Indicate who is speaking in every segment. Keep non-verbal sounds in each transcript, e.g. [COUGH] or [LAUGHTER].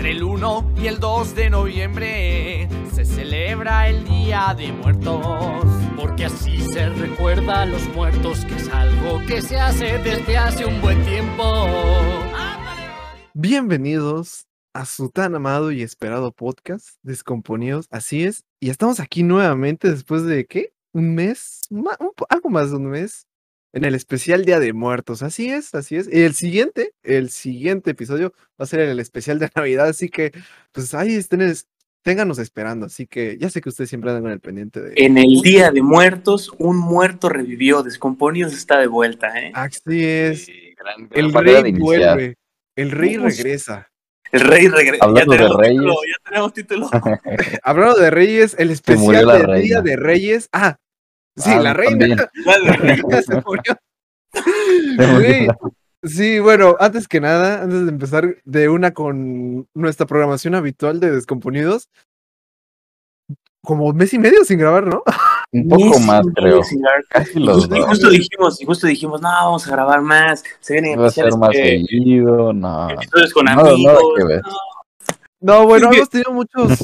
Speaker 1: Entre el 1 y el 2 de noviembre se celebra el Día de Muertos. Porque así se recuerda a los muertos, que es algo que se hace desde hace un buen tiempo.
Speaker 2: Bienvenidos a su tan amado y esperado podcast, Descomponidos. Así es. Y estamos aquí nuevamente después de, ¿qué? ¿Un mes? Un algo más de un mes. En el especial Día de Muertos. Así es, así es. Y el siguiente, el siguiente episodio va a ser el especial de [LAUGHS] Navidad. Así que, pues ahí estén, es- ténganos esperando. Así que ya sé que ustedes siempre andan con el pendiente de.
Speaker 3: En el Día de Muertos, un muerto revivió. Descomponidos está de vuelta, ¿eh?
Speaker 2: Así es.
Speaker 4: Sí, gran- gran
Speaker 2: El rey vuelve. El rey
Speaker 3: Uf.
Speaker 2: regresa.
Speaker 3: El rey regresa. Ya
Speaker 4: Hablando de
Speaker 3: tenemos título,
Speaker 4: reyes.
Speaker 3: ya tenemos título. [LAUGHS]
Speaker 2: Hablando de reyes, el especial del Día de Reyes. Ah, sí,
Speaker 4: Ah,
Speaker 2: la reina. [LAUGHS]
Speaker 3: de-
Speaker 2: Ya [LAUGHS] se murió. Güey,
Speaker 4: la-
Speaker 2: Sí, bueno, antes que nada, antes de empezar de una con nuestra programación habitual de Descomponidos, como un mes y medio sin grabar, ¿no? [LAUGHS]
Speaker 4: Un poco más, creo.
Speaker 3: sin-
Speaker 4: Casi
Speaker 3: Y
Speaker 4: los
Speaker 3: justo, y
Speaker 4: dos.
Speaker 3: justo dijimos, y justo dijimos, no, vamos a grabar más. Se vienen
Speaker 4: Va a ser más
Speaker 3: que-
Speaker 4: seguido, no.
Speaker 3: episodios con
Speaker 4: nada
Speaker 3: amigos.
Speaker 4: ver.
Speaker 3: no,
Speaker 2: No, bueno, hemos tenido muchos,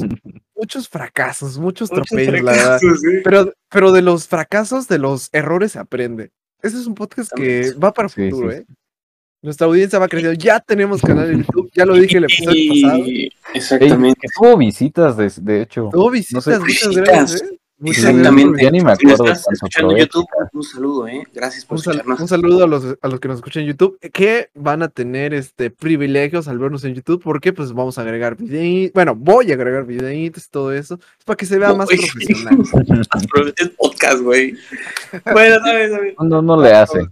Speaker 2: muchos fracasos, muchos
Speaker 3: muchos
Speaker 2: tropezos, la verdad.
Speaker 3: fracasos, ¿eh?
Speaker 2: Pero, pero de los fracasos, de los errores se aprende. Ese es un podcast que va para
Speaker 4: Sí,
Speaker 2: futuro,
Speaker 4: sí,
Speaker 2: ¿eh? Nuestra audiencia va creciendo. Ya tenemos canal en YouTube, ya lo dije el episodio pasado.
Speaker 4: Ey,
Speaker 3: Exactamente.
Speaker 4: que tuvo visitas, de, de hecho.
Speaker 2: Tuvo visitas,
Speaker 4: sé,
Speaker 2: muchas
Speaker 3: visitas.
Speaker 2: gracias, ¿eh?
Speaker 3: Exactamente.
Speaker 4: Ya ni me
Speaker 3: Si
Speaker 4: acuerdo
Speaker 3: estás escuchando en. YouTube, un saludo, ¿eh? Gracias por
Speaker 2: Un,
Speaker 3: escucharnos.
Speaker 2: un saludo a los, a los que nos escuchan en YouTube, que van a tener este privilegios al vernos en YouTube, porque pues vamos a agregar videitos, bueno, voy a agregar videitos y todo eso, para que se vea más
Speaker 3: Uy.
Speaker 2: profesional. [LAUGHS]
Speaker 3: Es podcast, güey. Bueno, sabes, sabes.
Speaker 4: No, no le hace.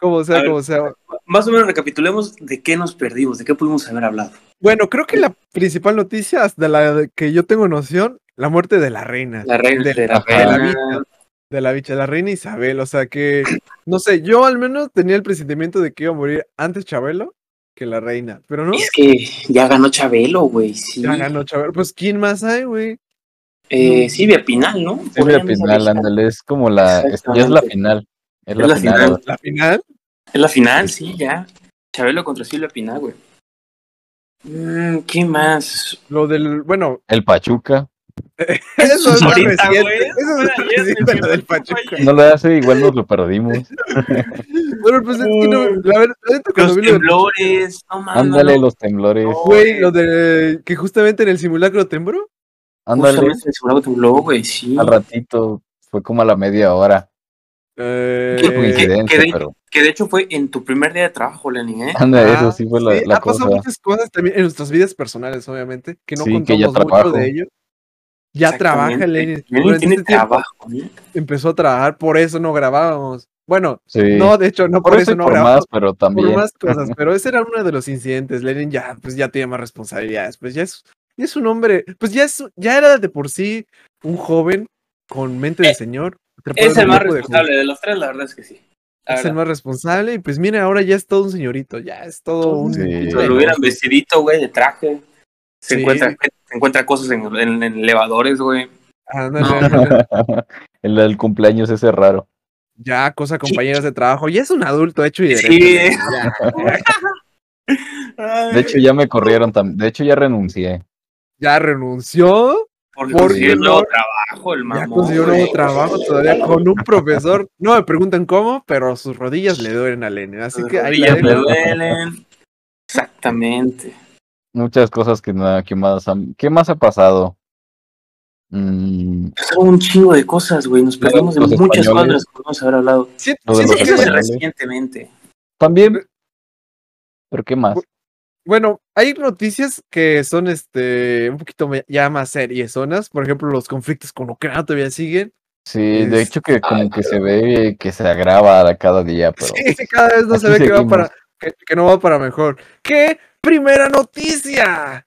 Speaker 2: Como
Speaker 3: A
Speaker 2: sea,
Speaker 3: ver.
Speaker 2: como sea.
Speaker 3: Más o menos recapitulemos de qué nos perdimos, de qué pudimos haber hablado.
Speaker 2: Bueno, creo que la principal noticia, hasta la que yo tengo noción, la muerte de la reina.
Speaker 3: La reina
Speaker 2: de,
Speaker 3: de la
Speaker 2: de la
Speaker 3: reina.
Speaker 2: bicha, de la bicha, la reina Isabel, o sea que, no sé, yo al menos tenía el presentimiento de que iba a morir antes Chabelo que la reina, pero no,
Speaker 3: Es que ya ganó Chabelo, güey. Sí.
Speaker 2: ya ganó Chabelo, pues ¿quién más hay, güey?
Speaker 3: Eh, Silvia Pinal, ¿no? Por
Speaker 4: Silvia Pinal, ándale, es como la. es- ya es la final. Es la,
Speaker 3: Es la
Speaker 4: final.
Speaker 3: final.
Speaker 2: La final,
Speaker 3: Es la final, sí, ya. Chabelo contra Silvia Pinal, güey. Mm, ¿Qué más?
Speaker 2: lo del, bueno,
Speaker 4: El Pachuca. [LAUGHS]
Speaker 2: eso es más
Speaker 3: ahorita,
Speaker 2: reciente,
Speaker 3: güey,
Speaker 2: eso es reciente, lo del Pachuca.
Speaker 4: No le hace, igual nos lo perdimos. [LAUGHS]
Speaker 2: Bueno, pues es que no, la verdad,
Speaker 3: Los
Speaker 2: vi lo
Speaker 3: temblores, no mames.
Speaker 4: Ándale,
Speaker 3: no,
Speaker 4: los temblores.
Speaker 3: No.
Speaker 2: Güey, lo de que justamente en el simulacro tembló.
Speaker 4: Ándale,
Speaker 3: Justamente el simulacro tembló, güey, sí.
Speaker 4: al ratito. Fue como a la media hora.
Speaker 2: Eh,
Speaker 4: Qué coincidencia,
Speaker 3: que de-
Speaker 4: pero.
Speaker 3: Que de hecho fue en tu primer día de trabajo, Lenny, ¿eh?
Speaker 4: Ándale,
Speaker 2: ah,
Speaker 4: eso sí fue la,
Speaker 2: sí,
Speaker 4: la
Speaker 2: ha pasado
Speaker 4: cosa.
Speaker 2: muchas cosas también en nuestras vidas personales, obviamente, que no
Speaker 4: Sí, que
Speaker 2: contamos mucho
Speaker 4: trabajo.
Speaker 2: de ello. Ya trabaja
Speaker 3: Exactamente.
Speaker 2: Lenny.
Speaker 3: Tiene trabajo, ¿eh?
Speaker 2: empezó a trabajar, por eso no grabábamos. Bueno,
Speaker 4: Sí.
Speaker 2: no, de hecho, no por,
Speaker 4: por
Speaker 2: eso no
Speaker 4: por
Speaker 2: grabábamos.
Speaker 4: más, pero
Speaker 2: Por
Speaker 4: también.
Speaker 2: más cosas, [LAUGHS] pero ese era uno de los incidentes. Lenin ya, pues ya tiene más responsabilidades. Pues ya es, ya es un hombre, pues ya es, ya era de por sí un joven con mente de señor. atrapado
Speaker 3: Es el
Speaker 2: un
Speaker 3: más
Speaker 2: de
Speaker 3: responsable de los tres, la verdad es que sí. La
Speaker 2: Es el más responsable y pues mire, ahora ya es todo un señorito, ya es todo un...
Speaker 4: Sí.
Speaker 3: Si
Speaker 2: bueno,
Speaker 3: lo hubieran vestidito, güey, de traje. Se,
Speaker 2: Sí.
Speaker 3: encuentra, se encuentra cosas en, en- en elevadores, güey.
Speaker 2: ándale,
Speaker 3: No. [LAUGHS]
Speaker 4: el del cumpleaños ese raro.
Speaker 2: Ya, cosa compañeras de trabajo, ya es un adulto hecho y derecho.
Speaker 3: Sí.
Speaker 2: ya. [LAUGHS]
Speaker 4: De hecho, ya me corrieron también. De hecho, ya renuncié.
Speaker 2: Ya renunció,
Speaker 3: porque
Speaker 2: ¿por
Speaker 3: consiguió
Speaker 2: qué
Speaker 3: un nuevo
Speaker 2: no?
Speaker 3: trabajo, el
Speaker 2: ya
Speaker 3: mamón.
Speaker 2: consiguió un nuevo trabajo todavía con un profesor. No me preguntan cómo, pero sus rodillas le duelen a Lenin, así
Speaker 3: Sus
Speaker 2: que ahí la
Speaker 3: rodillas le duelen. Exactamente.
Speaker 4: Muchas cosas que nada, que más, han- ¿qué más ha pasado? Mm,
Speaker 3: Pasaron un chingo de cosas, güey. Nos perdimos de muchas
Speaker 4: españoles.
Speaker 3: las que podemos haber hablado.
Speaker 2: Sí, que-
Speaker 3: Eso es
Speaker 4: españoles.
Speaker 3: recientemente.
Speaker 4: también. ¿Pero qué más?
Speaker 2: Bueno, hay noticias que son este un poquito ya más serias zonas, por ejemplo, los conflictos con Ucrania todavía siguen.
Speaker 4: Sí, de hecho que como que se ve que se agrava a cada día, pero [LAUGHS]
Speaker 2: Sí, cada vez no se ve que va para que, que no va para mejor. ¿Qué? Primera noticia.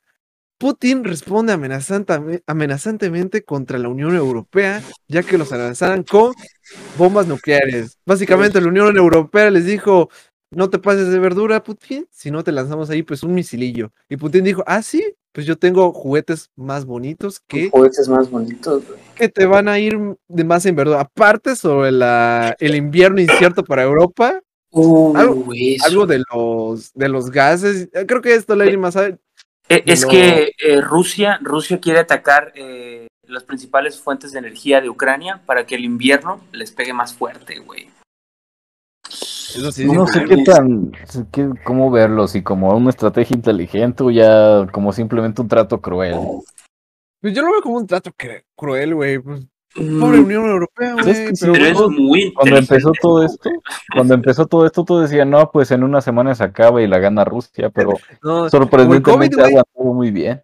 Speaker 2: Putin responde amenazante- amenazantemente contra la Unión Europea, ya que los amenazaran con bombas nucleares. Básicamente la Unión Europea les dijo, no te pases de verdura, Putin, si no te lanzamos ahí pues un misilillo. Y Putin dijo, ah, sí, pues yo tengo juguetes más bonitos que,
Speaker 3: Juguetes más bonitos, güey.
Speaker 2: que te van a ir de más en verdura. Aparte sobre la, el invierno incierto para Europa,
Speaker 3: Uh,
Speaker 2: Algo- de los de los gases. eh, Creo que esto Lady más sabe.
Speaker 3: Eh, es que eh, Rusia, Rusia quiere atacar eh, las principales fuentes de energía de Ucrania para que el invierno les pegue más fuerte, güey.
Speaker 2: Eso sí,
Speaker 4: No sé qué tan, qué- cómo verlo, si como una estrategia inteligente o ya como simplemente un trato cruel.
Speaker 2: Pues yo lo veo como un trato cruel, güey. Pues, pobre Unión Europea,
Speaker 4: Pues
Speaker 2: güey.
Speaker 4: es que sí,
Speaker 2: pero
Speaker 3: pero es muy
Speaker 4: Cuando empezó todo esto, cuando empezó todo esto, tú decías, no, pues en una semana se acaba y la gana Rusia, pero [LAUGHS]
Speaker 2: no,
Speaker 4: sorprendentemente ha aguantado muy bien.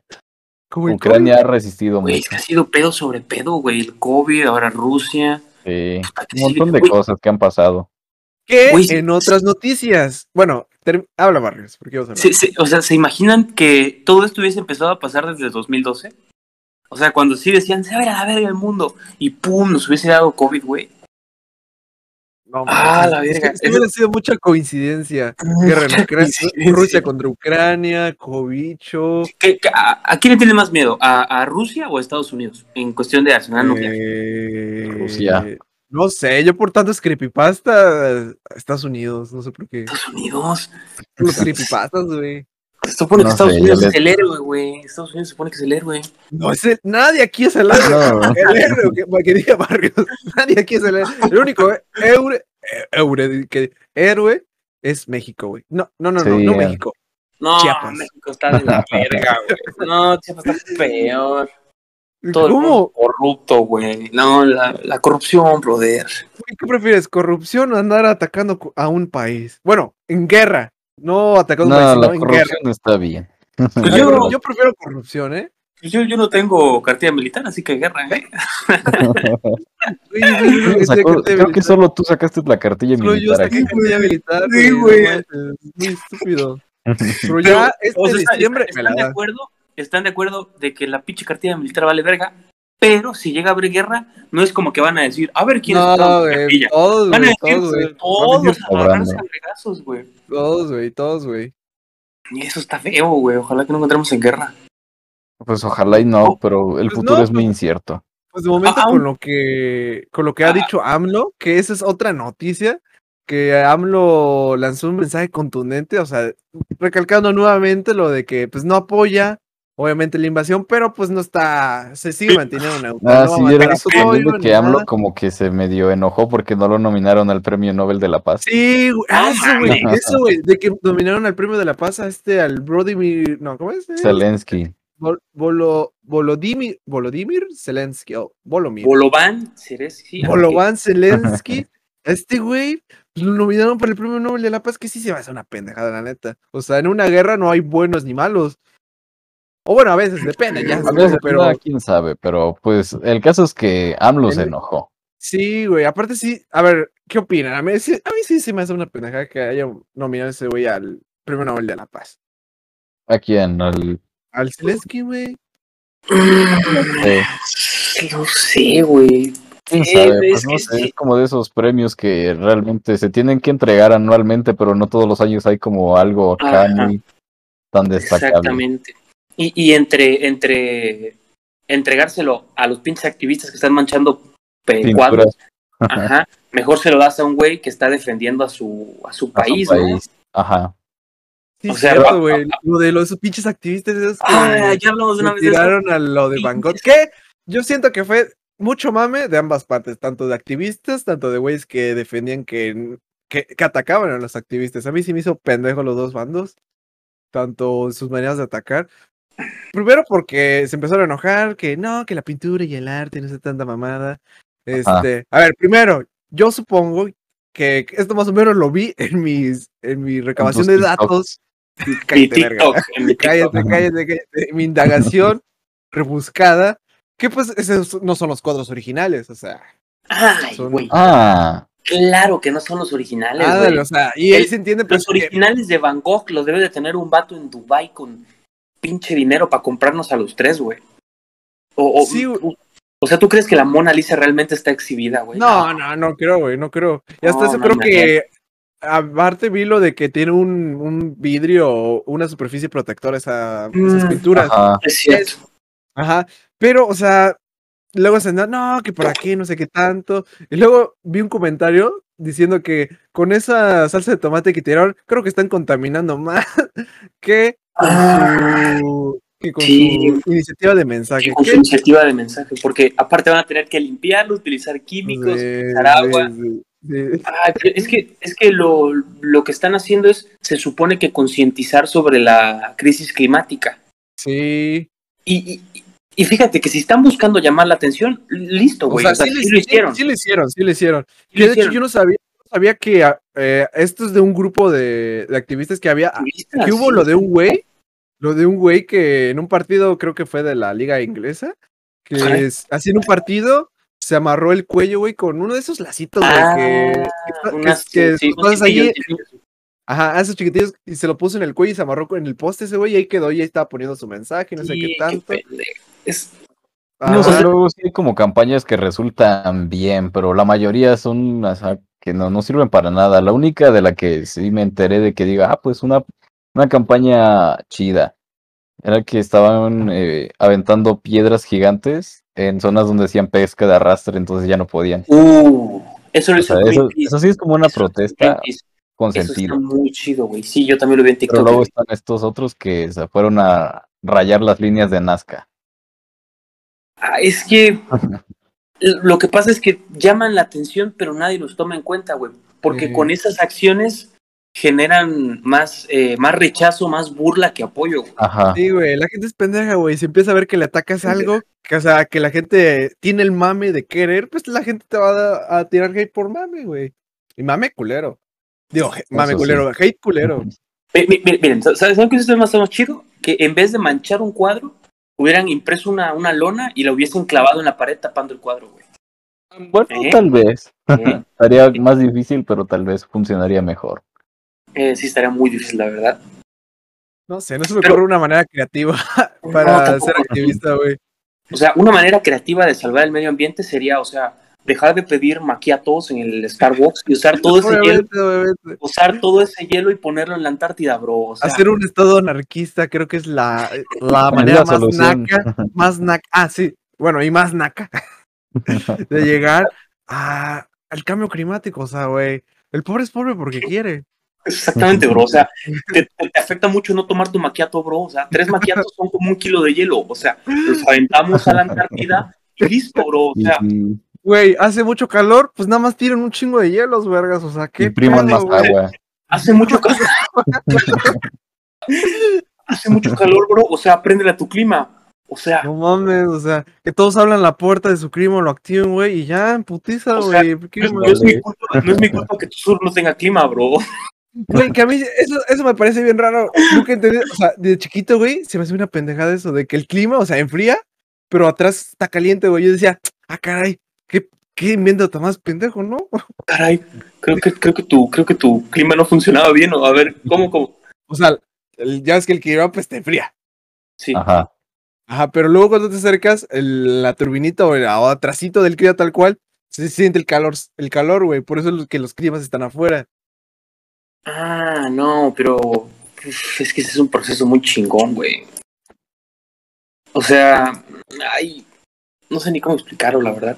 Speaker 2: como
Speaker 4: Ucrania
Speaker 2: COVID.
Speaker 4: ha resistido
Speaker 3: Güey, es
Speaker 4: mucho.
Speaker 3: que ha sido pedo sobre pedo, güey. El COVID, ahora Rusia.
Speaker 4: Sí,
Speaker 3: que
Speaker 4: un montón de
Speaker 3: güey.
Speaker 4: cosas que han pasado.
Speaker 2: Que en otras noticias. Bueno, habla Barrios, porque vamos a hablar.
Speaker 3: Se- se- o sea, ¿se imaginan que todo esto hubiese empezado a pasar desde 2012? O sea, cuando sí decían, se va a ir a la verga el mundo, y pum, nos hubiese dado COVID, güey.
Speaker 2: No,
Speaker 3: Ah,
Speaker 2: mames,
Speaker 3: la
Speaker 2: es que-
Speaker 3: verga.
Speaker 2: es que hubiera sido mucha coincidencia. Guerra en. Rusia contra Ucrania, cobicho.
Speaker 3: ¿Qué- qué- a, a quién le tiene más miedo? ¿A, a Rusia o a Estados Unidos? En cuestión de arsenal nuclear.
Speaker 2: eh,
Speaker 4: Rusia.
Speaker 2: No sé, yo por tantos creepypasta, Estados Unidos, no sé por qué.
Speaker 3: Estados Unidos.
Speaker 2: Los creepypastas, güey.
Speaker 3: Se supone
Speaker 4: No
Speaker 3: que Estados
Speaker 4: sé,
Speaker 3: Unidos es el héroe, güey. Estados Unidos se supone que es el héroe.
Speaker 2: No es el- nadie aquí es el héroe.
Speaker 4: No.
Speaker 2: El héroe, que, para que diga Barrios. [LAUGHS] Nadie aquí es el héroe. El único héroe, héroe, que, héroe es México, güey. No, no, no, no,
Speaker 4: Sí,
Speaker 2: no
Speaker 4: eh.
Speaker 2: México.
Speaker 3: No,
Speaker 2: Chiapas.
Speaker 3: México está de la verga, güey. No, Chiapas está peor. Todo el
Speaker 2: ¿Cómo?
Speaker 3: mundo corrupto, güey. No, la, la corrupción, brother.
Speaker 2: ¿Qué prefieres? ¿Corrupción o andar atacando a un país? Bueno, en guerra. No atacando
Speaker 4: No,
Speaker 2: país,
Speaker 4: la
Speaker 2: en guerra.
Speaker 4: corrupción está bien.
Speaker 3: Pues
Speaker 2: Yo,
Speaker 3: yo,
Speaker 2: prefiero corrupción, ¿eh?
Speaker 3: yo, yo no tengo cartilla militar, así que guerra, ¿eh? [LAUGHS]
Speaker 4: Sacó- creo que solo tú sacaste la cartilla
Speaker 2: Solo yo
Speaker 4: militar
Speaker 2: saqué
Speaker 4: aquí.
Speaker 2: cartilla militar.
Speaker 3: Sí,
Speaker 2: no
Speaker 3: güey.
Speaker 2: Muy estúpido. Pero [LAUGHS]
Speaker 3: Pero,
Speaker 2: ya este
Speaker 3: o sea, está-
Speaker 2: diciembre me
Speaker 3: están,
Speaker 2: la
Speaker 3: de acuerdo, están de acuerdo de que la pinche cartilla militar vale verga, pero si llega a haber guerra, no es como que van a decir, a ver quién es
Speaker 2: No, güey. Todos,
Speaker 3: Van a decir,
Speaker 2: Todos, güey.
Speaker 3: todos
Speaker 2: a
Speaker 3: agarrarse a vergazos, güey.
Speaker 2: Todos, güey. Todos, güey.
Speaker 3: Y eso está feo, güey. Ojalá que no encontremos en guerra.
Speaker 4: Pues ojalá y no, pero el
Speaker 2: Pues
Speaker 4: futuro
Speaker 2: no,
Speaker 4: es muy
Speaker 2: pues-
Speaker 4: incierto.
Speaker 2: Pues de momento
Speaker 3: Ah,
Speaker 2: con lo que con lo que ha
Speaker 3: Ah.
Speaker 2: dicho AMLO, que esa es otra noticia, que AMLO lanzó un mensaje contundente, o sea, recalcando nuevamente lo de que pues no apoya obviamente la invasión, pero pues no está, se sigue manteniendo neutral.
Speaker 4: Ah,
Speaker 2: no
Speaker 4: sí, era
Speaker 2: ni
Speaker 4: que AMLO
Speaker 2: nada.
Speaker 4: como que se medio enojó porque no lo nominaron al Premio Nobel de la Paz.
Speaker 2: Sí, güey, ah,
Speaker 3: No
Speaker 2: eso, güey, eso, güey, de que nominaron al premio de la paz a este, al Vladimir, no, ¿cómo es?
Speaker 4: Zelensky.
Speaker 2: Vol- Volo- Volodymyr, Volodymyr Zelensky, o Volomir.
Speaker 3: Bolovan, Ceresky.
Speaker 2: Bolovan Zelensky, este güey, pues, lo nominaron para el premio Nobel de la Paz, que sí se va a hacer una pendejada, la neta. O sea, en una guerra no hay buenos ni malos. O bueno, a veces depende, ya.
Speaker 4: A veces,
Speaker 2: pero
Speaker 4: no, quién sabe, pero pues el caso es que AMLO se enojó.
Speaker 2: sí, güey. Aparte, sí, a ver, ¿qué opinan? A mí, sí, a mí sí se me hace una pendejada que haya nominado a ese güey al premio Nobel de la Paz.
Speaker 4: ¿A quién? Al,
Speaker 2: Al Zelensky, güey.
Speaker 3: No sé, güey.
Speaker 4: ¿Quién
Speaker 3: Sí,
Speaker 4: sabe?
Speaker 3: es
Speaker 4: Pues no
Speaker 3: que
Speaker 4: sé,
Speaker 3: sí.
Speaker 4: es como de esos premios que realmente se tienen que entregar anualmente, pero no todos los años hay como algo acá muy tan destacable.
Speaker 3: Exactamente. Y, y entre, entre entregárselo a los pinches activistas que están manchando cuadros, [LAUGHS] ajá, mejor se lo das a un güey que está defendiendo a su, a su
Speaker 4: a su
Speaker 3: país, ¿no?
Speaker 4: país. Ajá.
Speaker 2: Sí,
Speaker 3: O sea,
Speaker 2: cierto, güey. Lo de los pinches activistas esos que
Speaker 3: Ah, ya hablamos de una vez de eso.
Speaker 2: tiraron a lo de Van Gogh.
Speaker 3: Pinches-
Speaker 2: Que yo siento que fue mucho mame de ambas partes, tanto de activistas, tanto de güeyes que defendían que, que, que atacaban a los activistas. A mí sí me hizo pendejo los dos bandos, tanto en sus maneras de atacar. Primero porque se empezaron a enojar, que no, que la pintura y el arte no sé tanta mamada. Este, a ver, primero, yo supongo que esto más o menos lo vi en mis en mi recabación de datos. Cállate, verga.
Speaker 3: TikTok.
Speaker 2: Cállate, cállate, cállate. Mi indagación rebuscada, que pues esos no son los cuadros originales, o sea.
Speaker 3: Ay,
Speaker 2: Son-
Speaker 3: güey.
Speaker 4: Ah,
Speaker 3: Claro que no son los originales,
Speaker 2: ándale,
Speaker 3: güey.
Speaker 2: o sea, y
Speaker 3: El-
Speaker 2: se entiende pues
Speaker 3: Los
Speaker 2: que-
Speaker 3: originales de Van Gogh los debe de tener un vato en Dubai con pinche dinero para comprarnos a los tres, güey. O, o,
Speaker 2: Sí,
Speaker 3: o- o sea, ¿tú crees que la Mona Lisa realmente está exhibida, güey?
Speaker 2: No, no, no creo, güey, no creo. Y hasta
Speaker 3: No,
Speaker 2: eso
Speaker 3: no,
Speaker 2: creo
Speaker 3: no,
Speaker 2: que aparte vi lo de que tiene un, un vidrio o una superficie protectora esa, esas
Speaker 3: Mm,
Speaker 2: pinturas.
Speaker 4: ajá.
Speaker 3: Es cierto.
Speaker 2: Ajá. Pero, o sea, luego se andan, no, que por aquí, no sé qué tanto. Y luego vi un comentario diciendo que con esa salsa de tomate que tiraron, creo que están contaminando [LAUGHS] más que
Speaker 3: Ah.
Speaker 2: su, que con
Speaker 3: Sí.
Speaker 2: su iniciativa de mensaje.
Speaker 3: Iniciativa de mensaje, porque aparte van a tener que limpiarlo, utilizar químicos,
Speaker 2: Sí,
Speaker 3: utilizar agua. pero es que, es que lo, lo que están haciendo es, se supone que concientizar sobre la crisis climática.
Speaker 2: Sí.
Speaker 3: Y, y, y fíjate que si están buscando llamar la atención, listo, güey.
Speaker 2: sea,
Speaker 3: o sea,
Speaker 2: sí,
Speaker 3: sí lo hicieron.
Speaker 2: Sí, lo hicieron, sí lo hicieron.
Speaker 3: lo
Speaker 2: de hecho yo no sabía, no sabía que ah, eh, esto es de un grupo de, de activistas que había,
Speaker 3: Activistas,
Speaker 2: que hubo lo de un güey, lo de un güey que en un partido, creo que fue de la liga inglesa, que es, así en un partido se amarró el cuello, güey, con uno de esos lacitos, güey,
Speaker 3: Ah,
Speaker 2: que, que, que
Speaker 3: sí,
Speaker 2: ahí, ajá, a esos chiquitillos, y se lo puso en el cuello y se amarró con el poste ese güey, y ahí quedó, y ahí estaba poniendo su mensaje, no sé
Speaker 3: Sí,
Speaker 2: qué
Speaker 3: qué
Speaker 2: tanto.
Speaker 3: Es,
Speaker 4: No
Speaker 2: Ajá.
Speaker 4: sé, luego sí hay como campañas que resultan bien, pero la mayoría son o sea, que no, no sirven para nada. La única de la que sí me enteré de que diga, ah, pues una, una campaña chida, era que estaban eh, aventando piedras gigantes en zonas donde hacían pesca de arrastre, entonces ya no podían.
Speaker 3: uh, eso
Speaker 4: O sea, eso, eso sí es como una
Speaker 3: Eso
Speaker 4: protesta con
Speaker 3: Eso está
Speaker 4: sentido.
Speaker 3: muy chido, güey. Sí, yo también lo vi en
Speaker 4: Pero
Speaker 3: TikTok.
Speaker 4: luego
Speaker 3: güey.
Speaker 4: están estos otros que se fueron a rayar las líneas de Nazca.
Speaker 3: Ah, es que [LAUGHS] lo que pasa es que llaman la atención, pero nadie los toma en cuenta, güey. Porque con esas acciones generan más, eh, más rechazo, más burla que apoyo. güey.
Speaker 4: Ajá.
Speaker 2: Sí, güey, la gente es pendeja, güey. Si empieza a ver que le atacas algo, que, o sea, que la gente tiene el mame de querer, pues la gente te va a, a tirar hate por mame, güey. Y mame culero. Digo, mame
Speaker 4: Eso sí.
Speaker 2: culero, hate culero. [LAUGHS]
Speaker 3: Mi- mi- mi- Miren, ¿sabes ¿saben qué es más, más chido? Que en vez de manchar un cuadro, hubieran impreso una, una lona y la hubiesen clavado en la pared tapando el cuadro, güey.
Speaker 4: Bueno,
Speaker 3: ¿Eh?
Speaker 4: tal vez. [LAUGHS]
Speaker 3: Eh,
Speaker 4: Estaría más difícil, pero tal vez funcionaría mejor.
Speaker 3: Eh, sí, estaría muy difícil, la verdad.
Speaker 2: No sé, no se me
Speaker 3: Pero-
Speaker 2: ocurre una manera creativa [LAUGHS]
Speaker 3: No,
Speaker 2: para
Speaker 3: tampoco.
Speaker 2: ser activista, güey.
Speaker 3: O sea, una manera creativa de salvar el medio ambiente sería, o sea, dejar de pedir maquiatos en el Starbucks y usar todo ese hielo,
Speaker 2: Obviamente,
Speaker 3: usar todo ese hielo y ponerlo en la Antártida, bro. O sea,
Speaker 2: Hacer un estado anarquista creo que es la, la manera
Speaker 4: la
Speaker 2: más
Speaker 4: solución.
Speaker 2: naca, [LAUGHS] más naca, ah, sí, bueno, y más naca [LAUGHS] de llegar a, al cambio climático, o sea, güey. El pobre es pobre porque quiere.
Speaker 3: Exactamente, bro. O sea, te, afecta mucho no tomar tu maquiato, bro. O sea, tres maquiatos son como un kilo de hielo. O sea, los aventamos a la Antártida y listo, bro. O sea,
Speaker 2: Güey, hace mucho calor, pues nada más tiran un chingo de hielos, vergas, o sea, qué pedo,
Speaker 4: más agua.
Speaker 3: hace mucho calor. hace mucho calor, bro. O sea, préndele a tu clima. O sea,
Speaker 2: No mames, o sea, que todos hablan la puerta de su crimen, lo activen, güey, y ya, putiza,
Speaker 3: O sea,
Speaker 2: güey. ¿qué
Speaker 3: no,
Speaker 2: más?
Speaker 3: no es mi culpa, no es mi culpa que tu sur no tenga clima, bro.
Speaker 2: Güey, que a mí eso, eso me parece bien raro. Nunca entendí, o sea, de chiquito, güey, se me hace una pendejada eso de que el clima, o sea, enfría, pero atrás está caliente, güey. Yo decía, ah, caray, qué, qué invento tan más pendejo, ¿no?
Speaker 3: Caray, creo que, creo que tu, creo que tu clima no funcionaba bien. ¿o? A ver, ¿cómo, cómo?
Speaker 2: O sea, el- ya es que el clima, pues te enfría.
Speaker 3: Sí.
Speaker 4: Ajá.
Speaker 2: Ajá, pero luego cuando te acercas, el- la turbinita o, el, atrasito del clima tal cual, se siente el calor, el calor, güey. Por eso es que los climas están afuera.
Speaker 3: Ah, no, pero es que ese es un proceso muy chingón, güey. O sea, ay, no sé ni cómo explicarlo, la verdad.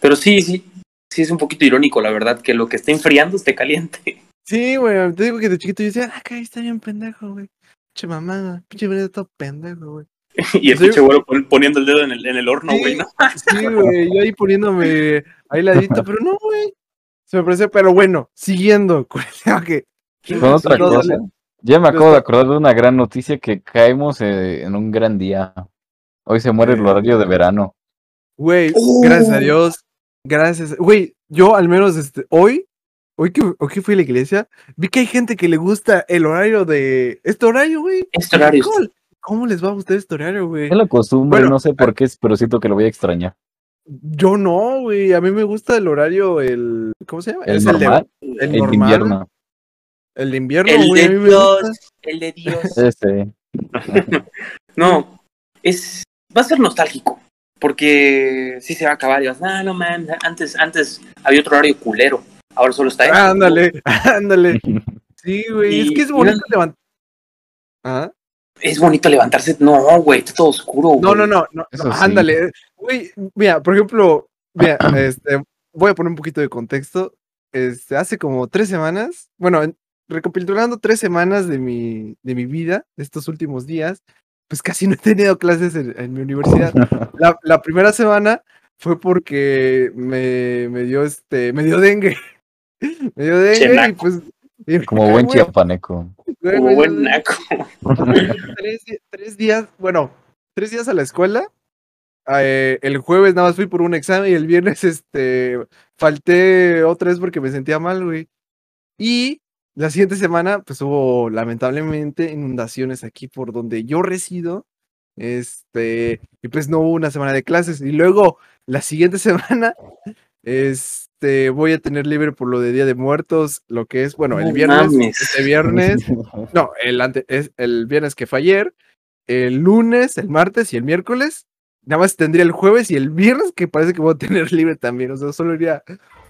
Speaker 3: Pero sí, sí, sí es un poquito irónico, la verdad, que lo que está enfriando esté caliente.
Speaker 2: Sí, güey, te digo que de chiquito yo decía, ah, caray, está bien pendejo, güey. Pinche mamada, pinche veneno todo pendejo, güey. [LAUGHS]
Speaker 3: y el
Speaker 2: Sí.
Speaker 3: pinche pon- poniendo el dedo en el, en el horno,
Speaker 2: Sí.
Speaker 3: güey, ¿no?
Speaker 2: Sí, güey, yo ahí poniéndome ahí ladito, pero no, güey. Se me pareció, pero bueno, siguiendo [LAUGHS] con el tema que.
Speaker 4: Con otra cosa. Ya me acabo de acordar de una gran noticia que caemos eh, en un gran día. Hoy se muere el horario de verano.
Speaker 2: Güey,
Speaker 3: Oh.
Speaker 2: gracias a Dios. Gracias. Güey, yo al menos este, hoy, hoy que, hoy que fui a la iglesia, vi que hay gente que le gusta el horario de. Este horario, güey.
Speaker 3: Este horario.
Speaker 2: ¿Cómo, cómo les va a gustar este horario, güey?
Speaker 4: Es la costumbre,
Speaker 2: Bueno,
Speaker 4: no sé por qué, pero siento que lo voy a extrañar.
Speaker 2: Yo no, güey. A mí me gusta el horario, el. ¿Cómo se llama?
Speaker 4: El
Speaker 2: Es
Speaker 4: normal,
Speaker 2: el,
Speaker 4: el,
Speaker 2: de normal,
Speaker 4: invierno.
Speaker 2: El de invierno,
Speaker 3: El
Speaker 2: güey. a
Speaker 3: de
Speaker 2: mí me gusta.
Speaker 3: Dios, el de Dios. [LAUGHS]
Speaker 4: Este. [LAUGHS]
Speaker 3: No, es va a ser nostálgico, porque sí se va a acabar y vas, ah, no man, antes, antes había otro horario culero, ahora solo está este".
Speaker 2: Ándale, [LAUGHS] ándale. Sí, güey. Es que es bonito levantar. ¿Ah?
Speaker 3: Es bonito levantarse, no, güey, está todo oscuro.
Speaker 2: No,
Speaker 3: güey.
Speaker 2: no, no, no,
Speaker 4: sí.
Speaker 2: ándale. Güey, mira, por ejemplo, mira, [CLEARS THROAT] este, voy a poner un poquito de contexto. Este, hace como tres semanas, bueno, en- recapitulando tres semanas de mi, de mi vida, de estos últimos días, pues casi no he tenido clases en, en mi universidad. [LAUGHS] La, la primera semana fue porque me, me dio este, me dio dengue. [LAUGHS] Me dio dengue y
Speaker 3: Chenaco.
Speaker 2: pues. y me
Speaker 4: Como buen chiapaneco.
Speaker 3: Como buen naco.
Speaker 2: tres, días, bueno, tres días a la escuela. Eh, el jueves nada más fui por un examen y el viernes este falté otra vez porque me sentía mal, güey. Y la siguiente semana, pues hubo lamentablemente inundaciones aquí por donde yo resido. Este, y pues no hubo una semana de clases. Y luego la siguiente [LAUGHS] semana, este, voy a tener libre por lo de Día de Muertos, lo que es, bueno, el viernes,
Speaker 3: mames.
Speaker 2: este viernes, [LAUGHS] no, el, ante- es el viernes que fue ayer, el lunes, el martes y el miércoles. Nada más tendría el jueves y el viernes que parece que voy a tener [LAUGHS] libre también. O sea, solo iría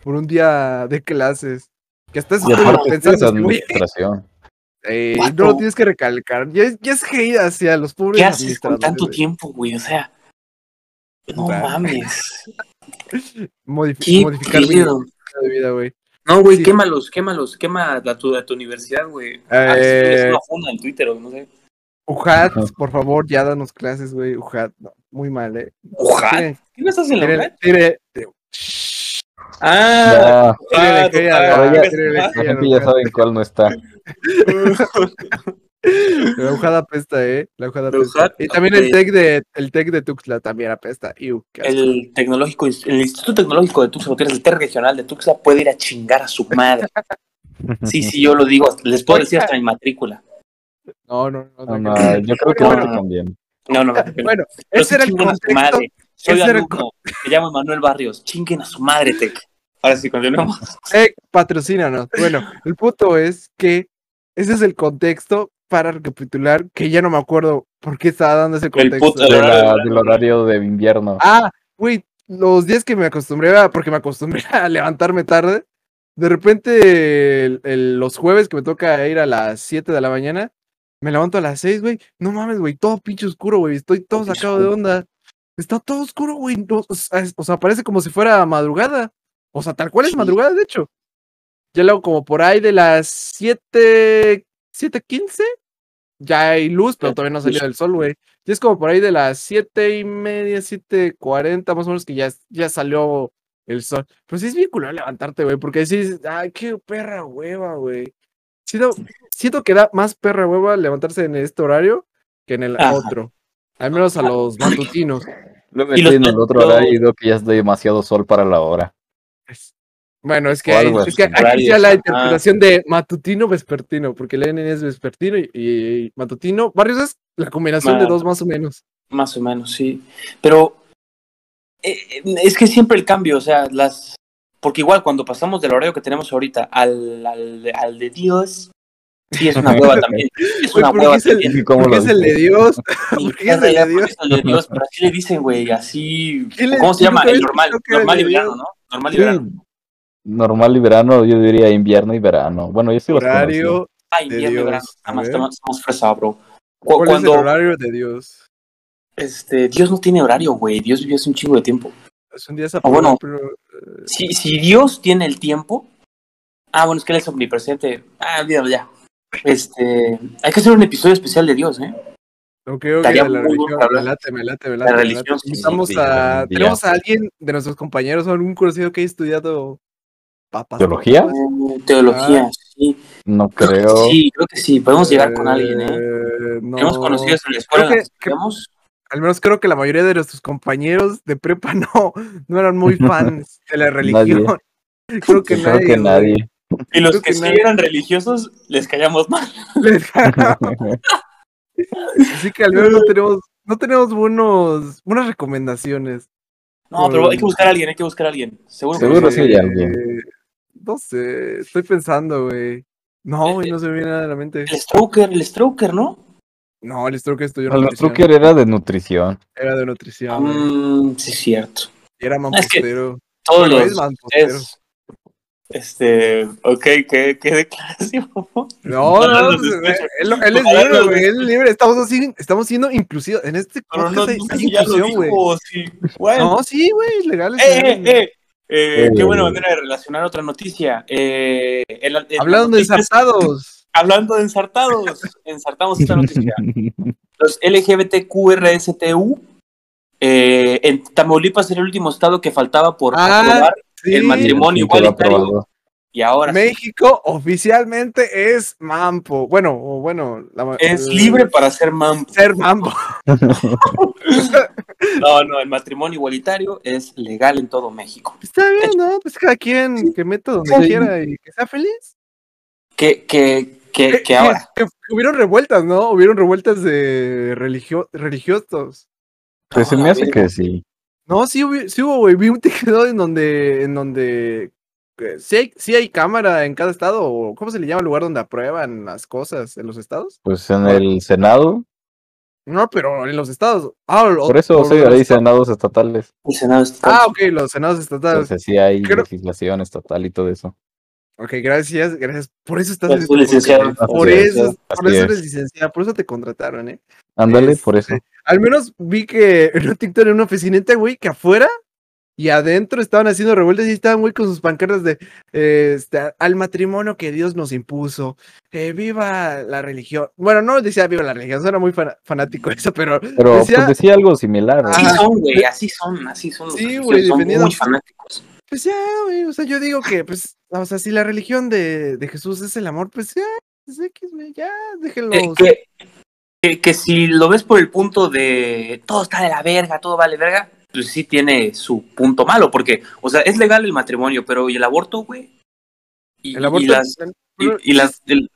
Speaker 2: por un día de clases. Que hasta eso pensando
Speaker 4: administración.
Speaker 2: Eh, no lo tienes que recalcar. Ya, es- ya es hate hacia los pobres
Speaker 3: ¿Qué haces con tanto tiempo, güey? O sea, no mames.
Speaker 2: Modif-
Speaker 3: ¿Qué
Speaker 2: modificar de vida, güey.
Speaker 3: No, güey,
Speaker 2: Sí.
Speaker 3: quémalos, quémalos, quema la tu, a tu universidad, güey. Ah,
Speaker 2: Eh,
Speaker 3: es una funda en Twitter o no sé.
Speaker 2: Ujat, por favor, ya danos clases, güey. Ujat, no, muy mal, eh. Tiene-
Speaker 3: ¿Qué no estás en la
Speaker 2: tiene-
Speaker 3: Ah,
Speaker 2: a a
Speaker 4: ya saben cuál no está. [LAUGHS]
Speaker 2: La hojada apesta, ¿eh? La hojada
Speaker 3: La
Speaker 2: apesta. Y también el
Speaker 3: ok.
Speaker 2: tech de, el tech de Tuxtla también apesta. Iu.
Speaker 3: El tecnológico, el Instituto Tecnológico de Tuxtla, que es el TER regional de Tuxtla, puede ir a chingar a su madre. [LAUGHS] Sí, sí, yo lo digo, les puedo decir hasta mi matrícula.
Speaker 2: No, no, no.
Speaker 4: No,
Speaker 2: no,
Speaker 4: no, yo creo que
Speaker 2: Bueno,
Speaker 4: no te conviene.
Speaker 3: No, no, no.
Speaker 2: Bueno, ese era el
Speaker 3: chinguen a su
Speaker 2: contexto.
Speaker 3: madre. Soy alumno, me llamo Manuel Barrios. Chinguen a su madre, Tec. Ahora sí, continuamos.
Speaker 2: Eh, patrocínanos. Bueno, el punto es que ese es el contexto para recapitular, que ya no me acuerdo por qué estaba dando ese contexto.
Speaker 4: De la- del horario de invierno.
Speaker 2: Ah, güey, los días que me acostumbré a, porque me acostumbré [LAUGHS] a levantarme tarde, de repente el- el- los jueves que me toca ir a las 7 de la mañana, me levanto a las 6, güey. No mames, güey, todo pinche oscuro, güey. Estoy todo sacado de onda. Está todo oscuro, güey. no, o, sea, o sea, parece como si fuera madrugada. O sea, tal cual es
Speaker 3: Sí.
Speaker 2: madrugada, de hecho. Ya luego como por ahí de las 7, 7.15, ya hay luz, pero todavía no ha salido el sol, güey. Y es como por ahí de las siete y media, siete cuarenta, más o menos que ya, ya salió el sol. Pero sí es bien culero levantarte, güey, porque decís, ay, qué perra hueva, güey. Siento, siento que da más perra hueva levantarse en este horario que en el
Speaker 3: Ajá.
Speaker 2: otro. Al menos a los matutinos.
Speaker 3: Los
Speaker 4: estoy en el otro horario y veo que ya es demasiado sol para la hora.
Speaker 2: Bueno, es que, hay- es que aquí ya la interpretación de matutino vespertino, porque el N es vespertino y, y matutino. Barrios es la combinación de dos más o menos.
Speaker 3: Más o menos, sí. Pero eh, eh, es que siempre el cambio, o sea, las. Porque igual cuando pasamos del horario que tenemos ahorita al, al, de- al de Dios, sí es una [LAUGHS] hueva también. Es una
Speaker 2: ¿por qué
Speaker 3: hueva
Speaker 2: es el-
Speaker 3: también.
Speaker 4: ¿Cómo
Speaker 2: Porque
Speaker 4: lo
Speaker 2: es el de? Dios.
Speaker 3: Mi [LAUGHS]
Speaker 2: ¿Por qué es el de
Speaker 3: ¿por
Speaker 2: Dios?
Speaker 3: el de Dios? Pero así le dicen, güey, así.
Speaker 2: ¿Qué le-
Speaker 3: ¿Cómo se llama? El normal, normal y verano. ¿no? Normal y
Speaker 4: Sí,
Speaker 3: verano.
Speaker 4: Normal y verano, yo diría invierno y verano. Bueno, yo sí los conocí.
Speaker 2: Horario.
Speaker 3: Ah,
Speaker 2: de
Speaker 3: invierno y verano. Nada más estamos estamos fresa, bro. Cu-
Speaker 2: ¿Cuál
Speaker 3: Cuando
Speaker 2: es el horario de Dios?
Speaker 3: este, Dios no tiene horario, güey. Dios vivió hace un chingo de tiempo.
Speaker 2: Es un día
Speaker 3: Ah, bueno.
Speaker 2: pero
Speaker 3: Si, si Dios tiene el tiempo. Ah, bueno, es que él es omnipresente. Ah, olvídalo ya. Este, hay que hacer un episodio especial de Dios, ¿eh?
Speaker 2: no creo que
Speaker 3: Estaría
Speaker 2: de la religión. Me late, me late, me
Speaker 3: La
Speaker 2: late. me
Speaker 3: religión,
Speaker 2: late.
Speaker 3: sí,
Speaker 4: sí,
Speaker 2: a. Tenemos a alguien de nuestros compañeros, algún conocido que haya estudiado papas.
Speaker 4: ¿Teología?
Speaker 3: Eh, teología, sí.
Speaker 4: No creo.
Speaker 3: Sí, creo que sí. Podemos llegar con alguien, ¿eh?
Speaker 2: no.
Speaker 3: Hemos conocido en la escuela.
Speaker 2: Creo que-
Speaker 3: que.
Speaker 2: Al menos creo que la mayoría de nuestros compañeros de prepa [LAUGHS] no, no eran muy [LAUGHS] fans de la religión. [LAUGHS] Creo que nadie.
Speaker 4: que.
Speaker 3: Y los que
Speaker 2: que
Speaker 3: sí
Speaker 2: nadie.
Speaker 3: eran religiosos, les callamos mal.
Speaker 2: Les ganamos. Así que al menos no tenemos, no tenemos buenos, buenas recomendaciones.
Speaker 3: No, pero hay que buscar a alguien, hay que buscar a alguien. Seguro, que
Speaker 4: Seguro
Speaker 3: sí.
Speaker 4: sí hay alguien.
Speaker 2: Eh, No sé, estoy pensando, güey. No, güey, no se me viene nada a la mente.
Speaker 3: El Stroker, el Stroker, ¿no?
Speaker 2: No, el Stroker estudió
Speaker 4: El
Speaker 2: nutrición.
Speaker 4: Strucker era de nutrición.
Speaker 2: Era de nutrición. güey.
Speaker 3: Mm, sí, cierto.
Speaker 2: Y era
Speaker 3: es que-
Speaker 2: mampostero.
Speaker 3: Todos
Speaker 2: Bueno,
Speaker 3: los
Speaker 2: es mampostero.
Speaker 3: es, este, ok, ¿qué, qué declaración? [LAUGHS]
Speaker 2: No, no, no,
Speaker 3: escuche.
Speaker 2: él, él es libre, güey, él es libre. Estamos, así, estamos siendo inclusivos. En este podcast
Speaker 3: no,
Speaker 2: hay,
Speaker 3: no
Speaker 2: inclusión, güey.
Speaker 3: sí. Bueno,
Speaker 2: No, sí, güey, es legal. es
Speaker 3: eh, eh, eh. Eh,
Speaker 4: Eh,
Speaker 3: qué buena
Speaker 4: eh.
Speaker 3: manera de relacionar otra noticia. Eh, el- el-
Speaker 2: Hablando de ensartados. [LAUGHS]
Speaker 3: hablando de ensartados, ensartamos esta noticia. [LAUGHS] Los LGBTQRSTU, eh, en Tamaulipas era el último estado que faltaba por
Speaker 2: Ah,
Speaker 3: aprobar
Speaker 2: Sí,
Speaker 3: el matrimonio igualitario. Y ahora sí,
Speaker 2: México oficialmente es mampo. Bueno, o bueno, la-
Speaker 3: es libre para ser mam.
Speaker 2: ser mampo. [LAUGHS]
Speaker 3: No, no, el matrimonio igualitario es legal en todo México.
Speaker 2: Está bien, ¿no? Pues cada quien que meta donde
Speaker 3: Sí.
Speaker 2: quiera y que sea feliz.
Speaker 3: Que, que, que,
Speaker 2: Que,
Speaker 3: que ahora.
Speaker 2: que- que hubieron revueltas, ¿no? Hubieron revueltas de religio religiosos.
Speaker 4: Pues se
Speaker 3: No,
Speaker 4: me hace que sí.
Speaker 2: No, sí, hubo, sí hubo, güey. Vi un [LAUGHS] TikTok en donde, en donde sí hay, sí hay cámara en cada estado, o ¿cómo se le llama el lugar donde aprueban las cosas en los estados?
Speaker 4: Pues en el Senado,
Speaker 2: No, pero en los estados. Ah, o-
Speaker 4: por eso
Speaker 2: o
Speaker 4: sí, hay senados estatales.
Speaker 3: El Senado
Speaker 2: Ah, ok, los senados estatales.
Speaker 4: Entonces sí hay
Speaker 2: Creo-
Speaker 4: legislación estatal y todo eso.
Speaker 2: Ok, gracias, gracias. Por eso estás
Speaker 3: Pues, tú, licenciado.
Speaker 2: Por
Speaker 4: Así
Speaker 2: eso, por eso
Speaker 4: es.
Speaker 2: eres licenciada, por eso te contrataron, ¿eh?
Speaker 4: Ándale, por
Speaker 2: Este,
Speaker 4: eso.
Speaker 2: Al menos vi que en un TikTok en una oficineta, güey, que afuera y adentro estaban haciendo revueltas y estaban, güey, con sus pancartas de eh, este, al matrimonio que Dios nos impuso, que viva la religión. Bueno, no decía viva la religión, era muy fana- fanático eso, pero
Speaker 4: Pero
Speaker 2: decía,
Speaker 4: pues decía algo similar. ¿no?
Speaker 3: Así son, güey, así son, así son los
Speaker 2: Sí, güey,
Speaker 3: son muy fanáticos.
Speaker 2: pues ya, güey, o sea, yo digo que, pues, o sea, si la religión de, de Jesús es el amor, pues ya, pues, ya, déjenlo.
Speaker 3: Eh, que, que, que si lo ves por el punto de todo está de la verga, todo vale verga, pues sí tiene su punto malo, porque, o sea, es legal el matrimonio, pero ¿y el aborto, güey? Y,
Speaker 2: el aborto,
Speaker 3: y las, y,
Speaker 2: pero-
Speaker 3: y las, el-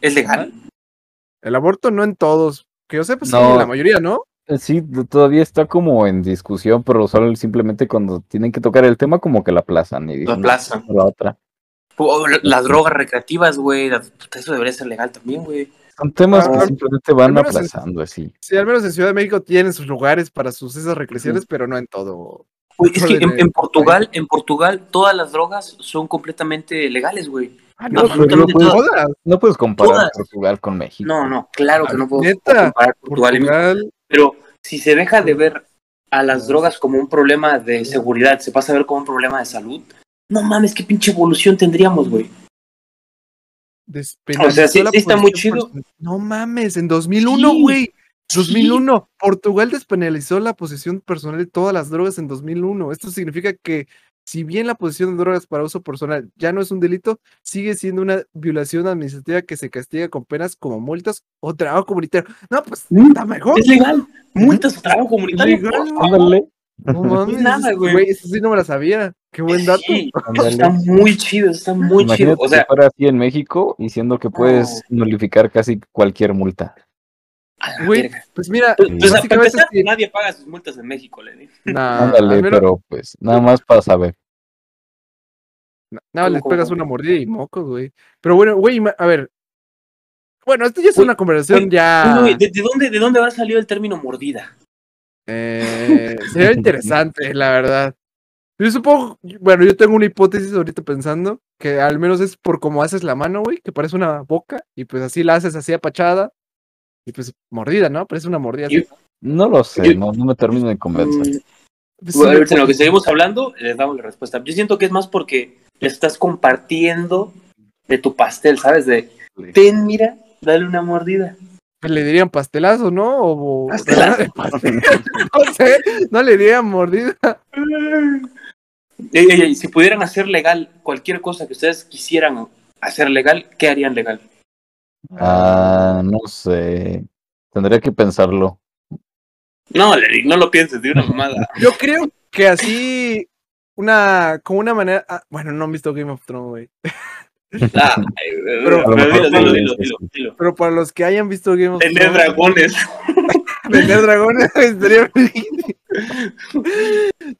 Speaker 3: ¿es legal?
Speaker 2: el aborto no en todos, que yo sepa, sí,
Speaker 4: No.
Speaker 2: en la mayoría, ¿no?
Speaker 4: Eh, Sí, todavía está como en discusión, pero solo simplemente cuando tienen que tocar el tema como que la aplazan y
Speaker 3: La
Speaker 4: dicen,
Speaker 3: plaza.
Speaker 4: "No, la otra.
Speaker 3: O la- las drogas recreativas, güey, eso debería ser legal también, güey.
Speaker 4: Son temas
Speaker 2: Ah,
Speaker 4: que simplemente van
Speaker 2: en-
Speaker 4: aplazando así.
Speaker 2: Sí, al menos en Ciudad de México tienen sus lugares para sus esas recreaciones, pero no en todo.
Speaker 3: Es que en, en Portugal, en Portugal, todas las drogas son completamente legales, güey.
Speaker 2: Ah,
Speaker 3: No, puedes-
Speaker 2: todas.
Speaker 4: No puedes comparar
Speaker 3: Todas.
Speaker 4: Portugal con México.
Speaker 3: No, no, claro que no puedo
Speaker 2: Neta,
Speaker 3: comparar Portugal y México. Pero si se deja de ver a las drogas como un problema de seguridad, se pasa a ver como un problema de salud, no mames, qué pinche evolución tendríamos, güey.
Speaker 2: Despenalizó
Speaker 3: O sea, sí-
Speaker 2: la
Speaker 3: sí está muy chido.
Speaker 2: No mames, en 2001,
Speaker 3: Sí,
Speaker 2: güey.
Speaker 3: Sí.
Speaker 2: 2001. Portugal despenalizó la posesión personal de todas las drogas en 2001. Esto significa que si bien la posesión de drogas para uso personal ya no es un delito, sigue siendo una violación administrativa que se castiga con penas como multas o trabajo comunitario. No, pues
Speaker 3: Mm,
Speaker 2: está mejor.
Speaker 3: Es legal. Multas o trabajo comunitario.
Speaker 2: legal, No [LAUGHS] mames,
Speaker 3: nada, güey.
Speaker 2: Eso sí no me la sabía. Qué buen dato.
Speaker 3: Sí, está muy chido, está muy chido.
Speaker 4: Imagínate
Speaker 3: O sea,
Speaker 4: que fuera así en México, diciendo que puedes nulificar casi cualquier multa.
Speaker 3: a
Speaker 2: Güey. Pues mira,
Speaker 3: Pues, pues,
Speaker 2: básicamente
Speaker 3: empezar,
Speaker 2: sí.
Speaker 3: nadie paga sus multas en México, Lenny.
Speaker 2: Nah,
Speaker 4: Ándale,
Speaker 2: al menos-
Speaker 4: pero pues nada más para saber.
Speaker 2: Nada,
Speaker 3: ¿Cómo,
Speaker 2: les pegas una mordida y mocos, güey. Pero bueno, güey, a ver. Bueno, esto ya es
Speaker 3: Güey,
Speaker 2: una conversación
Speaker 3: güey,
Speaker 2: ya.
Speaker 3: Güey, ¿de, de dónde, ¿De dónde habrá salido el término mordida?
Speaker 2: eh, sería [LAUGHS] interesante, la verdad. Yo supongo, bueno, yo tengo una hipótesis ahorita pensando que al menos es por cómo haces la mano, güey, que parece una boca y pues así la haces así apachada y pues mordida, ¿no? Parece una mordida. así.
Speaker 4: No lo sé,
Speaker 3: Yo-
Speaker 4: no, no me termino de convencer.
Speaker 3: Mm,
Speaker 2: Pues,
Speaker 3: Bueno,
Speaker 2: una
Speaker 3: ahorita en lo que seguimos hablando, les damos la respuesta. Yo siento que es más porque le estás compartiendo de tu pastel, ¿sabes? De, ten, mira, dale una mordida.
Speaker 2: Le dirían pastelazo, ¿no? O,
Speaker 3: Pastelazo. [LAUGHS]
Speaker 2: no sé, no le dirían mordida. [LAUGHS]
Speaker 3: Ey, ey, ey, si pudieran hacer legal cualquier cosa que ustedes quisieran hacer legal, ¿qué harían legal?
Speaker 4: Ah, no sé. Tendría que pensarlo.
Speaker 3: No, Lenny, no lo pienses, de una mamada. [LAUGHS]
Speaker 2: Yo creo que así, una, como una manera, ah, bueno, no han visto Game of Thrones, güey.
Speaker 3: Ah, ay,
Speaker 2: Pero-
Speaker 3: pero.
Speaker 2: Pero para los que hayan visto Game of
Speaker 3: Tener
Speaker 2: Thrones,
Speaker 3: dragones. [LAUGHS]
Speaker 2: vender dragones [LAUGHS] estaría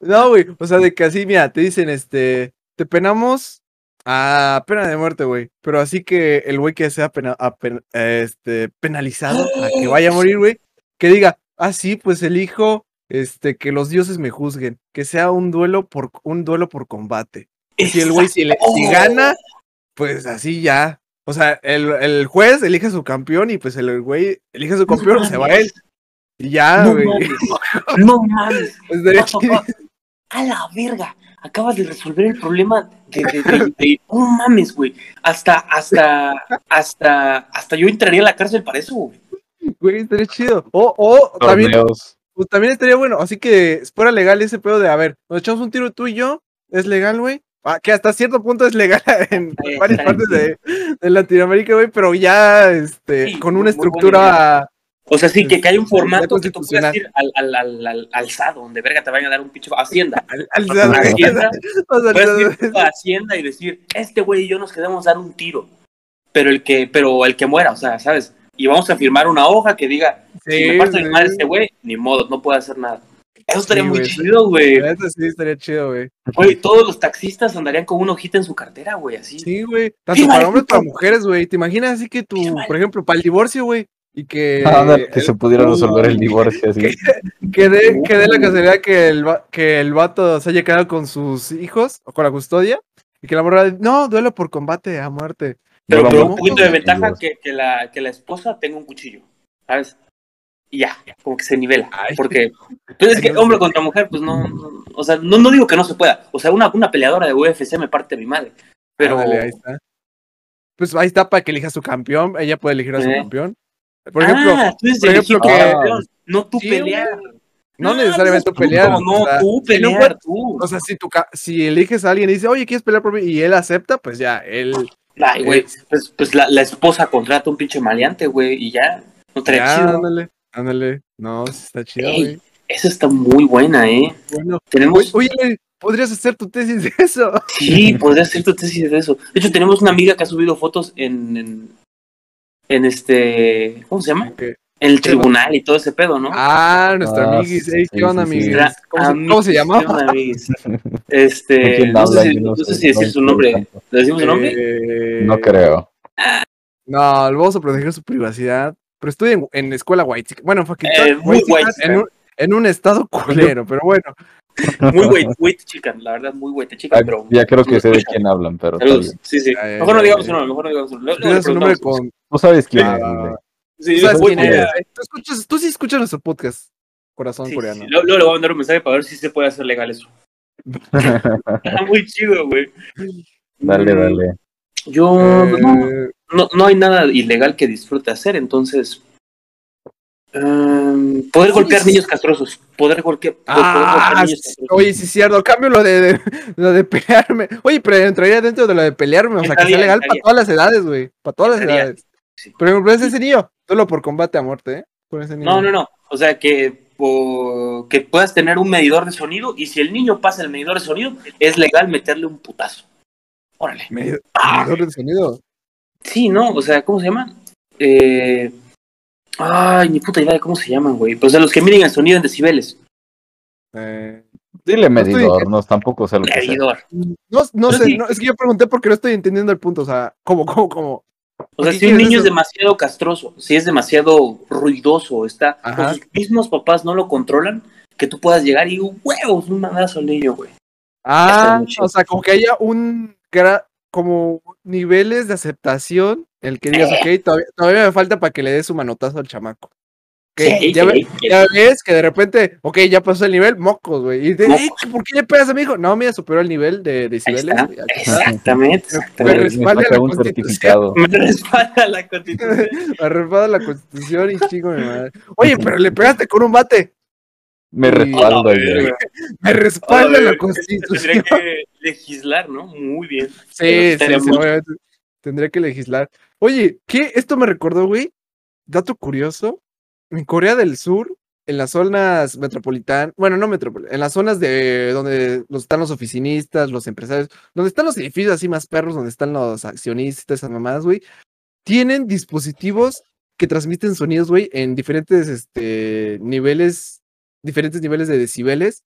Speaker 2: No, güey, o sea, de que así, mira, te dicen, este, te penamos a pena de muerte, güey, pero así que el güey que sea pena- a pen- este, penalizado, a que vaya a morir, güey, que diga, ah, sí, pues elijo, este, que los dioses me juzguen, que sea un duelo por, un duelo por combate. Si el güey, si, le- si gana, pues así ya. O sea, el, el juez elige a su campeón y pues el güey elige a su campeón, se va él. Y ya,
Speaker 3: No
Speaker 2: güey.
Speaker 3: mames. [LAUGHS] No mames. No. A la verga. acabas de resolver el problema de, de, de- [LAUGHS] de- no mames, güey. Hasta, hasta, hasta, hasta yo entraría a la cárcel para eso, güey.
Speaker 2: Güey, estaría chido. O, o también, pues, también estaría bueno. Así que fuera legal ese pedo de, a ver, nos echamos un tiro tú y yo. ¿Es legal, güey? Ah, que hasta cierto punto es legal [LAUGHS] en varias partes de, de Latinoamérica, güey, pero ya este,
Speaker 3: Sí,
Speaker 2: con una estructura.
Speaker 3: O sea, sí, que, que hay un formato que tú puedas ir al, al, al, al, al SAD, donde verga te vayan a dar un pinche Hacienda.
Speaker 2: al- al-
Speaker 3: Hacienda, [LAUGHS]
Speaker 2: o sea,
Speaker 3: puedes ir a Hacienda y decir, este güey y yo nos quedamos dar un tiro. Pero el que, pero el que muera, o sea, ¿sabes? Y vamos a firmar una hoja que diga, si me pasa
Speaker 2: sí.
Speaker 3: este güey, ni modo, no puede hacer nada. Eso estaría
Speaker 2: Sí,
Speaker 3: muy chido, güey.
Speaker 2: Neta sí estaría chido, güey.
Speaker 3: Güey, todos los taxistas andarían con una hojita en su cartera, güey, así.
Speaker 2: Sí, güey. Tanto para hombres como para mujeres, güey. ¿Te imaginas así que tú,
Speaker 3: Fírmale.
Speaker 2: por ejemplo, para el divorcio, güey? Y que,
Speaker 4: Ándale, que
Speaker 2: el-
Speaker 4: se pudiera resolver el divorcio así. [LAUGHS]
Speaker 2: que dé que dé la casualidad que el, que el vato se haya quedado con sus hijos o con la custodia y que la morra, no, duelo por combate a muerte.
Speaker 3: Pero, un poquito de ventaja que, que, la, que la esposa tenga un cuchillo, ¿sabes? Y ya, como que se nivela.
Speaker 2: Ay.
Speaker 3: Porque pues es que hombre contra mujer, pues no, no- o sea, no, no digo que no se pueda. O sea, una, una peleadora de UFC me parte mi madre. Pero
Speaker 2: Ándale, ahí está. Pues ahí está para que elija su campeón. Ella puede elegir a su
Speaker 3: Eh.
Speaker 2: campeón. Por ejemplo,
Speaker 3: ah, tú eres
Speaker 2: por ejemplo,
Speaker 3: elegir
Speaker 2: que-
Speaker 3: campeón, no tú
Speaker 2: Sí,
Speaker 3: pelear.
Speaker 2: no
Speaker 3: Ah,
Speaker 2: necesariamente
Speaker 3: no,
Speaker 2: pelear.
Speaker 3: No,
Speaker 2: o sea,
Speaker 3: tú
Speaker 2: no
Speaker 3: pelear, tú.
Speaker 2: O sea, si, tu ca- si eliges a alguien y dice, oye, ¿quieres pelear por mí? Y él acepta, pues ya, él.
Speaker 3: Ay, güey, pues, pues la, la esposa contrata un pinche maleante, güey, y ya. No estaría
Speaker 2: Ya,
Speaker 3: chido.
Speaker 2: ándale, ándale. No, está chido, güey.
Speaker 3: Esa está muy buena, ¿eh?
Speaker 2: Bueno,
Speaker 3: Tenemos.
Speaker 2: oye, oye, podrías hacer tu tesis de eso.
Speaker 3: Sí, [LAUGHS] podría ser tu tesis de eso. De hecho, tenemos una amiga que ha subido fotos en, en, en este, ¿cómo se llama? En el tribunal y todo ese pedo, ¿no?
Speaker 2: Ah, nuestra
Speaker 4: Ah,
Speaker 2: amiguis.
Speaker 4: sí,
Speaker 2: Ey,
Speaker 4: sí,
Speaker 2: ¿Qué onda,
Speaker 4: sí, sí.
Speaker 2: amiguis? ¿Cómo, se, cómo se llamaba?
Speaker 3: amiguis. [LAUGHS]
Speaker 4: ¿Con
Speaker 3: Este, no sé, si, no
Speaker 4: no
Speaker 3: sé decir
Speaker 4: no
Speaker 3: su nombre. ¿Le decimos su nombre?
Speaker 2: Eh,
Speaker 4: No creo.
Speaker 2: No, le vamos a proteger su privacidad. Pero estoy en, en escuela white. Bueno, facultad
Speaker 3: Eh, muy
Speaker 2: white
Speaker 3: white
Speaker 2: en, un, en un estado [LAUGHS] culero, pero bueno.
Speaker 3: Muy güey, güey chican, la verdad, muy güey chican,
Speaker 4: Ah,
Speaker 3: pero.
Speaker 4: Ya creo que
Speaker 3: no
Speaker 4: sé de quién hablan, pero.
Speaker 3: Sí, sí. Mejor no digamos su mejor no digamos su nombre. Le
Speaker 2: Tienes un nombre.
Speaker 4: Tú sabes quién
Speaker 2: Ah,
Speaker 4: es.
Speaker 3: Sí,
Speaker 2: ¿Tú sabes
Speaker 3: güey,
Speaker 2: quién
Speaker 3: güey,
Speaker 2: es? ¿Tú, escuchas, tú sí escuchas nuestro podcast, Corazón
Speaker 3: sí,
Speaker 2: Coreano.
Speaker 3: sí. Luego, luego le voy a mandar un mensaje para ver si se puede hacer legal eso. Está [LAUGHS] muy chido, güey.
Speaker 4: Dale,
Speaker 3: Mm,
Speaker 4: dale.
Speaker 3: Yo no,
Speaker 2: Eh,
Speaker 3: no, no hay nada ilegal que disfrute hacer, entonces. em, poder golpear
Speaker 2: sí.
Speaker 3: niños castrosos. Poder,
Speaker 2: Ah,
Speaker 3: golpear niños castrosos.
Speaker 2: oye, sí es cierto, cambio lo de, de- lo de pelearme. Oye, pero entraría dentro de lo de pelearme, o sea, que sea legal para todas las edades, güey. Para todas las
Speaker 3: Estaría,
Speaker 2: edades.
Speaker 3: Sí.
Speaker 2: Por ejemplo, ese niño, solo por combate a muerte, ¿eh? Por ese niño.
Speaker 3: No, no, no. O sea, que, que puedas tener un medidor de sonido y si el niño pasa el medidor de sonido, es legal meterle un putazo. Órale.
Speaker 2: Medidor
Speaker 3: Ah,
Speaker 2: medidor de sonido.
Speaker 3: sí, ¿no? O sea, ¿cómo se llaman? Eh... Ay, ni puta idea de cómo se llaman, güey. Pues a los que miden el sonido en decibeles.
Speaker 2: Eh,
Speaker 4: Dile
Speaker 2: No estoy-
Speaker 4: medidor, no, tampoco sé lo que sea.
Speaker 3: Medidor.
Speaker 2: no, no
Speaker 3: Yo
Speaker 2: sé,
Speaker 3: sí.
Speaker 2: no, es que yo pregunté porque no estoy entendiendo el punto, o sea, ¿cómo, cómo, cómo?
Speaker 3: O sea,
Speaker 2: ¿Qué
Speaker 3: si un niño es demasiado castroso, si es demasiado ruidoso, está
Speaker 2: Ajá.
Speaker 3: sus mismos papás no lo controlan, que tú puedas llegar y huevos, un mandazo al niño, güey.
Speaker 2: Ah, o sea, como que haya un, gra- como niveles de aceptación, el que digas, ok, todavía, todavía me falta para que le des su manotazo al chamaco.
Speaker 3: Sí,
Speaker 2: ya, ves que de repente, ok, ya pasó el nivel, mocos, güey. Y
Speaker 3: Mocos.
Speaker 2: "Ey, ¿por qué le pegas a mi hijo? No, mira, superó el nivel de decibeles.
Speaker 3: Exactamente,
Speaker 2: Me
Speaker 4: Me, me
Speaker 2: respalda la Constitución. [LAUGHS]
Speaker 3: Me respalda la constitución.
Speaker 2: Arrepada la constitución y chingo mi madre. Oye, pero le pegaste con un bate.
Speaker 4: Me ya.
Speaker 3: verga.
Speaker 2: Me respalda la
Speaker 3: Tendría
Speaker 2: constitución.
Speaker 3: que legislar, ¿no? Muy bien.
Speaker 2: Sí, sí, sí. Tendría que legislar. Oye, ¿qué? Esto me recordó, güey. Dato curioso. En Corea del Sur, en las zonas metropolitanas, bueno, no metropolitanas, en las zonas de donde están los oficinistas, los empresarios, donde están los edificios así más perros, donde están los accionistas, esas mamadas, güey, tienen dispositivos que transmiten sonidos, güey, en diferentes este, niveles, diferentes niveles de decibeles,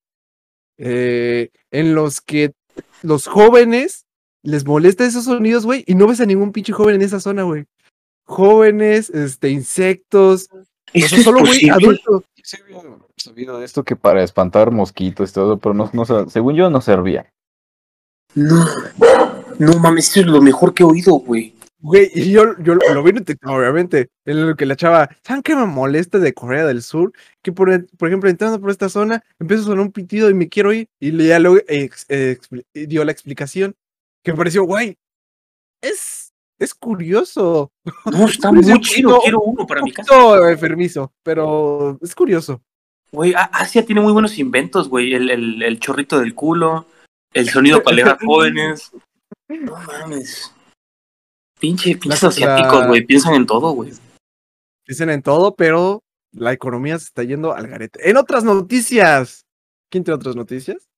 Speaker 2: eh, en los que los jóvenes les molesta esos sonidos, güey, y no ves a ningún pinche joven en esa zona, güey. Jóvenes, este, insectos,
Speaker 3: Eso es
Speaker 2: solo, güey,
Speaker 3: posible.
Speaker 2: adultos.
Speaker 4: Sí había sabido de esto que para espantar mosquitos y todo, pero no, no, según yo no servía.
Speaker 3: No, no mames, eso es lo mejor que he oído, güey.
Speaker 2: Güey, y yo, yo lo lo vi en TikTok, obviamente. En lo que la chava, ¿saben qué me molesta de Corea del Sur? Que por, por ejemplo, entrando por esta zona, empiezo a sonar un pitido y me quiero ir. Y le- ya luego eh, dio la explicación. Que me pareció, güey, es, es curioso.
Speaker 3: No, [LAUGHS] está muy chido. Quiero uno para mi casa.
Speaker 2: poquito enfermizo, pero es curioso.
Speaker 3: Güey, A- Asia tiene muy buenos inventos, güey. El, el, el chorrito del culo, el [LAUGHS] sonido para alejar jóvenes. No mames. Pinche, pinches
Speaker 2: La-
Speaker 3: asiáticos,
Speaker 2: la-
Speaker 3: güey. Piensan en todo, güey.
Speaker 2: Dicen en todo, pero la economía se está yendo al garete. En otras noticias. ¿Quién tiene otras noticias?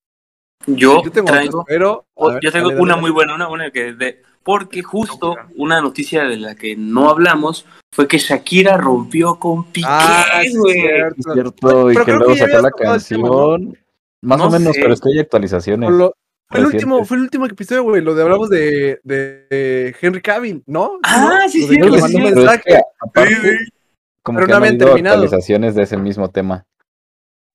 Speaker 3: Yo,
Speaker 2: Yo tengo
Speaker 3: traigo,
Speaker 2: otras, pero. a ver,
Speaker 3: yo
Speaker 2: dale, dale,
Speaker 3: una
Speaker 2: dale.
Speaker 3: muy buena, una, una que de, porque justo una noticia de la que no hablamos fue que Shakira rompió con Piqué,
Speaker 2: Ah, sí,
Speaker 3: güey.
Speaker 2: cierto.
Speaker 4: Es cierto, y
Speaker 2: Pero
Speaker 4: que luego
Speaker 2: que ya
Speaker 4: sacó la
Speaker 2: tema, ¿no?
Speaker 4: canción. Más
Speaker 3: No
Speaker 4: o menos,
Speaker 3: sé.
Speaker 4: pero es que hay actualizaciones.
Speaker 2: Lo- fue el último, fue el último episodio, güey. Lo de hablamos de, de, de Henry Cavill, ¿no?
Speaker 3: Ah, sí, sí, sí, sí.
Speaker 4: Pero es
Speaker 2: mensaje.
Speaker 4: que, aparte,
Speaker 3: Sí,
Speaker 4: como
Speaker 2: Pero
Speaker 4: que
Speaker 2: no
Speaker 4: han
Speaker 2: habían terminado.
Speaker 4: actualizaciones de ese mismo tema.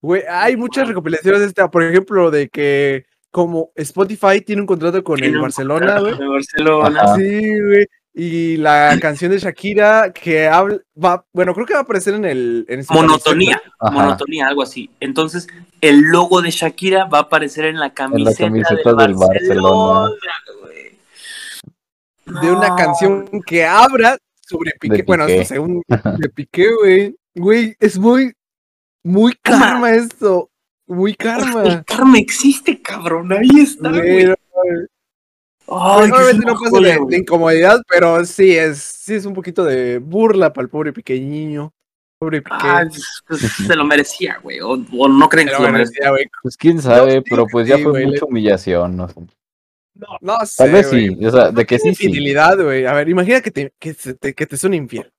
Speaker 2: Güey, hay muchas recopilaciones de esta, por ejemplo, de que como Spotify tiene un contrato con el Barcelona, güey.
Speaker 3: De Barcelona.
Speaker 4: Ajá.
Speaker 2: Sí, güey. Y la canción de Shakira que habla, va, bueno, creo que va a aparecer en el en
Speaker 3: Monotonía,
Speaker 4: Ajá.
Speaker 3: monotonía, algo así. Entonces, el logo de Shakira va a aparecer en la camiseta,
Speaker 4: camiseta
Speaker 3: del,
Speaker 4: del
Speaker 3: Barcelona.
Speaker 2: de una canción que habla sobre Piqué. Bueno, esto según [LAUGHS] de Piqué, güey. Güey, es muy, muy karma esto. Muy karma.
Speaker 3: El karma existe, cabrón. Ahí está, güey. Ay,
Speaker 2: Pues, no pasa de, de incomodidad, pero sí es, sí es un poquito de burla para el pobre pequeño. Pobre Piqué.
Speaker 3: Ah, pues, se lo merecía, güey. O, o no creen que se lo merecía.
Speaker 2: güey,
Speaker 4: Pues quién sabe, pero pues ya
Speaker 2: sí,
Speaker 4: fue
Speaker 2: le-
Speaker 4: mucha humillación. No sé.
Speaker 2: no sé.
Speaker 4: Tal vez sí, o sea, de que sí, sí.
Speaker 2: Infidelidad, güey. A ver, imagina que te, que, te, que te son infiel.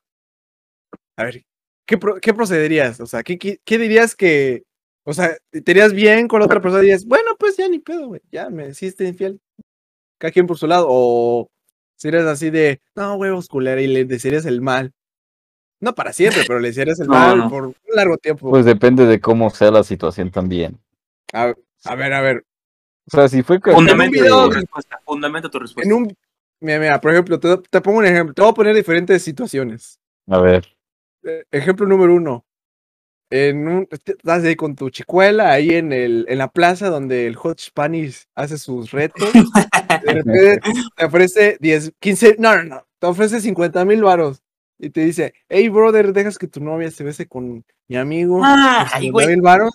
Speaker 2: A ver, ¿qué, pro- qué procederías? O sea, ¿qué, qué, qué dirías que. O sea, te irías bien con la otra persona y dirías, bueno, pues ya ni pedo, güey. Ya me hiciste infiel. Cada quien por su lado. O serías así de, no, huevos culera, y le desearías el mal. No para siempre, pero le desearías el [LAUGHS]
Speaker 3: No,
Speaker 2: mal
Speaker 3: no.
Speaker 2: por un largo tiempo.
Speaker 4: Pues depende de cómo sea la situación también.
Speaker 2: a, a ver, a ver.
Speaker 4: O sea, si fue que...
Speaker 3: Fundamenta
Speaker 2: video-
Speaker 3: tu respuesta. Fundamenta tu respuesta.
Speaker 2: En un. Mira, mira, por ejemplo, te, te pongo un ejemplo. Te voy a poner diferentes situaciones.
Speaker 4: A ver,
Speaker 2: Eh, ejemplo número uno. En un, est- estás ahí con tu chicuela, ahí en, el, en la plaza donde el Hot Spanish hace sus retos. De repente te ofrece 10, 15, no, no, no, te ofrece 50 mil varos. Y te dice, hey, brother, dejas que tu novia se bese con mi amigo.
Speaker 3: Ah,
Speaker 2: por
Speaker 3: ay,
Speaker 2: 50
Speaker 3: güey.
Speaker 2: mil varos.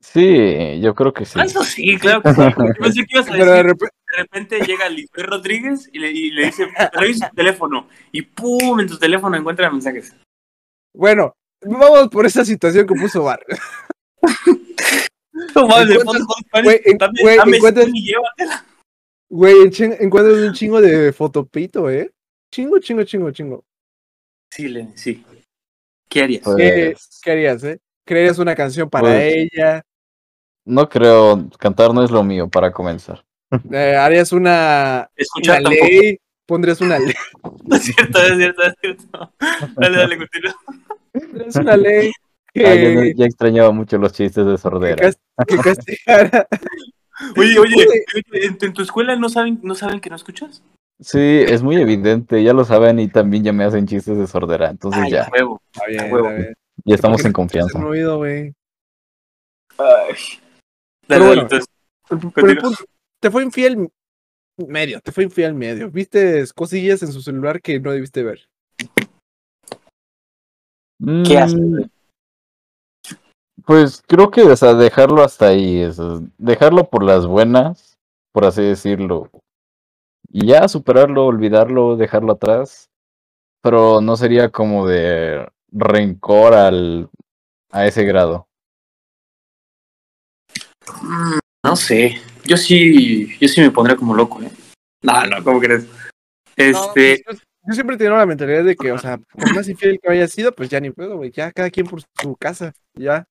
Speaker 4: sí, yo creo que sí.
Speaker 3: Ah, Eso sí, claro que sí. Yo pensé que ibas a
Speaker 2: Pero de
Speaker 3: decir,
Speaker 2: repente,
Speaker 3: de repente llega Lisbeth Rodríguez y le, y le dice, revisa tu teléfono. Y pum, en tu teléfono encuentra mensajes.
Speaker 2: bueno, vamos por esa situación que puso Bar.
Speaker 3: No mames,
Speaker 2: güey, encuentras-. Güey, un chingo de fotopito, ¿eh? Chingo, chingo, chingo, chingo.
Speaker 3: Sí, Lenny, sí. ¿Qué harías?
Speaker 4: Pues,
Speaker 2: ¿Qué, qué harías, eh? ¿Crearías una canción para
Speaker 4: Pues-
Speaker 2: ella?
Speaker 4: No creo, cantar no es lo mío para comenzar.
Speaker 2: Eh, ¿Harías una,
Speaker 3: Escuchar
Speaker 2: una
Speaker 3: tampoco.
Speaker 2: ley? ¿Pondrías una ley? [LAUGHS]
Speaker 3: Es cierto, es cierto, es cierto. Dale, dale, continúa.
Speaker 2: ¿Pondrías una ley que,
Speaker 4: Ah, ya, no- ya extrañaba mucho los chistes de
Speaker 2: que,
Speaker 4: sordera.
Speaker 2: que [LAUGHS] castigara?
Speaker 3: Oye, oye. ¿en tu, en tu escuela no saben, no saben que no escuchas?
Speaker 4: Sí, es muy evidente, ya lo saben y también ya me hacen chistes de sordera. Entonces
Speaker 3: Ay,
Speaker 4: ya,
Speaker 3: huevo.
Speaker 2: Bien,
Speaker 3: huevo.
Speaker 4: ya estamos en
Speaker 2: no
Speaker 4: confianza.
Speaker 2: el oído, güey.
Speaker 3: Ay.
Speaker 2: Pero
Speaker 3: Dale, entonces.
Speaker 2: El punto, te fue infiel medio, te fue infiel medio. Viste cosillas en su celular que no debiste ver.
Speaker 3: ¿Qué haces?
Speaker 4: Mm? Pues creo que o sea, dejarlo hasta ahí, eso, dejarlo por las buenas, por así decirlo. Y ya superarlo, olvidarlo, dejarlo atrás. Pero no sería como de rencor al, a ese grado.
Speaker 3: Mm, No sé. Yo sí, yo sí me pondría como loco, ¿eh? No, no, ¿cómo crees? Este,
Speaker 2: No, pues, yo, yo siempre he tenido la mentalidad de que, o sea, por más infiel que haya sido, pues ya ni puedo, güey. Ya cada quien por su casa. Ya.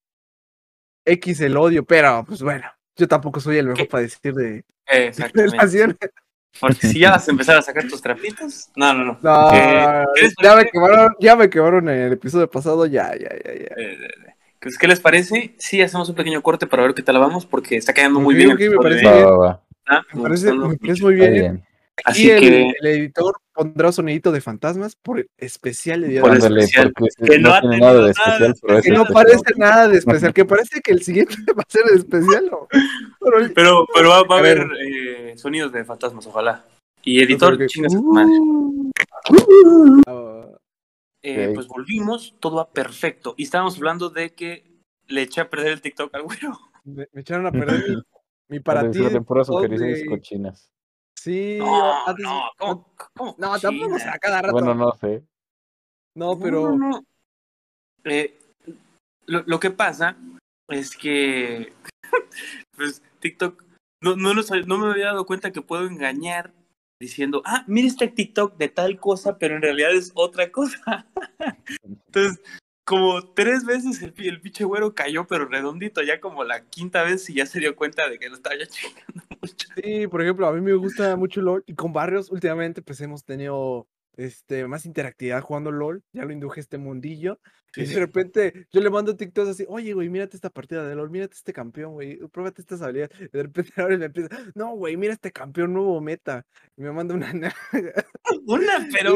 Speaker 2: X el odio, pero pues bueno, yo tampoco soy el mejor
Speaker 3: ¿Qué?
Speaker 2: para decir de
Speaker 3: exactamente.
Speaker 2: relaciones.
Speaker 3: Porque si ya vas a empezar a sacar tus trapitos, no, no, no.
Speaker 2: No,
Speaker 3: ¿Qué- qué les
Speaker 2: ya me quemaron, ya me quemaron en el episodio pasado, ya, ya, ya, ya.
Speaker 3: Eh, eh, eh. Pues, ¿Qué les parece? Sí, hacemos un pequeño corte para ver qué tal vamos, porque está quedando muy bien.
Speaker 2: ok,
Speaker 3: el
Speaker 2: me parece
Speaker 3: ¿eh?
Speaker 4: Va,
Speaker 2: bien.
Speaker 4: va, va.
Speaker 3: Ah,
Speaker 2: Me parece,
Speaker 3: gustando
Speaker 2: me
Speaker 3: mucho.
Speaker 2: parece muy bien.
Speaker 4: bien.
Speaker 3: Así
Speaker 2: y el,
Speaker 3: que
Speaker 2: el editor pondrá un sonidito de fantasmas por especial de Día de
Speaker 3: Por
Speaker 4: Ándale,
Speaker 3: especial, que
Speaker 4: no,
Speaker 3: no ha
Speaker 4: tiene
Speaker 3: tenido
Speaker 4: nada de
Speaker 3: nada
Speaker 4: especial,
Speaker 3: de
Speaker 2: Que no parece nada de especial, [LAUGHS] que parece que el siguiente [LAUGHS] va a ser el especial. ¿no? Pero-
Speaker 3: Pero, pero va, va a haber eh, sonidos de fantasmas, ojalá. Y editor,
Speaker 2: Porque-
Speaker 3: chingas a tu madre.
Speaker 2: Ah,
Speaker 3: Eh. Pues volvimos, todo va perfecto. Y estábamos hablando de que le eché a perder el TikTok al güero.
Speaker 2: me, me echaron a perder mi, mi
Speaker 4: para
Speaker 2: ti.
Speaker 4: sugerencias
Speaker 2: güey.
Speaker 4: cochinas.
Speaker 2: Sí,
Speaker 3: No,
Speaker 2: antes-
Speaker 3: no, ¿cómo? ¿Cómo?
Speaker 2: No, tampoco a cada rato.
Speaker 4: Bueno, no sé.
Speaker 2: No, pero.
Speaker 3: no, no. Eh, lo, lo que pasa es que [LAUGHS] pues TikTok no, no, no me había dado cuenta que puedo engañar diciendo, ah, mira este TikTok de tal cosa, pero en realidad es otra cosa. [LAUGHS] Entonces, como tres veces el, el pinche güero cayó, pero redondito, ya como la quinta vez y ya se dio cuenta de que lo estaba ya chingando [LAUGHS] mucho.
Speaker 2: Sí, por ejemplo, a mí me gusta mucho LOL y con Barrios últimamente pues hemos tenido este, más interactividad jugando LOL, ya lo induje este mundillo y de repente yo le mando TikToks así, oye güey, mírate esta partida de LOL, mírate este campeón, güey, pruébate estas habilidades y de repente [LAUGHS] ahora me empieza, no güey, mira este campeón nuevo meta y me manda una... [LAUGHS]
Speaker 3: Una, [LAUGHS] pero...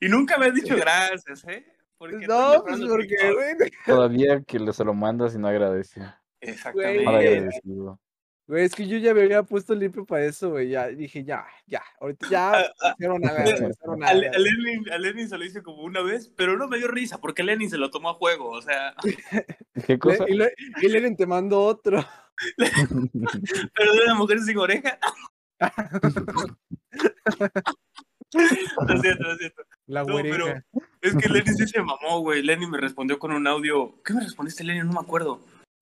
Speaker 3: Y nunca me has dicho gracias, ¿eh? Porque
Speaker 2: no, pues porque, güey,
Speaker 4: Todavía que le se lo mandas y no agradece.
Speaker 3: Exactamente.
Speaker 4: Mal
Speaker 2: Güey. Güey, es que yo ya me había puesto limpio para eso, güey, ya dije, ya, ya, ahorita ya, [LAUGHS] cero nada,
Speaker 3: A,
Speaker 2: nada.
Speaker 3: Le- a Lenin, a Lenin se lo hice como una vez, pero no me dio risa porque Lenin se lo tomó a juego. O sea, [LAUGHS]
Speaker 4: ¿Qué cosa?
Speaker 2: Y, le- y Leren te mando otro. [LAUGHS]
Speaker 3: pero de una mujer sin oreja. Lo siento, lo siento.
Speaker 2: La
Speaker 3: No, pero-. Es que Lenin sí se mamó, güey. Lenin me respondió con un audio. ¿Qué me respondiste, Lenin? No me acuerdo.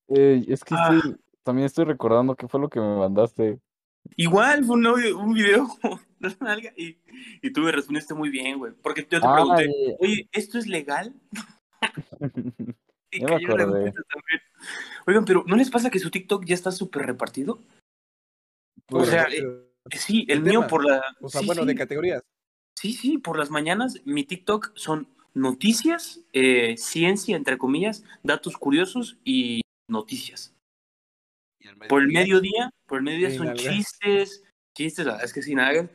Speaker 4: Eh, es que
Speaker 3: Ah.
Speaker 4: estoy- también estoy recordando qué fue lo que me mandaste.
Speaker 3: Igual fue un audio, un video [LAUGHS] y, y tú me respondiste muy bien, güey. Porque yo te
Speaker 4: Ah,
Speaker 3: pregunté, oye, ¿esto es legal? [LAUGHS] Y
Speaker 4: Ya me
Speaker 3: también. Oigan, pero ¿no les pasa que su TikTok ya está súper repartido? O
Speaker 4: pues,
Speaker 3: sea,
Speaker 2: Pero,
Speaker 3: Eh, Sí, el
Speaker 2: ¿De
Speaker 3: mío por la...
Speaker 2: o sea,
Speaker 3: sí,
Speaker 2: bueno,
Speaker 3: sí.
Speaker 2: de categorías.
Speaker 3: Sí, sí, por las mañanas mi TikTok son noticias, eh, ciencia, entre comillas, datos curiosos y noticias. Por el mediodía, por el mediodía
Speaker 2: Sí,
Speaker 3: son chistes, chistes, la verdad es que sí, nada,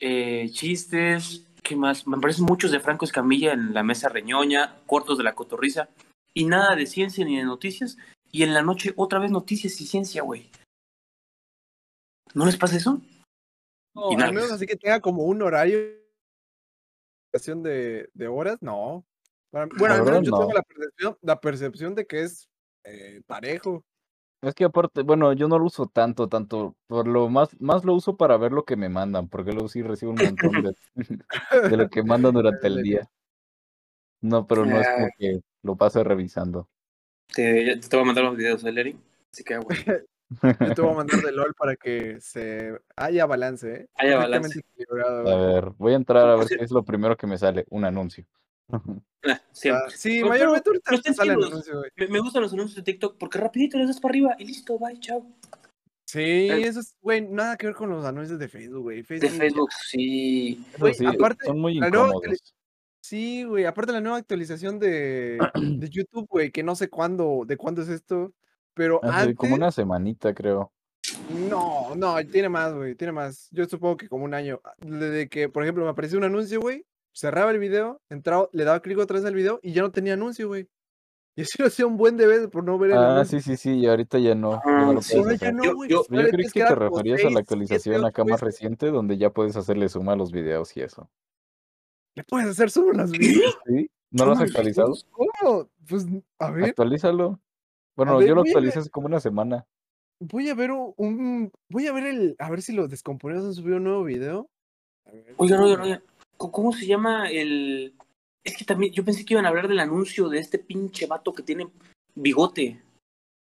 Speaker 3: eh, chistes, ¿qué más? Me parecen muchos de Franco Escamilla en la mesa reñoña, cortos de la cotorriza, y nada de ciencia ni de noticias, y en la noche otra vez noticias y ciencia, güey. ¿No les pasa eso?
Speaker 2: No,
Speaker 3: Y
Speaker 2: al menos así que tenga como un horario de, de horas, no. Para- bueno, al menos yo
Speaker 4: no.
Speaker 2: tengo la percepción, la percepción de que es eh, parejo.
Speaker 4: Es que aparte, bueno, yo no lo uso tanto, tanto, por lo más, más lo uso para ver lo que me mandan, porque luego sí recibo un montón de, [LAUGHS] de lo que mandan [LAUGHS] durante el día. No, pero no es como
Speaker 3: Ah.
Speaker 4: que lo pase revisando.
Speaker 3: Te, te voy a mandar los videos de Larry, así que, güey. [LAUGHS]
Speaker 2: Yo te voy a mandar de LOL para que se haya balance, ¿eh?
Speaker 3: Haya
Speaker 2: equilibrado,
Speaker 4: A ver, voy a entrar a ver qué es lo primero que me sale, un anuncio.
Speaker 3: Ah,
Speaker 2: Ah, sí,
Speaker 3: Pero-
Speaker 2: mayormente ahorita
Speaker 3: pero
Speaker 2: te sale el
Speaker 3: sentidos.
Speaker 2: anuncio, güey.
Speaker 3: Me, me gustan los anuncios de TikTok porque rapidito les das para arriba y listo, bye, chao.
Speaker 2: Sí,
Speaker 3: Eh.
Speaker 2: eso es, güey, nada que ver con los anuncios de Facebook, güey.
Speaker 3: De
Speaker 2: Facebook,
Speaker 3: sí.
Speaker 4: Sí,
Speaker 2: aparte,
Speaker 4: son muy
Speaker 2: la nueva
Speaker 4: incómodos.
Speaker 2: Sí, güey, aparte la nueva actualización de, [CLEARS THROAT] de YouTube, güey, que no sé cuándo, de cuándo es esto, pero
Speaker 4: Hace
Speaker 2: antes,
Speaker 4: como una semanita, creo.
Speaker 2: no, no, tiene más, güey, tiene más. Yo supongo que como un año. Desde que, por ejemplo, me apareció un anuncio, güey, cerraba el video, entraba, le daba clic otra vez al video y ya no tenía anuncio, güey. [LAUGHS] Y así lo hacía un buen de veces por no ver el
Speaker 4: Ah,
Speaker 2: anuncio.
Speaker 4: sí, sí, sí, y ahorita ya no.
Speaker 3: Ah,
Speaker 4: no
Speaker 3: sí.
Speaker 2: ya no,
Speaker 3: Yo-
Speaker 2: güey.
Speaker 3: yo-
Speaker 4: yo
Speaker 2: tienes
Speaker 4: que te referías a la actualización acá más reciente, donde ya puedes hacerle suma a los videos y eso.
Speaker 2: ¿Le puedes hacer solo las videos?
Speaker 4: ¿Sí? ¿No lo has
Speaker 3: Suma
Speaker 4: actualizado?
Speaker 2: ¿Cómo? Pues, a ver,
Speaker 4: Actualízalo. Bueno,
Speaker 2: ver,
Speaker 4: yo lo
Speaker 2: a
Speaker 4: actualicé hace como una semana.
Speaker 2: voy a ver un, voy a ver el, a ver si los descomponidos han subido un nuevo video. A ver,
Speaker 3: Oigan, oigan, oigan. ¿Cómo- ¿Cómo se llama el...? Es que también, yo pensé que iban a hablar del anuncio de este pinche vato que tiene bigote.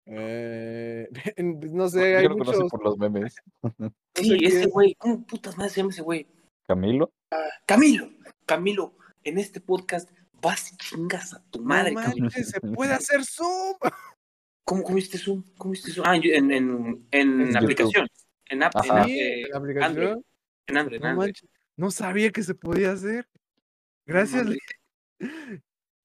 Speaker 2: Eh, [LAUGHS] no sé, hay
Speaker 4: Yo lo conocí
Speaker 2: muchos.
Speaker 4: por los memes.
Speaker 2: no
Speaker 3: Sí, ese
Speaker 2: es.
Speaker 3: güey. ¿Cómo putas madre se llama ese güey?
Speaker 4: Camilo.
Speaker 3: Camilo. Camilo, en este podcast vas y chingas a tu
Speaker 2: No
Speaker 3: madre, Camilo.
Speaker 2: manches, se puede hacer zoom. [LAUGHS]
Speaker 3: ¿Cómo, cómo viste Zoom? ¿Cómo viste Zoom? Ah, yo- en, en, en,
Speaker 2: En
Speaker 4: YouTube.
Speaker 3: aplicación. En app, en, app, eh,
Speaker 2: en aplicación.
Speaker 3: Android. en Android. en
Speaker 2: No
Speaker 3: Android.
Speaker 2: No sabía que se podía hacer. Gracias. Le- [LAUGHS]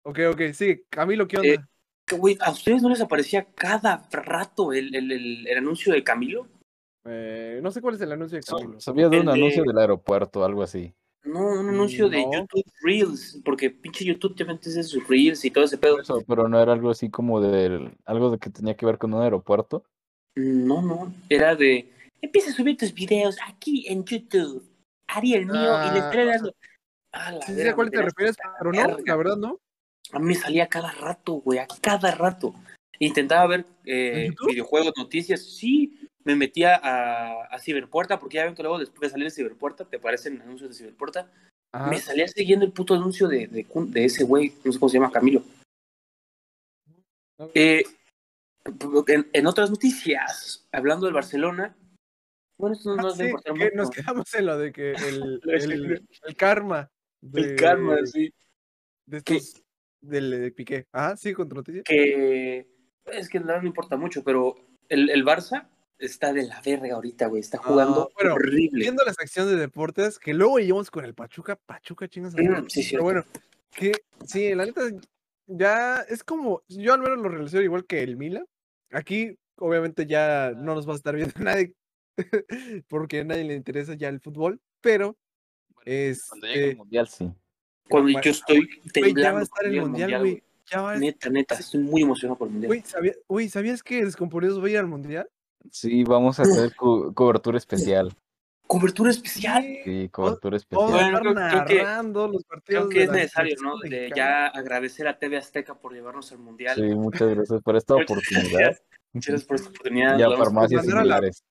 Speaker 2: Ok, ok, sí, Camilo, ¿qué
Speaker 3: Eh,
Speaker 2: onda?
Speaker 3: Güey, ¿a ustedes no les aparecía cada rato el, el, el, el anuncio de Camilo?
Speaker 2: Eh, no sé cuál es el anuncio de Camilo.
Speaker 4: Sabía de
Speaker 3: El
Speaker 4: un anuncio
Speaker 3: de-
Speaker 4: del aeropuerto, algo así.
Speaker 3: No, un anuncio de
Speaker 2: No.
Speaker 3: YouTube Reels, porque pinche YouTube te metes en sus Reels y todo ese pedo.
Speaker 4: Eso, pero no era algo así como del algo de que tenía que ver con un aeropuerto.
Speaker 3: No, no, era de, empieza a subir tus videos aquí en YouTube. Haría el mío y le
Speaker 2: Ah, sea,
Speaker 3: dando.
Speaker 2: Sí, sé a cuál te refieres, pero
Speaker 3: la
Speaker 2: no,
Speaker 3: verga.
Speaker 2: la verdad no.
Speaker 3: A mí me salía cada rato, güey, a cada rato. Intentaba ver eh, videojuegos, noticias, sí, me metía a, a Ciberpuerta, porque ya ven que luego después de salir de Ciberpuerta te aparecen anuncios de Ciberpuerta.
Speaker 2: Ajá.
Speaker 3: Me salía siguiendo el puto anuncio de, de, de ese güey, no sé cómo se llama, Camilo. Eh, en, en otras noticias, hablando del Barcelona, bueno, esto no
Speaker 2: Ah,
Speaker 3: nos
Speaker 2: sí, que nos quedamos en lo de que [LAUGHS] el, el, el karma. De,
Speaker 3: El karma, sí.
Speaker 2: De estos. Del de Piqué. Ah, sí, con tu noticia.
Speaker 3: Que es que no me importa mucho, pero el, el Barça está de la verga ahorita, güey. Está jugando
Speaker 2: Ah, bueno,
Speaker 3: horrible.
Speaker 2: Viendo la sección de deportes, que luego llevamos con el Pachuca. Pachuca, chingas.
Speaker 3: Mm, sí,
Speaker 2: Pero bueno, que sí, la neta, ya es como. Yo al menos lo relaciono igual que el Mila. Aquí, obviamente, ya no nos va a estar viendo [LAUGHS] nadie. [LAUGHS] porque a nadie le interesa ya el fútbol. Pero.
Speaker 4: Cuando llegue el
Speaker 2: Este,
Speaker 4: mundial, sí.
Speaker 3: Cuando yo estoy
Speaker 2: güey, ya
Speaker 3: temblando.
Speaker 2: va a estar el mundial, güey. Ya va a
Speaker 3: Neta, neta, estoy muy emocionado por el mundial.
Speaker 2: Güey, ¿sabía- güey, ¿sabías que Descomponidos va a ir al mundial?
Speaker 4: Sí, vamos a hacer co- cobertura especial.
Speaker 3: Cobertura especial.
Speaker 4: Sí, cobertura especial.
Speaker 3: Bueno, creo- creo que-
Speaker 2: los partidos.
Speaker 3: Creo que es necesario, ¿no? De ya agradecer a TV Azteca por llevarnos al mundial.
Speaker 4: Sí, muchas gracias por esta [LAUGHS]
Speaker 3: Muchas
Speaker 4: oportunidad.
Speaker 3: gracias. Gracias por esta oportunidad.
Speaker 4: Y a farmacias similares.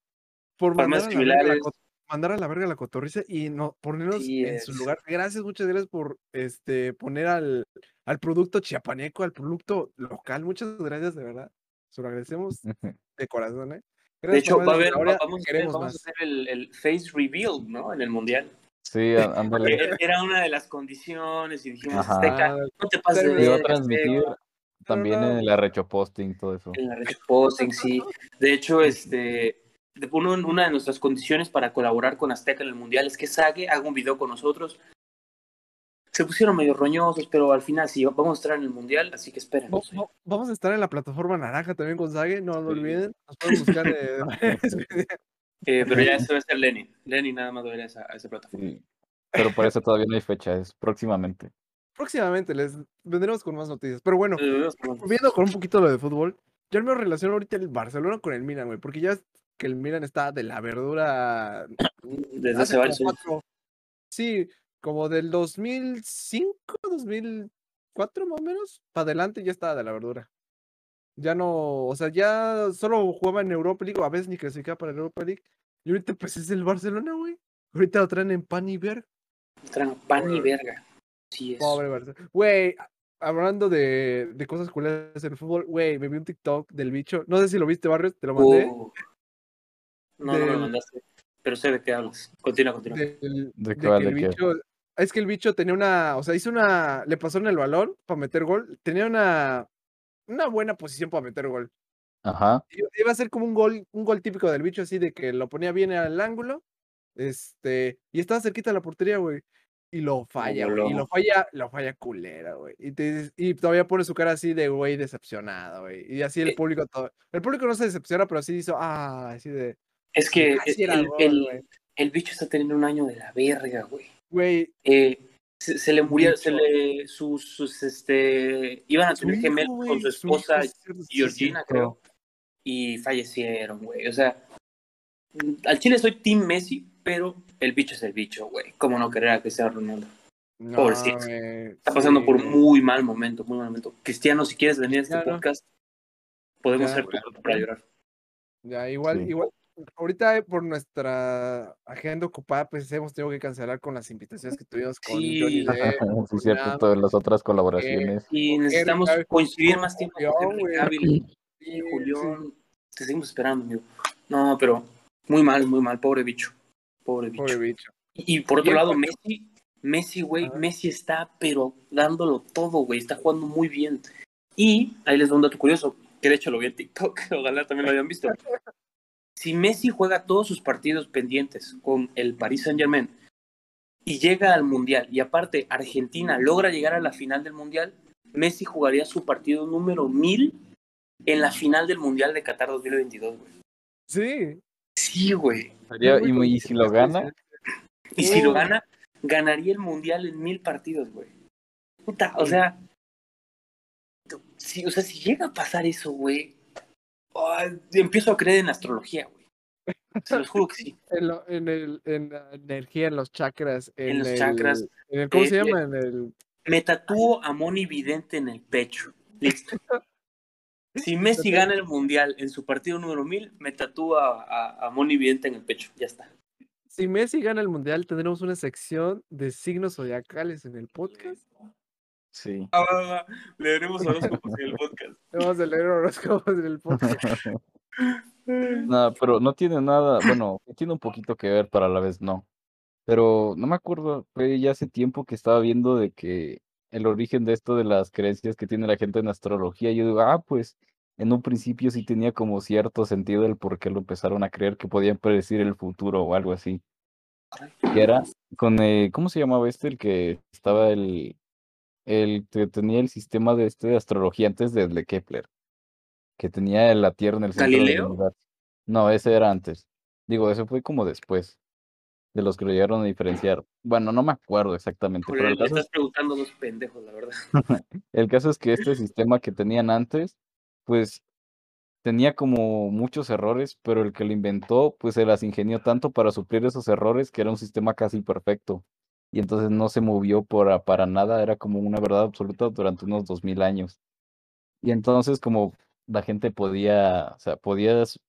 Speaker 2: Por mandar
Speaker 3: Farmacias
Speaker 2: a, la verga la
Speaker 3: similares.
Speaker 2: co- mandar a la verga la cotorriza y no ponernos
Speaker 3: Sí
Speaker 2: en su lugar. Gracias, muchas gracias por este poner al, al producto chiapaneco, al producto local. Muchas gracias, de verdad. Se lo agradecemos de corazón, ¿eh?
Speaker 3: De hecho, va a haber,
Speaker 2: Zanahoria,
Speaker 3: vamos, a hacer,
Speaker 2: queremos
Speaker 3: vamos a
Speaker 2: más.
Speaker 3: hacer el, el face reveal, ¿no? En el mundial.
Speaker 4: Sí, [LAUGHS] ándale.
Speaker 3: Era una de las condiciones y dijimos,
Speaker 4: Ajá.
Speaker 3: Azteca, no te pases de
Speaker 4: a
Speaker 3: verga,
Speaker 4: transmitir
Speaker 3: Azteca".
Speaker 4: también
Speaker 2: no.
Speaker 4: en el arrechoposting, todo eso.
Speaker 3: en la red posting, sí. De hecho, este, uno- una de nuestras condiciones para colaborar con Azteca en el Mundial es que Sage haga un video con nosotros. Se pusieron medio roñosos, pero al final sí, vamos a estar en el Mundial, así que esperen.
Speaker 2: Va- va- Vamos a estar en la plataforma naranja también con Sage, no lo olviden. Nos pueden buscar eh. [LAUGHS] [LAUGHS]
Speaker 3: Eh, pero ya eso va a ser Lenny. Lenny nada más va a ir a esa, a esa plataforma.
Speaker 4: Sí. Pero por eso todavía no hay fecha, es próximamente.
Speaker 2: Próximamente les vendremos con más noticias. Pero bueno, Viendo con un poquito lo de fútbol, yo me relaciono ahorita el Barcelona con el Milan, güey, porque ya que el Milan está de la verdura [CLEARS THROAT]
Speaker 3: Desde
Speaker 2: hace
Speaker 3: varios años.
Speaker 2: sí, como del 2005, 2004 más o menos, para adelante ya estaba de la verdura. Ya no, o sea, ya solo jugaba en Europa League, o a veces ni clasificaba para Europa League. Y ahorita pues es el Barcelona, güey. Ahorita lo traen en pan y ver.
Speaker 3: Traen pan y verga. Sí es.
Speaker 2: Pobre Barcelona. Güey, hablando de, de cosas culeras en el fútbol, güey, me vi un TikTok del bicho. No sé si lo viste, Barrios, te lo mandé.
Speaker 3: Uh. No, no me lo
Speaker 2: Del-
Speaker 3: mandaste. Pero sé de qué hablas. Continúa, continúa.
Speaker 2: del-
Speaker 4: ¿De
Speaker 2: de
Speaker 4: qué va,
Speaker 2: que el
Speaker 4: de qué?
Speaker 2: bicho. Es que el bicho tenía una. O sea, hizo una. Le pasó en el balón para meter gol. Tenía una. Una buena posición para meter gol.
Speaker 4: Ajá.
Speaker 2: Iba a ser como un gol, un gol típico del bicho, así de que lo ponía bien al ángulo. Este. Y estaba cerquita de la portería, güey. Y lo falla, güey. Y lo falla, lo falla culera, güey. Y, te- y todavía pone su cara así de güey decepcionado, güey. Y así el
Speaker 3: Eh.
Speaker 2: público todo. El público no se decepciona, pero sí hizo, ah, así de.
Speaker 3: Es que el,
Speaker 2: gol,
Speaker 3: el- bicho está teniendo un año de la verga, güey.
Speaker 2: Güey,
Speaker 3: Eh, se, se le murió, se le, sus, sus, este, iban a tener
Speaker 2: hijo,
Speaker 3: gemelos
Speaker 2: güey,
Speaker 3: con su esposa Georgina, creo, y fallecieron, güey. O sea, al Chile soy Team Messi, pero el bicho es el bicho, güey. ¿Cómo no querer a Cristiano Ronaldo?
Speaker 2: No,
Speaker 3: Pobrecito.
Speaker 2: güey,
Speaker 3: Está pasando
Speaker 2: sí,
Speaker 3: por muy mal momento, muy mal momento. Cristiano, si quieres venir a este podcast, podemos
Speaker 2: Ya,
Speaker 3: ser tu para llorar.
Speaker 2: Ya, igual,
Speaker 4: Sí.
Speaker 2: igual. Ahorita eh, por nuestra agenda ocupada, pues hemos tenido que cancelar con las invitaciones que tuvimos con
Speaker 3: Sí.
Speaker 2: Johnny Depp. [LAUGHS]
Speaker 4: Sí, cierto,
Speaker 2: Nada.
Speaker 4: todas las otras colaboraciones.
Speaker 3: Y necesitamos
Speaker 2: Henry
Speaker 3: coincidir más tiempo con Henry. Sí, Julián, te seguimos esperando, amigo. No, pero muy mal, muy mal, pobre bicho. Pobre bicho.
Speaker 2: Pobre bicho.
Speaker 3: Y, y por otro lado, Messi, Messi, güey. Messi está, pero dándolo todo, güey, está jugando muy bien. Y ahí les doy un dato curioso, que de hecho lo vi en TikTok, [LAUGHS] ojalá también lo hayan visto. Si Messi juega todos sus partidos pendientes con el Paris Saint Germain y llega al Mundial, y aparte Argentina logra llegar a la final del Mundial, Messi jugaría su partido número 1000 en la final del Mundial de Qatar 2022, güey.
Speaker 2: Sí.
Speaker 3: Sí, güey.
Speaker 2: Muy
Speaker 4: y, y si lo gana,
Speaker 3: Y si lo gana, ganaría el mundial en mil partidos, güey. Puta, o sea. Si, o sea, si llega a pasar eso, güey. Empiezo a creer en astrología, güey. Se los juro que sí. [LAUGHS]
Speaker 2: En, lo- en el, en la energía, en los chakras. En,
Speaker 3: los
Speaker 2: el-
Speaker 3: chakras.
Speaker 2: en el- ¿Cómo
Speaker 3: Eh,
Speaker 2: se
Speaker 3: eh,
Speaker 2: llama? En el.
Speaker 3: Me tatúo a Moni Vidente en el pecho. Listo. [LAUGHS] Si Messi gana el mundial en su partido número mil, me tatúo a, a, a Moni Vidente en el pecho. Ya está.
Speaker 2: Si Messi gana el mundial, tendremos una sección de signos zodiacales en el podcast.
Speaker 4: Sí.
Speaker 3: Ah, leeremos horóscopos en el podcast. [LAUGHS]
Speaker 2: Vamos a leer horóscopos en el podcast. [LAUGHS]
Speaker 4: No, pero no tiene nada, bueno, tiene un poquito que ver, pero a la vez no. Pero no me acuerdo, fue ya hace tiempo que estaba viendo de que el origen de esto de las creencias que tiene la gente en astrología, yo digo, ah, pues en un principio sí tenía como cierto sentido el por qué lo empezaron a creer que podían predecir el futuro o algo así. Que era con, eh, ¿cómo se llamaba este? El que estaba el, el que tenía el sistema de este de astrología antes de, de Kepler, que tenía la Tierra en el centro del. No, ese era antes. Digo, eso fue como después de los que lo llegaron a diferenciar. Bueno, no me acuerdo exactamente, pero el
Speaker 3: le
Speaker 4: caso,
Speaker 3: estás
Speaker 4: es,
Speaker 3: preguntando a los pendejos, la verdad. [LAUGHS]
Speaker 4: el caso es que este sistema que tenían antes, pues tenía como muchos errores, pero el que lo inventó, pues se las ingenió tanto para suplir esos errores que era un sistema casi perfecto. Y entonces no se movió por, para nada, era como una verdad absoluta durante unos dos mil años. Y entonces como la gente podía, o sea, podías,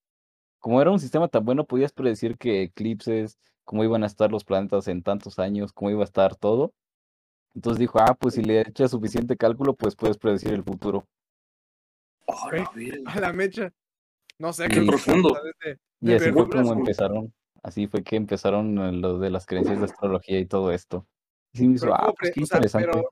Speaker 4: como era un sistema tan bueno, podías predecir que eclipses, cómo iban a estar los planetas en tantos años, cómo iba a estar todo. Entonces dijo, ah, pues si le echas suficiente cálculo, pues puedes predecir el futuro.
Speaker 3: Oh.
Speaker 2: A la mecha. No sé
Speaker 4: Qué
Speaker 3: profundo.
Speaker 2: De,
Speaker 4: Y así fue como empezaron, así fue que empezaron eh, lo de las creencias de astrología y todo esto. Y sí me hizo,
Speaker 2: Pero,
Speaker 4: ah,
Speaker 2: ¿cómo
Speaker 4: pues qué
Speaker 2: o sea,
Speaker 4: interesante.
Speaker 2: pero,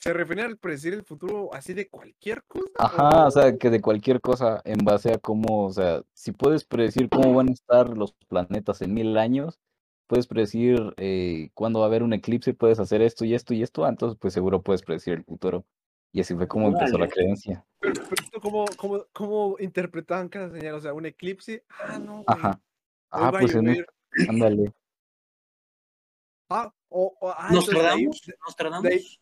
Speaker 2: ¿Se refiere al predecir el futuro así de cualquier cosa?
Speaker 4: Ajá, o sea, que de cualquier cosa en base a cómo, o sea, si puedes predecir cómo van a estar los planetas en mil años, puedes predecir eh, cuándo va a haber un eclipse, puedes hacer esto y esto y esto, ah, entonces pues seguro puedes predecir el futuro. Y así fue como empezó la creencia.
Speaker 2: Pero, ¿cómo, cómo, cómo interpretaban cada señal? O sea, un eclipse. Ah, no. güey,
Speaker 4: Ajá. Ah, pues en ándale. [LAUGHS]
Speaker 2: Ah, o, o- ah.
Speaker 3: ¿Nostradamus?
Speaker 2: de ahí-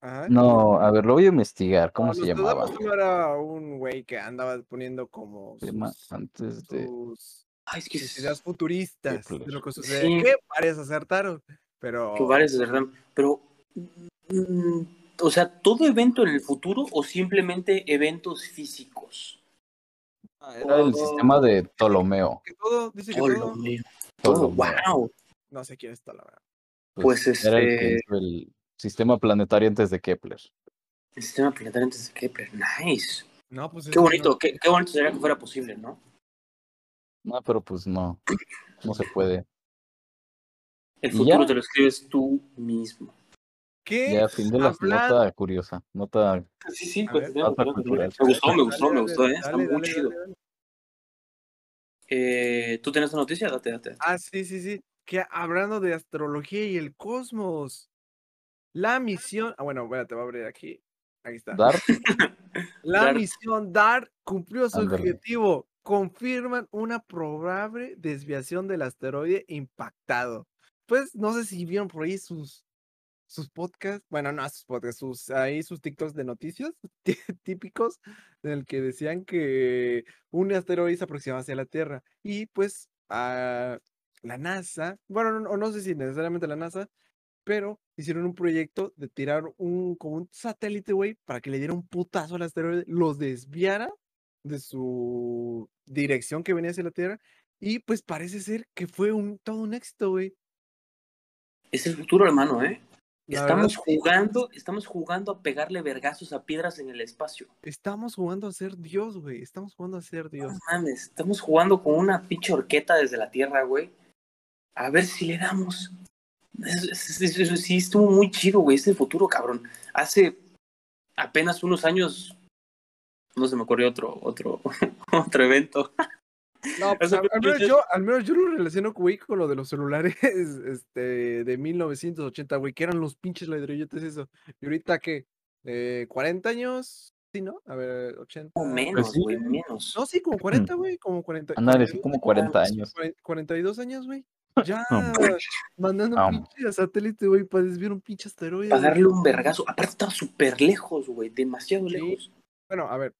Speaker 2: Ajá.
Speaker 4: No, a ver, lo voy a investigar, ¿cómo
Speaker 2: No,
Speaker 4: se llamaba?
Speaker 2: era un güey que andaba poniendo como sus,
Speaker 4: Antes de...
Speaker 2: sus,
Speaker 3: Ay, es que
Speaker 2: ideas futuristas de lo que sucede.
Speaker 3: Sí.
Speaker 2: Que varias acertaron, pero
Speaker 3: que varios de verdad. Pero, mm, o sea, ¿todo evento en el futuro o simplemente eventos físicos?
Speaker 4: Era el sistema de Ptolomeo.
Speaker 2: que todo, dice que todo,
Speaker 3: mío. Todo,
Speaker 4: Ptolomeo.
Speaker 3: wow.
Speaker 2: no sé quién está la verdad.
Speaker 3: Pues,
Speaker 4: era el que
Speaker 3: este-
Speaker 4: hizo el sistema planetario antes de Kepler.
Speaker 3: El sistema planetario antes de Kepler. Nice.
Speaker 2: No, pues es
Speaker 3: Qué bonito,
Speaker 2: no-
Speaker 3: qué, qué bonito sería que fuera posible, ¿no?
Speaker 4: No, pero pues no, no se puede.
Speaker 3: El
Speaker 4: ¿Y
Speaker 3: futuro te lo escribes tú mismo.
Speaker 2: ¿Qué?
Speaker 4: Ya, fin de la
Speaker 2: Habla-
Speaker 4: nota curiosa, nota
Speaker 3: Sí, sí,
Speaker 2: A ver.
Speaker 4: Nota cultural.
Speaker 3: Me gustó, me gustó,
Speaker 2: Dale,
Speaker 3: me
Speaker 2: dale,
Speaker 3: gustó, ¿eh? Está
Speaker 2: dale,
Speaker 3: muy
Speaker 2: dale,
Speaker 3: chido.
Speaker 2: dale, dale.
Speaker 3: Eh, ¿Tú tienes una noticia? Date, date. date.
Speaker 2: Ah, sí, sí, sí. Que hablando de astrología y el cosmos. La misión. Ah, bueno, espérate, voy a abrir aquí. Aquí está.
Speaker 4: dar. [LAUGHS]
Speaker 2: La misión DART cumplió su objetivo. Confirman una probable desviación del asteroide impactado. Pues no sé si vieron por ahí sus, sus podcasts. Bueno, no sus podcasts, sus, ahí sus TikToks de noticias [LAUGHS] tí- típicos en el que decían que un asteroide se aproximaba hacia la Tierra. Y pues ah, la NASA, bueno, no, no sé si necesariamente la NASA, pero hicieron un proyecto de tirar un, como un satélite, güey, para que le diera un putazo al asteroide, los desviara de su dirección que venía hacia la Tierra, y pues parece ser que fue un todo un éxito, güey.
Speaker 3: Es el futuro, hermano, ¿eh?
Speaker 2: La
Speaker 3: Estamos
Speaker 2: verdad,
Speaker 3: jugando, estamos jugando a pegarle vergazos a piedras en el espacio.
Speaker 2: estamos jugando a ser Dios, güey. Estamos jugando a ser Dios.
Speaker 3: No mames, estamos jugando con una pinche horqueta desde la Tierra, güey. A ver si le damos. Es- es- sí, estuvo muy chido, güey. Es el futuro, cabrón. Hace apenas unos años. No se me ocurrió otro, otro, [LAUGHS] otro evento.
Speaker 2: No, pues, al, menos yo, al menos yo lo relaciono, güey, con lo de los celulares [LAUGHS] este, de 1980, güey, que eran los pinches ladrillotes eso. Y ahorita, ¿qué? Eh, ¿40 años? sí, ¿no? A ver, 80.
Speaker 3: O menos,
Speaker 4: sí.
Speaker 3: güey, menos.
Speaker 2: No, sí, como 40, güey, como 40.
Speaker 4: Ándale, sí,
Speaker 2: 42
Speaker 4: como 40
Speaker 3: años.
Speaker 4: años.
Speaker 2: cuaren- 42 años, güey. [LAUGHS] Ya
Speaker 4: No.
Speaker 2: mandando
Speaker 4: No.
Speaker 2: un pinche satélite, güey, para desviar un pinche asteroide.
Speaker 3: Para darle un vergazo. Aparte estaba súper lejos, güey, demasiado
Speaker 2: Sí.
Speaker 3: lejos.
Speaker 2: Bueno, a ver,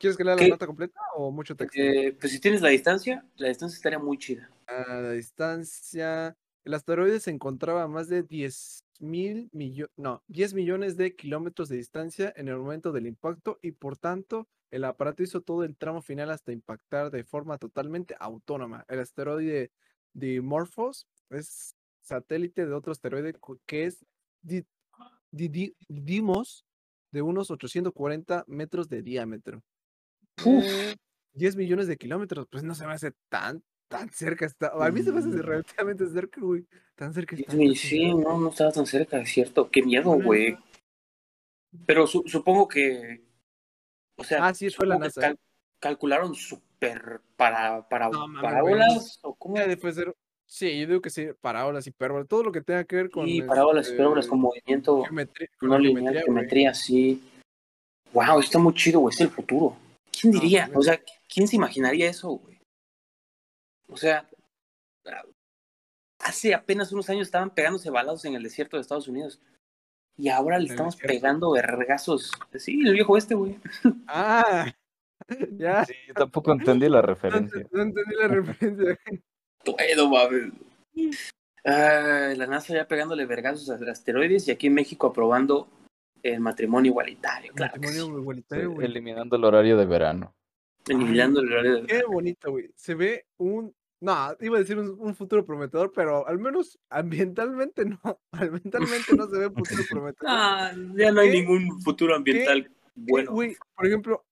Speaker 2: ¿quieres que lea la nota completa o mucho texto?
Speaker 3: Eh, pues si tienes la distancia, la distancia estaría muy chida.
Speaker 2: A la distancia, el asteroide se encontraba a más de 10 mil millones, no, 10 millones de kilómetros de distancia en el momento del impacto y por tanto el aparato hizo todo el tramo final hasta impactar de forma totalmente autónoma. El asteroide Dimorphos es satélite de otro asteroide que es Di- Di- Di- Dimos de unos 840 metros de diámetro.
Speaker 3: Uf.
Speaker 2: Eh, 10 millones de kilómetros, pues no se me hace tan, tan cerca. Está, a mí se me hace
Speaker 3: Mm.
Speaker 2: relativamente cerca, güey. Tan cerca está.
Speaker 3: Sí, no, no estaba tan cerca, es cierto. Qué miedo, güey. Pero su- supongo que. O sea,
Speaker 2: Ah, sí, fue la
Speaker 3: supongo que
Speaker 2: NASA,
Speaker 3: cal- calcularon súper para, para
Speaker 2: No,
Speaker 3: parábolas o cómo.
Speaker 2: Después de ser- Sí, yo digo que sí, parábolas, hipérbolas, todo lo que tenga que ver con.
Speaker 3: Sí, parábolas,
Speaker 2: este,
Speaker 3: hipérbolas con movimiento
Speaker 2: geometría, con
Speaker 3: no lineal,
Speaker 2: geometría,
Speaker 3: sí. Wow, está muy chido, güey, es el futuro. ¿Quién
Speaker 2: No,
Speaker 3: diría? O sea, ¿quién se imaginaría eso, güey? O sea, hace apenas unos años estaban pegándose balazos en el desierto de Estados Unidos. Y ahora le
Speaker 2: ¿En el
Speaker 3: estamos
Speaker 2: desierto?
Speaker 3: pegando vergazos. Sí, el viejo este, güey.
Speaker 2: Ah, [LAUGHS] ya.
Speaker 4: Sí, yo tampoco entendí la
Speaker 2: No,
Speaker 4: referencia.
Speaker 2: no entendí la referencia.
Speaker 3: Todo, mames. Ah, la NASA ya pegándole vergazos a asteroides y aquí en México aprobando el matrimonio igualitario. Claro
Speaker 2: Matrimonio
Speaker 3: sí.
Speaker 2: igualitario, güey.
Speaker 4: eliminando el horario de verano.
Speaker 3: Eliminando el horario de-
Speaker 2: Qué bonito, güey. Se ve un. No, iba a decir un, un futuro prometedor, pero al menos ambientalmente no. [LAUGHS] Ambientalmente no se ve un futuro [LAUGHS] prometedor.
Speaker 3: Ah, ya no hay
Speaker 2: ¿Qué?
Speaker 3: ningún futuro ambiental
Speaker 2: ¿Qué,
Speaker 3: bueno.
Speaker 2: Güey, por ejemplo,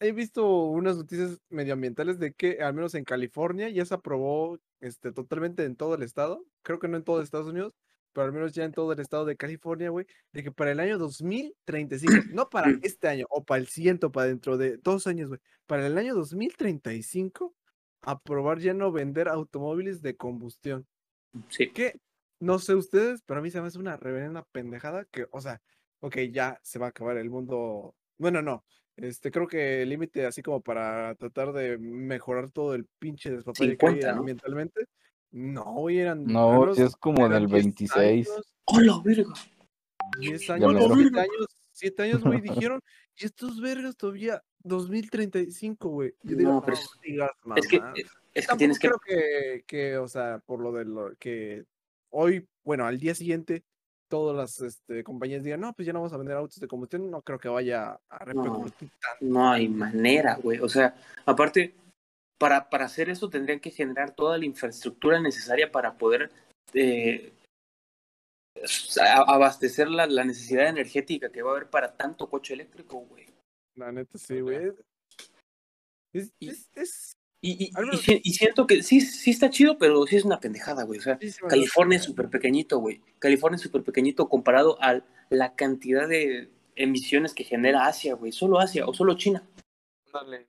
Speaker 2: he visto unas noticias medioambientales de que al menos en California ya se aprobó este, totalmente en todo el estado. Creo que no en todo Estados Unidos, pero al menos ya en todo el estado de California, güey, de que para el año 2035, no [CLEARS THROAT] para este año o para el siguiente para dentro de dos años, güey, para el año 2035, aprobar ya no vender automóviles de combustión.
Speaker 3: Sí.
Speaker 2: Que no sé ustedes, pero a mí se me hace una reverenda pendejada que, o sea, ok, ya se va a acabar el mundo. Bueno, no. Este, creo que el límite así como para tratar de mejorar todo el pinche despapalle que hay
Speaker 3: 50, ¿no?
Speaker 2: ambientalmente. No, güey, eran.
Speaker 4: No, es como en
Speaker 2: eran
Speaker 4: el
Speaker 2: 10
Speaker 4: 26.
Speaker 2: años,
Speaker 3: ¡Hola, verga!
Speaker 2: 10
Speaker 4: Ya
Speaker 2: años,
Speaker 4: mero.
Speaker 2: 7 años, 7 años, güey, [LAUGHS] dijeron. Y estos vergas todavía 2035, güey. Yo digo,
Speaker 3: No,
Speaker 2: no,
Speaker 3: pero es-
Speaker 2: digas,
Speaker 3: Es que,
Speaker 2: mamá".
Speaker 3: es que
Speaker 2: Tampoco
Speaker 3: tienes
Speaker 2: creo que, que, o sea, por lo de lo que hoy, bueno, al día siguiente, todas las este, compañías digan, no, pues ya no vamos a vender autos de combustión, no creo que vaya a repercutir tanto.
Speaker 3: No hay manera, güey. O sea, aparte, para, para hacer eso tendrían que generar toda la infraestructura necesaria para poder eh, abastecer la, la necesidad energética que va a haber para tanto coche eléctrico, güey.
Speaker 2: La neta, sí, güey. Es,
Speaker 3: Y-
Speaker 2: es, es-
Speaker 3: Y, y,
Speaker 2: Al
Speaker 3: y
Speaker 2: menos-
Speaker 3: si- y siento que sí, sí está chido, pero sí es una pendejada, güey. O sea,
Speaker 2: sí
Speaker 3: California es súper pequeñito, güey. California es súper pequeñito comparado a la cantidad de emisiones que genera Asia, güey. Solo Asia o solo China.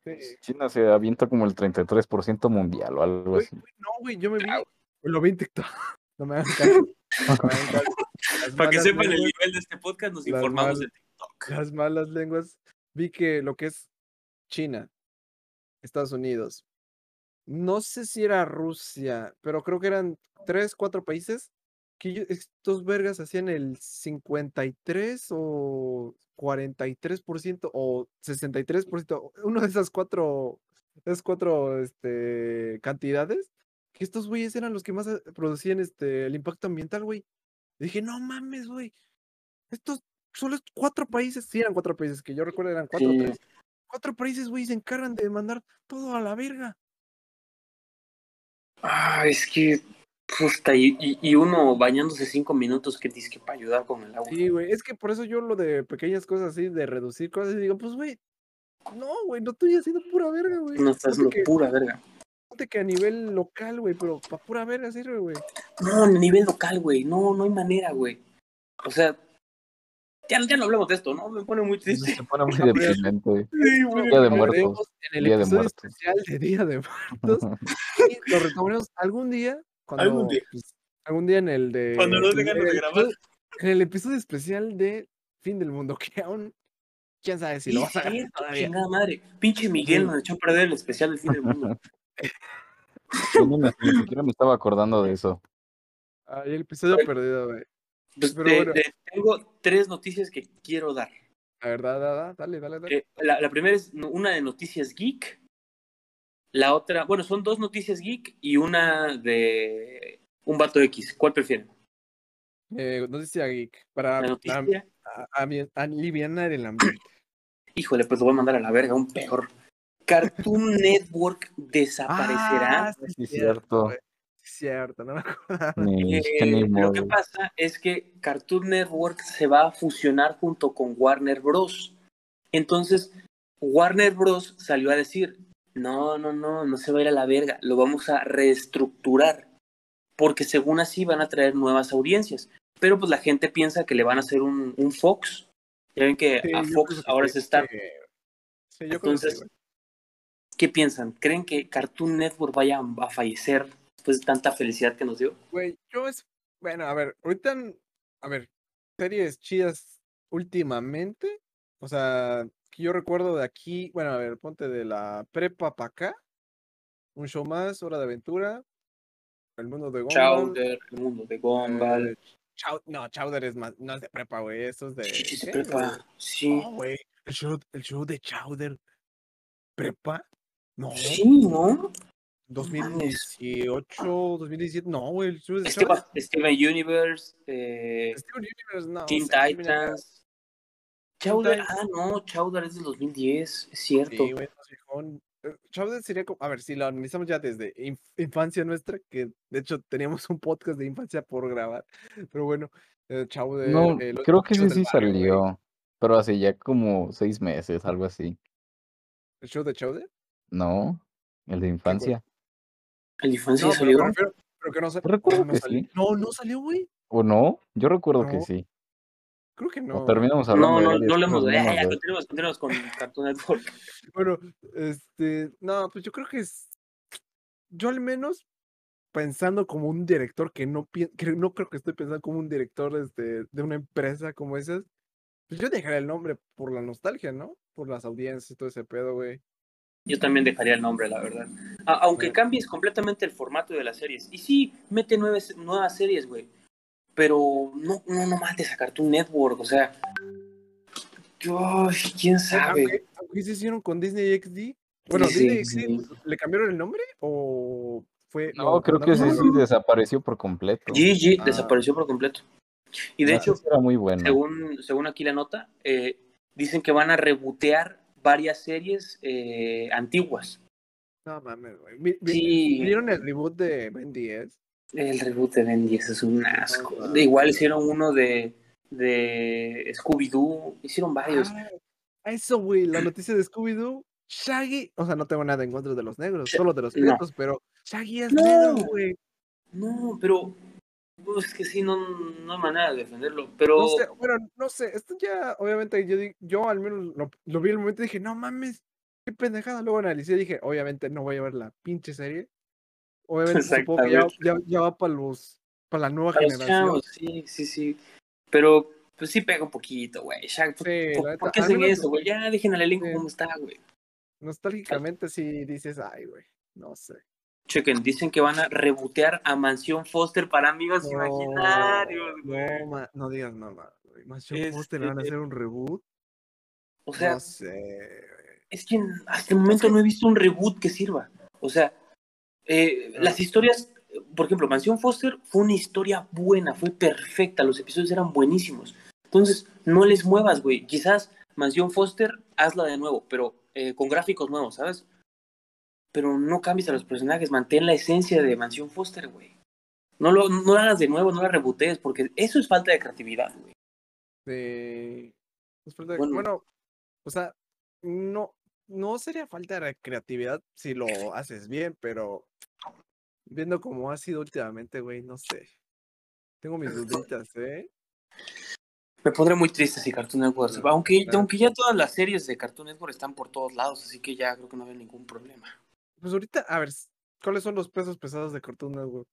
Speaker 2: Sí.
Speaker 4: China se avienta como el 33% mundial o algo así.
Speaker 2: no, güey, yo me vi, lo vi en TikTok. [LAUGHS] No me hagan caso. no
Speaker 3: Para que sepan el nivel de este podcast, nos informamos de TikTok.
Speaker 2: las malas lenguas, vi que lo que es China, Estados Unidos, no sé si era Rusia, pero creo que eran tres, cuatro países que estos vergas hacían el 53 o 43% o 63%, uno de esas cuatro, esas cuatro este, cantidades, que estos güeyes eran los que más eh, producían este, el impacto ambiental, güey. Dije, no mames, güey, estos solo cuatro países, sí eran cuatro países, que yo recuerdo eran cuatro
Speaker 3: Sí.
Speaker 2: tres. Cuatro países, güey, se encargan de mandar todo a la verga.
Speaker 3: Ah, es que. Puta, y, y- y uno bañándose cinco minutos que dice que para ayudar con el agua.
Speaker 2: Sí, güey, es que por eso yo lo de pequeñas cosas así, de reducir cosas, y digo, pues, güey, no, güey, no estoy haciendo pura verga, güey.
Speaker 3: No estás haciendo pura verga.
Speaker 2: ponte que a nivel local, güey, pero para pura verga sirve, güey.
Speaker 3: No, a nivel local, güey. No, no hay manera, güey. O sea, ya, ya no hablemos de esto, ¿no? Me pone muy triste.
Speaker 4: Se pone muy [LAUGHS] deprimente.
Speaker 3: Sí, güey.
Speaker 4: Día de Muertos.
Speaker 2: En el
Speaker 4: Día de
Speaker 2: episodio
Speaker 4: Muertos.
Speaker 2: especial de Día de Muertos. y lo retomaremos algún día. Cuando,
Speaker 3: Algún día.
Speaker 2: pues, algún día en el de.
Speaker 3: Cuando nos
Speaker 2: en
Speaker 3: dejan de grabar.
Speaker 2: episodio- En el episodio especial de Fin del Mundo, [LAUGHS] que aún quién sabe si lo vas a ganar todavía.
Speaker 3: chingada madre. Pinche Miguel nos echó a perder el especial del fin del mundo. [LAUGHS]
Speaker 4: Ni, siquiera me estaba acordando de eso.
Speaker 2: Ay, el episodio
Speaker 3: Ay.
Speaker 2: perdido, güey.
Speaker 3: Pues,
Speaker 2: Pero
Speaker 3: te-
Speaker 2: bueno.
Speaker 3: te- tengo tres noticias que quiero dar.
Speaker 2: La verdad, da, da, dale, dale, dale.
Speaker 3: Eh, la, la primera es no- una de noticias geek. La otra, bueno, son dos noticias geek y una de un vato X. ¿Cuál prefieren?
Speaker 2: Eh, noticia geek. Para,
Speaker 3: La noticia.
Speaker 2: a- a- alivianar el ambiente. [COUGHS]
Speaker 3: Híjole, pues lo voy a mandar a la verga, un peor. Cartoon Network desaparecerá.
Speaker 2: Ah,
Speaker 4: Sí, cierto.
Speaker 2: Sí, cierto, no me.
Speaker 4: Ni,
Speaker 3: Eh, lo que pasa es que Cartoon Network se va a fusionar junto con Warner Bros. Entonces, Warner Bros. salió a decir, no, no, no, no se va a ir a la verga, lo vamos a reestructurar, porque según así van a traer nuevas audiencias. Pero pues la gente piensa que le van a hacer un, un Fox. Ya ven que
Speaker 2: Sí,
Speaker 3: a Fox
Speaker 2: que
Speaker 3: ahora es Star.
Speaker 2: sí. Sí, yo creo que
Speaker 3: Entonces,
Speaker 2: güey.
Speaker 3: ¿Qué piensan? ¿Creen que Cartoon Network vaya a fallecer después de tanta felicidad que nos dio?
Speaker 2: Güey, yo es. Bueno, a ver, ahorita. A ver, series chidas últimamente. O sea, que yo recuerdo de aquí. Bueno, a ver, ponte de la prepa para acá. Un show más, Hora de Aventura. El mundo de Gumball.
Speaker 3: Chowder, el mundo de Gumball.
Speaker 2: eh, Chau- no, Chowder es más. No es de prepa, güey. Eso es de.
Speaker 3: Sí, sí, sí,
Speaker 2: ¿qué,
Speaker 3: prepa. Sí.
Speaker 2: No, güey. El show, el show de Chowder. ¿Prepa? No.
Speaker 3: Sí, ¿no?
Speaker 2: 2018, 2017. No, güey. El show de
Speaker 3: Steven,
Speaker 2: Chowder.
Speaker 3: Steven Universe, eh,
Speaker 2: Steven Universe, no.
Speaker 3: Teen Titans. Chowder, ah, no, Chowder es del 2010, es cierto.
Speaker 2: Sí, viejón. Eh, Chowder sería como, a ver, si lo analizamos ya desde inf- infancia nuestra, que de hecho teníamos un podcast de infancia por grabar, pero bueno, eh, Chowder.
Speaker 4: No,
Speaker 2: eh,
Speaker 4: creo que sí, sí
Speaker 2: güey.
Speaker 4: salió. Pero hace ya como seis meses, algo así.
Speaker 2: ¿El show de Chowder?
Speaker 4: No, el de infancia.
Speaker 3: El de infancia
Speaker 2: No, pero,
Speaker 3: salió.
Speaker 2: pero que no salió.
Speaker 4: Recuerdo
Speaker 2: no
Speaker 4: que
Speaker 2: salió.
Speaker 4: sí.
Speaker 2: No, no salió, güey.
Speaker 4: ¿O no? Yo recuerdo que sí.
Speaker 2: Creo que no.
Speaker 4: o terminamos hablando
Speaker 3: No,
Speaker 4: de
Speaker 3: no,
Speaker 4: varias
Speaker 3: no le hemos.
Speaker 4: cosas
Speaker 3: Ya, ya,
Speaker 4: de-
Speaker 3: continuemos, continuemos con Cartoon Network. [LAUGHS]
Speaker 2: Bueno, este, no, pues yo creo que es, yo al menos pensando como un director que no que no creo que estoy pensando como un director este, de una empresa como esas, pues yo dejaría el nombre por la nostalgia, ¿no? Por las audiencias y todo ese pedo, güey.
Speaker 3: Yo también dejaría el nombre, la verdad. A- aunque
Speaker 2: Sí.
Speaker 3: cambies completamente el formato de las series. Y sí, mete nueve, nuevas series, güey. Pero no, no, no mates a Cartoon Network, o sea. Quién sabe.
Speaker 2: Aunque, aunque se hicieron con Disney XD. Bueno,
Speaker 3: Sí,
Speaker 2: Disney
Speaker 3: sí.
Speaker 2: XD, ¿le cambiaron el nombre o fue?
Speaker 4: No,
Speaker 2: lo
Speaker 4: creo que sí, sí desapareció por completo.
Speaker 3: GG
Speaker 2: Ah.
Speaker 3: desapareció por completo. Y de
Speaker 4: No,
Speaker 3: hecho,
Speaker 4: sí era muy bueno.
Speaker 3: según, según aquí la nota, eh, dicen que van a rebotear varias series eh, antiguas.
Speaker 2: No mames, güey. ¿Vieron el reboot de Ben 10?
Speaker 3: El reboot de Ben 10 es un asco. De igual hicieron uno de, de Scooby-Doo, hicieron varios.
Speaker 2: Ah, eso, güey, la noticia de Scooby-Doo. Shaggy, o sea, no tengo nada en contra de los negros, solo de los
Speaker 3: no.
Speaker 2: prietos, pero Shaggy es
Speaker 3: No.
Speaker 2: negro, güey.
Speaker 3: No, pero pues, es que sí, no, no hay manera de defenderlo. Pero
Speaker 2: No sé, bueno, no sé, esto ya, obviamente, yo, yo al menos lo, lo vi en el momento y dije, no mames, qué pendejada. Luego analicé y dije, obviamente no voy a ver la pinche serie. Obviamente, supongo que ya, ya, ya va para los, para la nueva
Speaker 3: para
Speaker 2: generación.
Speaker 3: chavos, sí, sí, sí. Pero pues sí pega un poquito, güey. Ya, ¿Por,
Speaker 2: Sí,
Speaker 3: por- por qué hacen eso, güey? Ya dejen al elenco
Speaker 2: Sí.
Speaker 3: como está, güey.
Speaker 2: Nostálgicamente sí dices, ay, güey, no sé.
Speaker 3: Chequen, dicen que van a rebotear a Mansión Foster para amigos imaginarios, güey.
Speaker 2: No, ma- no digas nada, güey. Mansion
Speaker 3: Este-
Speaker 2: Foster van a hacer un reboot.
Speaker 3: O sea,
Speaker 2: no sé,
Speaker 3: es que hasta el momento no he visto un reboot que sirva. O sea, eh, las historias, por ejemplo, Mansión Foster fue una historia buena, fue perfecta, los episodios eran buenísimos. Entonces, no les muevas, güey. Quizás Mansión Foster, hazla de nuevo, pero eh, con gráficos nuevos, ¿sabes? Pero no cambies a los personajes, mantén la esencia de Mansión Foster, güey. No lo, no la hagas de nuevo, no la rebotees, porque eso es falta de creatividad, güey.
Speaker 2: Sí. Es falta de-
Speaker 3: Bueno.
Speaker 2: Bueno, o sea, no, no sería falta de creatividad si lo haces bien, pero viendo cómo ha sido últimamente, güey, no sé. Tengo mis duditas, ¿eh?
Speaker 3: Me pondré muy triste si Cartoon Network se va,
Speaker 2: Claro,
Speaker 3: aunque,
Speaker 2: claro.
Speaker 3: aunque ya todas las series de Cartoon Network están por todos lados, así que ya creo que no hay ningún problema.
Speaker 2: Pues ahorita, a ver, ¿cuáles son los pesos pesados de Cartoon Network?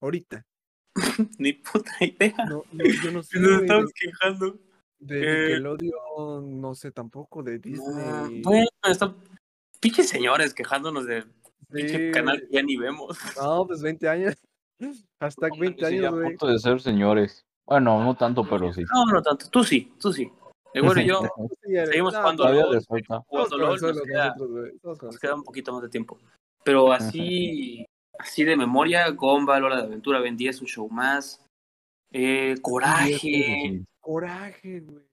Speaker 2: Ahorita. [LAUGHS]
Speaker 3: Ni puta idea.
Speaker 2: No, no, yo no [LAUGHS] sé.
Speaker 3: Nos estamos quejando.
Speaker 2: De
Speaker 3: Eh,
Speaker 2: Nickelodeon, no sé tampoco, de
Speaker 3: No,
Speaker 2: Disney.
Speaker 3: bueno, están pinches señores quejándonos de
Speaker 2: Sí,
Speaker 3: canal que ya ni vemos.
Speaker 2: No, pues 20 años. [LAUGHS] Hashtag
Speaker 3: No,
Speaker 2: 20
Speaker 4: Sí, a
Speaker 2: años, güey.
Speaker 4: punto de ser señores. Bueno, no tanto, pero sí.
Speaker 3: No, no tanto. Tú sí, tú sí. Y yo [LAUGHS] seguimos LOL, nos queda, un poquito más de tiempo. Pero así, así de memoria, Gumball, Hora de Aventura, Ben 10, un show más. Eh, Coraje,
Speaker 4: Sí,
Speaker 2: Coraje, güey.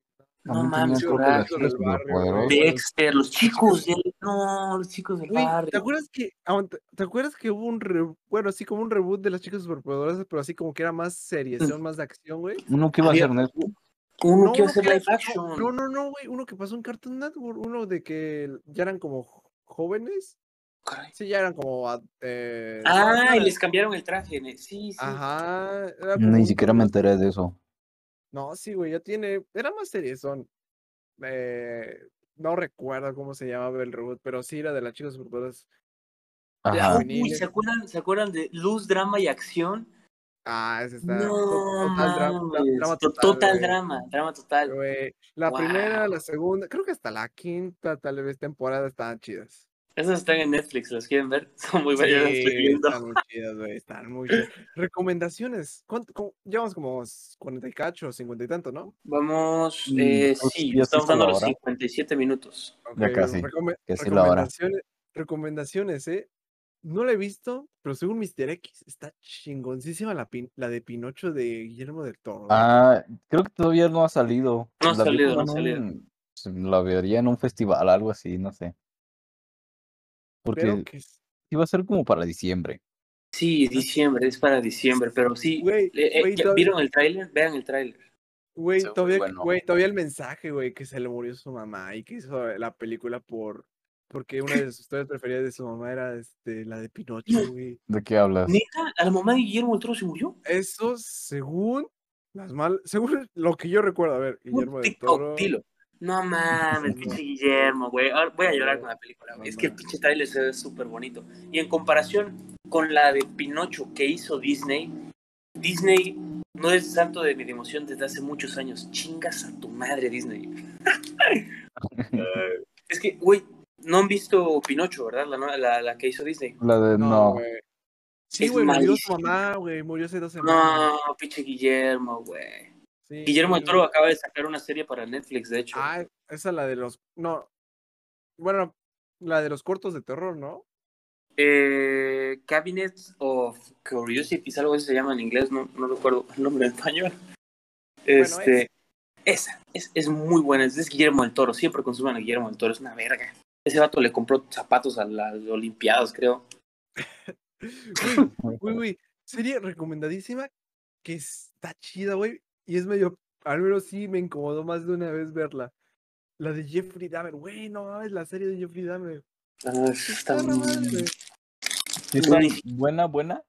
Speaker 3: No mames,
Speaker 2: barrio.
Speaker 3: Dexter, los chicos del... No, los chicos del
Speaker 2: Güey, ¿te
Speaker 3: barrio.
Speaker 2: acuerdas que ¿te acuerdas que hubo un re- bueno, así como un reboot de las chicas superpoderosas, pero así como que era más seriezón, más de acción, güey?
Speaker 4: Uno que iba a ser Netflix.
Speaker 3: Uno
Speaker 2: No,
Speaker 3: que iba a
Speaker 2: era-
Speaker 3: live action.
Speaker 2: No, no, no, güey, uno que pasó en Cartoon Network, uno de que ya eran como jóvenes,
Speaker 3: Caray.
Speaker 2: sí, ya eran como ah, eh,
Speaker 3: Ah,
Speaker 2: no,
Speaker 3: y les cambiaron el traje. Sí, sí.
Speaker 2: Ajá,
Speaker 4: Ni siquiera me enteré de eso.
Speaker 2: No, sí, güey, ya tiene, era más seriezón. Eh, no recuerdo cómo se llamaba el reboot, pero sí era de las chicas superpoderosas.
Speaker 4: Ajá.
Speaker 3: Uy. ¿se acuerdan, ¿se acuerdan de Luz, Drama y Acción?
Speaker 2: Ah, ese está.
Speaker 3: No,
Speaker 2: total, drama, drama
Speaker 3: to-
Speaker 2: total,
Speaker 3: drama, drama total.
Speaker 2: La
Speaker 3: Wow.
Speaker 2: primera, la segunda, creo que hasta la quinta, tal vez temporada estaban chidas.
Speaker 3: Esas están en Netflix, ¿las quieren ver? [LAUGHS] Son muy estoy viendo.
Speaker 2: están muy chidas, güey, están muy chidas. Recomendaciones, ¿cuánto, cómo- llevamos como 40 y cacho, 50 y tanto, ¿no?
Speaker 3: Vamos,
Speaker 4: Mm,
Speaker 3: eh, sí,
Speaker 4: ya
Speaker 3: estamos dando los
Speaker 4: hora.
Speaker 3: 57 minutos.
Speaker 4: Ya
Speaker 2: Ok,
Speaker 4: casi,
Speaker 2: recome-
Speaker 4: que sí
Speaker 2: recomendaciones, recomendaciones, ¿eh? No la he visto, pero según Mr. X, está chingoncísima la, pin- la de Pinocho de Guillermo del Toro.
Speaker 4: Ah, creo que todavía no ha salido.
Speaker 3: No ha salido, no ha
Speaker 4: un- La vería en un festival, algo así, no sé. Porque
Speaker 2: que
Speaker 4: iba a ser como para diciembre.
Speaker 3: Sí, diciembre, es para diciembre, pero sí.
Speaker 2: Güey,
Speaker 3: eh, ¿ya
Speaker 2: todavía-
Speaker 3: ¿Vieron el tráiler? Vean el tráiler.
Speaker 2: Güey, todavía,
Speaker 4: bueno.
Speaker 2: güey, todavía el mensaje, güey, que se le murió su mamá y que hizo la película por porque una de [LAUGHS] sus historias preferidas de su mamá era este la de Pinocho, güey.
Speaker 4: ¿De qué hablas?
Speaker 3: ¿Neta? ¿A la mamá de Guillermo del Toro se murió?
Speaker 2: Eso según las mal, según lo que yo recuerdo, a ver, Guillermo del Toro.
Speaker 3: dilo. No [LAUGHS] mames, pinche Guillermo, güey. Ahora voy a llorar con la película, güey.
Speaker 2: No
Speaker 3: Es que el pinche trailer se ve súper bonito. Y en comparación con la de Pinocho que hizo Disney, Disney no es santo de mi devoción desde hace muchos años. Chingas a tu madre, Disney. [LAUGHS] es que, güey, no han visto Pinocho, ¿verdad? La, la, la que hizo Disney.
Speaker 4: La de
Speaker 2: No, güey. Sí, güey, murió su mamá, güey, murió hace dos semanas.
Speaker 3: No, pinche Guillermo, güey.
Speaker 2: Sí,
Speaker 3: Guillermo del. Toro acaba de sacar una serie para Netflix, de hecho.
Speaker 2: Ah, esa es la de los no. Bueno, la de los cortos de terror, ¿no?
Speaker 3: Eh, Cabinet of Curiosities, algo así se llama en inglés, no, no recuerdo el nombre en español. Este, esa, es, es muy buena, es, es Guillermo del Toro, siempre consumen a Guillermo del Toro, es una verga. Ese vato le compró zapatos a las Olimpiadas, creo.
Speaker 2: Güey, güey, güey, serie recomendadísima que está chida, güey, y es medio, al menos sí me incomodó más de una vez verla. La de Jeffrey Dahmer, güey, no mames, la serie de Jeffrey Dahmer.
Speaker 3: Ah, está muy-
Speaker 2: madre.
Speaker 4: ¿Sí está buena, buena?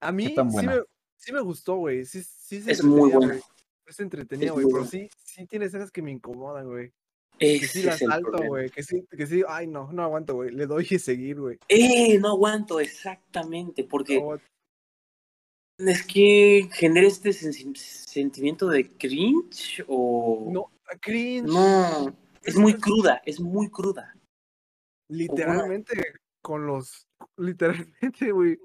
Speaker 2: A mí
Speaker 4: tan
Speaker 2: sí me, sí me gustó, güey, sí, sí se
Speaker 3: Es muy
Speaker 2: entretenía,
Speaker 3: buena.
Speaker 2: güey. Es entretenida,
Speaker 3: Es
Speaker 2: güey, pero sí, sí tiene escenas que me incomodan, güey. Que sí las
Speaker 3: es
Speaker 2: salto, güey, que sí, que sí, ay, no, no aguanto, güey, le doy [LAUGHS] y seguir, güey.
Speaker 3: Eh, no aguanto exactamente, porque
Speaker 2: No aguanto.
Speaker 3: Es que genera este sen- sentimiento de cringe o...
Speaker 2: No, cringe.
Speaker 3: No, es muy cruda, es muy cruda.
Speaker 2: Literalmente, con los. Literalmente, güey.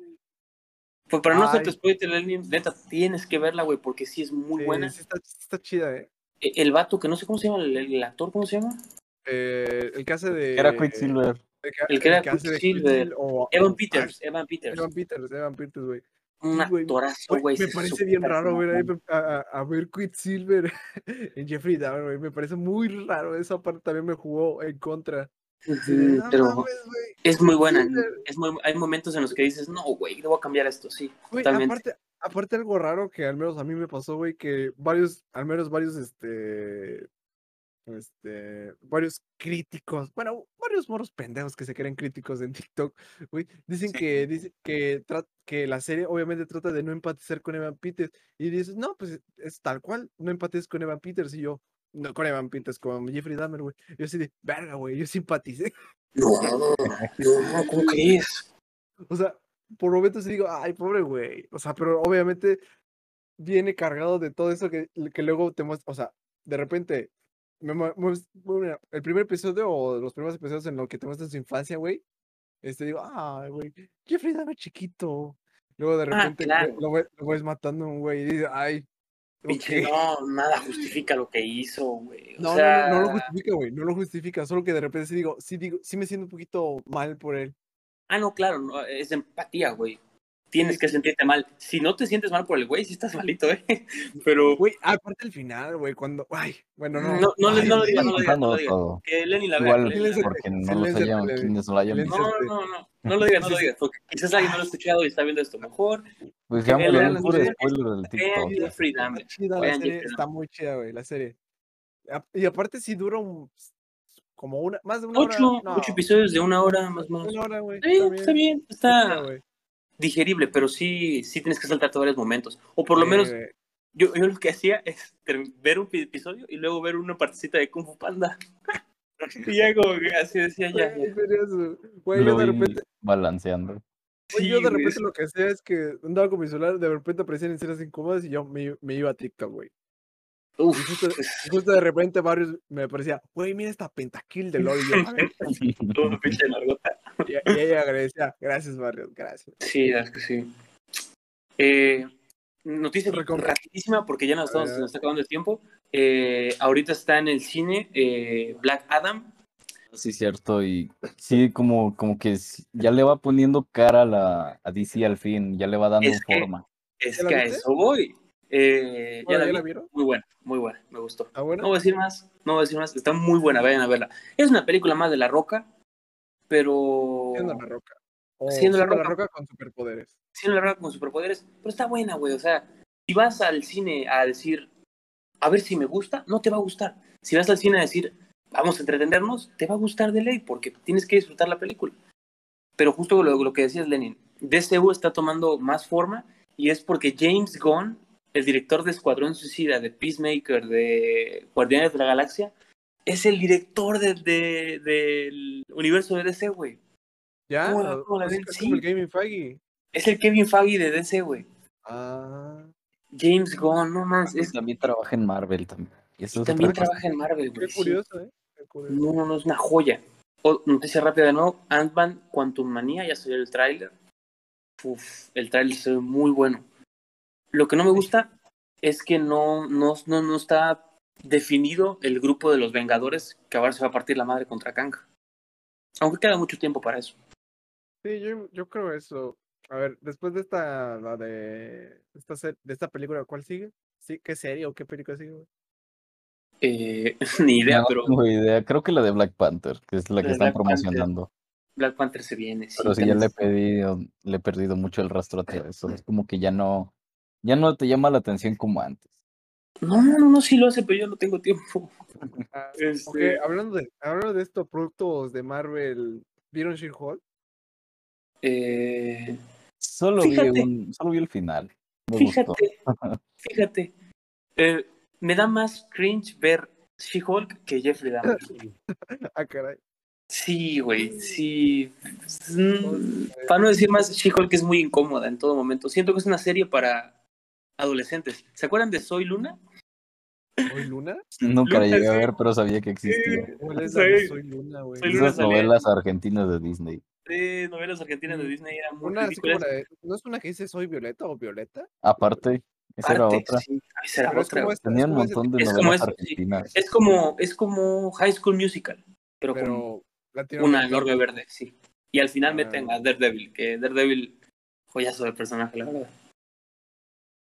Speaker 3: Pues para no
Speaker 2: Ay.
Speaker 3: hacerte spoiler, neta, tienes que verla, güey, porque sí es muy
Speaker 2: Sí,
Speaker 3: buena.
Speaker 2: sí está, sí está chida, eh.
Speaker 3: E- El vato, que no sé cómo se llama, el, el actor, ¿cómo se llama?
Speaker 2: Eh, el que hace de.
Speaker 4: Era Quicksilver.
Speaker 2: El que,
Speaker 3: El que era Quicksilver.
Speaker 2: O-
Speaker 3: Evan Peters, Evan Peters.
Speaker 2: Evan Peters, Evan Peters, güey.
Speaker 3: Un
Speaker 2: Sí, güey.
Speaker 3: actorazo,
Speaker 2: Güey, me parece bien raro,
Speaker 3: mamón.
Speaker 2: a, a- a ver Quicksilver [LAUGHS] en Jeffrey Dahmer, güey. Me parece muy raro. Esa parte también me jugó en contra. "No
Speaker 3: Pero
Speaker 2: mames, güey".
Speaker 3: es muy buena. Es muy, hay momentos en los que dices, no, güey, a cambiar esto, sí. Totalmente.
Speaker 2: aparte, aparte algo raro que al menos a mí me pasó, güey, que varios, al menos varios, este, este, varios críticos, bueno, varios moros pendejos que se creen críticos en TikTok, güey, dicen que, dicen que, que la serie obviamente trata de no empatizar con Evan Peters, y dices, no, pues es tal cual, no empatices con Evan Peters, y yo, no con Evan Peters, con Jeffrey Dahmer, güey, yo así de, verga, güey, yo simpaticé,
Speaker 3: No, no, ¿cómo crees?
Speaker 2: O sea, por momentos digo, ay, pobre güey. O sea, pero obviamente viene cargado de todo eso que, que luego te muestra. O sea, de repente, el primer episodio o los primeros episodios en los que te muestran su infancia, güey, este digo, ah, güey, Jeffrey Dahmer chiquito. Luego de
Speaker 3: Ah,
Speaker 2: repente
Speaker 3: claro.
Speaker 2: lo, ves, lo ves matando a un güey y dices, ay,
Speaker 3: Pinche,
Speaker 2: ok".
Speaker 3: no, nada justifica lo que hizo, güey. Sea,
Speaker 2: no, no lo justifica, güey, no lo justifica, solo que de repente sí digo, sí digo, sí me siento un poquito mal por él.
Speaker 3: Ah, no, claro, no, es empatía, güey. Tienes que sentirte mal. Si no te sientes mal por el güey, sí estás [LAUGHS] malito, ¿eh? Pero
Speaker 2: Güey, aparte el final, güey, cuando, ay, bueno, no.
Speaker 3: no, no,
Speaker 2: Ay,
Speaker 3: no lo digas, no lo digas, no lo. Que Lenny la vea.
Speaker 4: Igual, porque no
Speaker 2: silencio
Speaker 4: hayan, quienes no lo hayan visto.
Speaker 3: No, no, no, no lo digas, no lo digas, porque quizás alguien no lo ha escuchado y está viendo esto mejor.
Speaker 4: Pues ya me
Speaker 3: la
Speaker 4: puro spoiler del TikTok.
Speaker 2: Está chida la
Speaker 3: Vayan,
Speaker 2: serie,
Speaker 3: Jeffrey
Speaker 2: está muy chida, güey, la serie. Y aparte sí dura un, como una, más de una hora.
Speaker 3: Ocho,
Speaker 2: no,
Speaker 3: ocho episodios de una hora más o menos.
Speaker 2: Una hora, güey.
Speaker 3: Está bien, está bien, está. Digerible, pero sí, sí tienes que saltarte varios momentos. O por lo menos, yo, yo lo que hacía es ver un episodio y luego ver una partecita de Kung Fu Panda. [LAUGHS] y ya como que así decía ya.
Speaker 2: Güey, yo de repente,
Speaker 4: balanceando.
Speaker 2: güey,
Speaker 3: Sí,
Speaker 2: yo de repente lo que hacía es que andaba con mi celular, de repente aparecían escenas incómodas y yo me, me iba a TikTok, güey.
Speaker 3: Uf,
Speaker 2: Y justo, justo de repente varios me parecía, güey, mira esta pentakill de LOL. Y yo, a ver, [LAUGHS]
Speaker 3: todo pinche largota.
Speaker 2: Y, y ella agradecía, gracias, Barrios, gracias.
Speaker 3: Sí, es que sí. Eh, noticia
Speaker 2: Recom-
Speaker 3: rapidísima porque ya nos, estamos, nos está acabando el tiempo. Eh, ahorita está en el cine eh, Black Adam.
Speaker 4: Sí, cierto. Y sí, como, como que ya le va poniendo cara a, la, a DC al fin, ya le va dando
Speaker 3: Es que-
Speaker 4: forma.
Speaker 3: Es
Speaker 2: ¿Ya
Speaker 3: que a eso voy. Eh, ¿Ya la
Speaker 2: ¿Ya
Speaker 3: vi?
Speaker 2: la vieron?
Speaker 3: Muy buena, muy buena, me gustó.
Speaker 2: ¿Ah, bueno?
Speaker 3: No voy a decir más, no voy a decir más. Está muy buena, vayan a verla. Es una película más de La Roca, pero...
Speaker 2: Siendo la roca.
Speaker 3: Siendo la
Speaker 2: siendo
Speaker 3: Roca.
Speaker 2: con superpoderes.
Speaker 3: Siendo La Roca con superpoderes, pero está buena, güey. O sea, si vas al cine a decir, a ver si me gusta, no te va a gustar. Si vas al cine a decir, vamos a entretenernos, te va a gustar de ley, porque tienes que disfrutar la película. Pero justo lo, lo que decías, Lenin, DCU está tomando más forma y es porque James Gunn, el director de Escuadrón Suicida, de Peacemaker, de Guardianes de la Galaxia, es el director de- de- del universo de DC, güey.
Speaker 2: ¿Ya?
Speaker 3: ¿Cómo la- cómo la
Speaker 2: Es
Speaker 3: ven?
Speaker 2: como el
Speaker 3: Sí.
Speaker 2: Gaming Faggy.
Speaker 3: Es el Kevin Feige de DC, güey.
Speaker 2: Ah,
Speaker 3: James Gunn, no más, es
Speaker 4: También trabaja en Marvel también. Y eso es
Speaker 3: También trabaja en Marvel,
Speaker 2: qué
Speaker 3: güey. sí.
Speaker 2: curioso, ¿eh? Qué curioso.
Speaker 3: No, no, no, es una joya. Noticia rápida de nuevo, Ant-Man Quantum Manía, ya salió el tráiler. Uf, el tráiler se ve muy bueno. Lo que no me gusta es que no, no, no, no está definido el grupo de los Vengadores que ahora se va a partir la madre contra Kang. Aunque queda mucho tiempo para eso.
Speaker 2: Sí, yo, yo creo eso. A ver, después de esta, la de esta, de esta película, ¿cuál sigue? ¿Sí? ¿Qué serie o qué película sigue? güey?
Speaker 3: Eh, [LAUGHS] ni idea,
Speaker 4: No
Speaker 3: pero
Speaker 4: tengo idea. Creo que la de Black Panther, que es la
Speaker 3: La
Speaker 4: que están
Speaker 3: Black Panther.
Speaker 4: promocionando.
Speaker 3: Black Panther se viene. sí,
Speaker 4: Pero sí, ya le he pedido, le he perdido mucho el rastro a todo eso. Es como que ya no, ya no te llama la atención como antes.
Speaker 3: No, no, no, sí lo hace, pero yo no tengo tiempo. [LAUGHS] Este-
Speaker 2: hablando de, hablando de estos productos de Marvel, ¿vieron She-Hulk?
Speaker 3: Eh,
Speaker 4: Solo vi, un, solo vi el final. Me gustó.
Speaker 3: Fíjate, [LAUGHS] fíjate. eh, me da más cringe ver She-Hulk que Jeffrey Dahmer. [LAUGHS]
Speaker 2: Ah, caray.
Speaker 3: Sí, güey, sí. Mm, Para no decir más, She-Hulk es muy incómoda en todo momento. Siento que es una serie para adolescentes. ¿Se acuerdan de Soy Luna?
Speaker 2: ¿Soy Luna?
Speaker 4: Nunca la
Speaker 3: Luna,
Speaker 4: llegué a
Speaker 3: sí.
Speaker 4: ver, pero sabía que existía.
Speaker 2: ¿Cuál es la de
Speaker 3: Soy-
Speaker 2: Soy Luna, güey?
Speaker 4: Esas
Speaker 3: salía-
Speaker 4: novelas argentinas de Disney.
Speaker 3: De novelas argentinas de Disney eran muy
Speaker 2: Una como de- ¿No es una que dice Soy Violeta o Violeta?
Speaker 4: Aparte, esa era otra.
Speaker 3: sí, esa era
Speaker 2: Pero es
Speaker 3: otra.
Speaker 2: como
Speaker 3: güey.
Speaker 2: esta-
Speaker 4: Tenía
Speaker 2: es
Speaker 4: un
Speaker 2: como
Speaker 4: montón de
Speaker 3: Es como
Speaker 4: novelas
Speaker 3: sí.
Speaker 4: argentinas.
Speaker 3: Es como, es como High School Musical, pero, con una enorme verde, sí. Y al final
Speaker 2: Ah.
Speaker 3: meten a Daredevil, que Daredevil, joyazo de personaje, la verdad.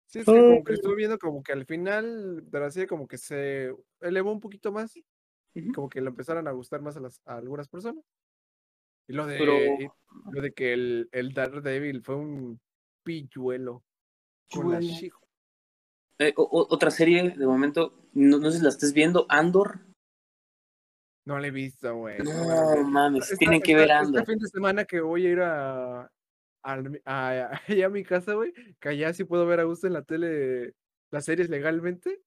Speaker 2: Sí, es que como que estuve viendo como que al final de la serie como que se elevó un poquito más,
Speaker 3: Ujú.
Speaker 2: como que le empezaron a gustar más a, las, a algunas personas. Y lo de,
Speaker 3: Pero-
Speaker 2: lo de que el, el Daredevil fue un pilluelo con la.
Speaker 3: Eh, o- otra serie, de momento, no, no sé si la estés viendo, Andor.
Speaker 2: No la he visto, güey.
Speaker 3: No mames,
Speaker 2: Esta-
Speaker 3: tienen que ver
Speaker 2: Este
Speaker 3: Andor.
Speaker 2: fin de semana que voy a ir a, al- a, [LAUGHS] allá a mi casa, güey, que allá sí puedo ver a gusto en la tele las series legalmente.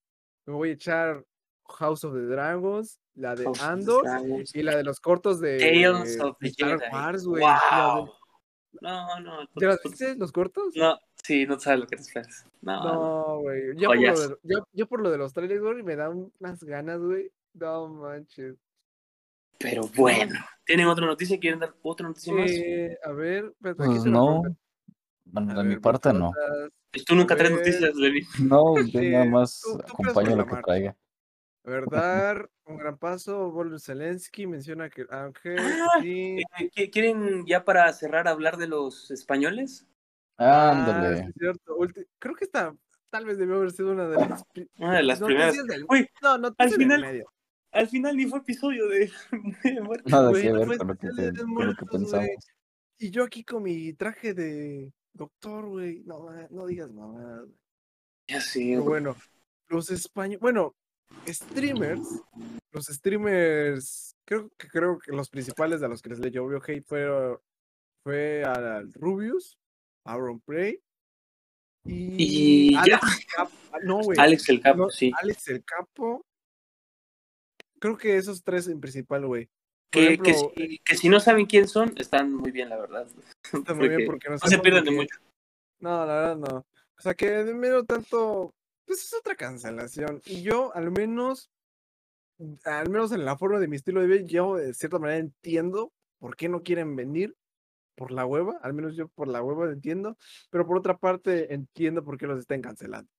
Speaker 2: Me voy a echar House of the Dragons, la de
Speaker 3: House of the
Speaker 2: Andor y la de los cortos de,
Speaker 3: Tales of
Speaker 2: de
Speaker 3: the
Speaker 2: Star
Speaker 3: Jedi.
Speaker 2: Wars, güey.
Speaker 3: Wow. No, no.
Speaker 2: ¿Ya las viste, los cortos?
Speaker 3: No, Sí, no sabes lo que te esperas. No, no.
Speaker 2: No, güey. Yo, por lo
Speaker 3: Joyas.
Speaker 2: de, yo, yo por lo de los trailers, güey, me dan unas ganas, güey. No manches.
Speaker 3: Pero bueno. ¿Tienen otra noticia? ¿Quieren dar otra noticia más?
Speaker 2: Eh, a ver, espérate, aquí
Speaker 4: Pues
Speaker 2: se
Speaker 4: no. Bueno, de mi parte no.
Speaker 3: Pues tú nunca traes noticias, Levi.
Speaker 4: No, yo
Speaker 2: Sí,
Speaker 4: nada más
Speaker 2: tú- tú
Speaker 4: acompaño lo que traiga.
Speaker 2: A ver, dar un gran paso. Volodymyr Zelensky menciona que Ángel,
Speaker 3: Ah. Eh, ¿qui- ¿Quieren ya para cerrar hablar de los españoles?
Speaker 2: Ah,
Speaker 4: Ándale.
Speaker 2: sí, cierto. Ulti- Creo que esta tal vez debió haber sido una de las
Speaker 3: Una de las primeras.
Speaker 2: noticias del
Speaker 3: Güey,
Speaker 2: No, noticias del
Speaker 3: final-
Speaker 2: medio.
Speaker 3: Al final ni fue episodio de, [LAUGHS] de muerte.
Speaker 4: Nada
Speaker 2: Güey,
Speaker 4: que ver con lo que,
Speaker 2: especial de
Speaker 4: te-
Speaker 2: Días
Speaker 4: con lo que
Speaker 2: Muertos, güey.
Speaker 4: pensamos.
Speaker 2: Y yo aquí con mi traje de doctor, güey. No, ma- no digas mamá.
Speaker 3: Ya sí, güey.
Speaker 2: bueno, los españoles, bueno, streamers, los streamers, creo que creo que los principales de los que les le llovió hate fue, fue a Rubius, Aaron Prey y,
Speaker 3: Y ya.
Speaker 2: Alex el Capo. ah, No, güey.
Speaker 3: Alex el Capo,
Speaker 2: no,
Speaker 3: sí.
Speaker 2: Alex el Capo. Creo que esos tres en principal, güey.
Speaker 3: Que, que, si, que si no saben quién son, están muy bien, la verdad. [LAUGHS]
Speaker 2: Está muy bien
Speaker 3: porque
Speaker 2: no,
Speaker 3: no se pierden de mucho.
Speaker 2: No, la verdad no. O sea que de menos tanto, pues es otra cancelación. Y yo al menos, al menos en la forma de mi estilo de vida, yo de cierta manera entiendo por qué no quieren venir por la hueva. Al menos yo por la hueva entiendo. Pero por otra parte entiendo por qué los están cancelando.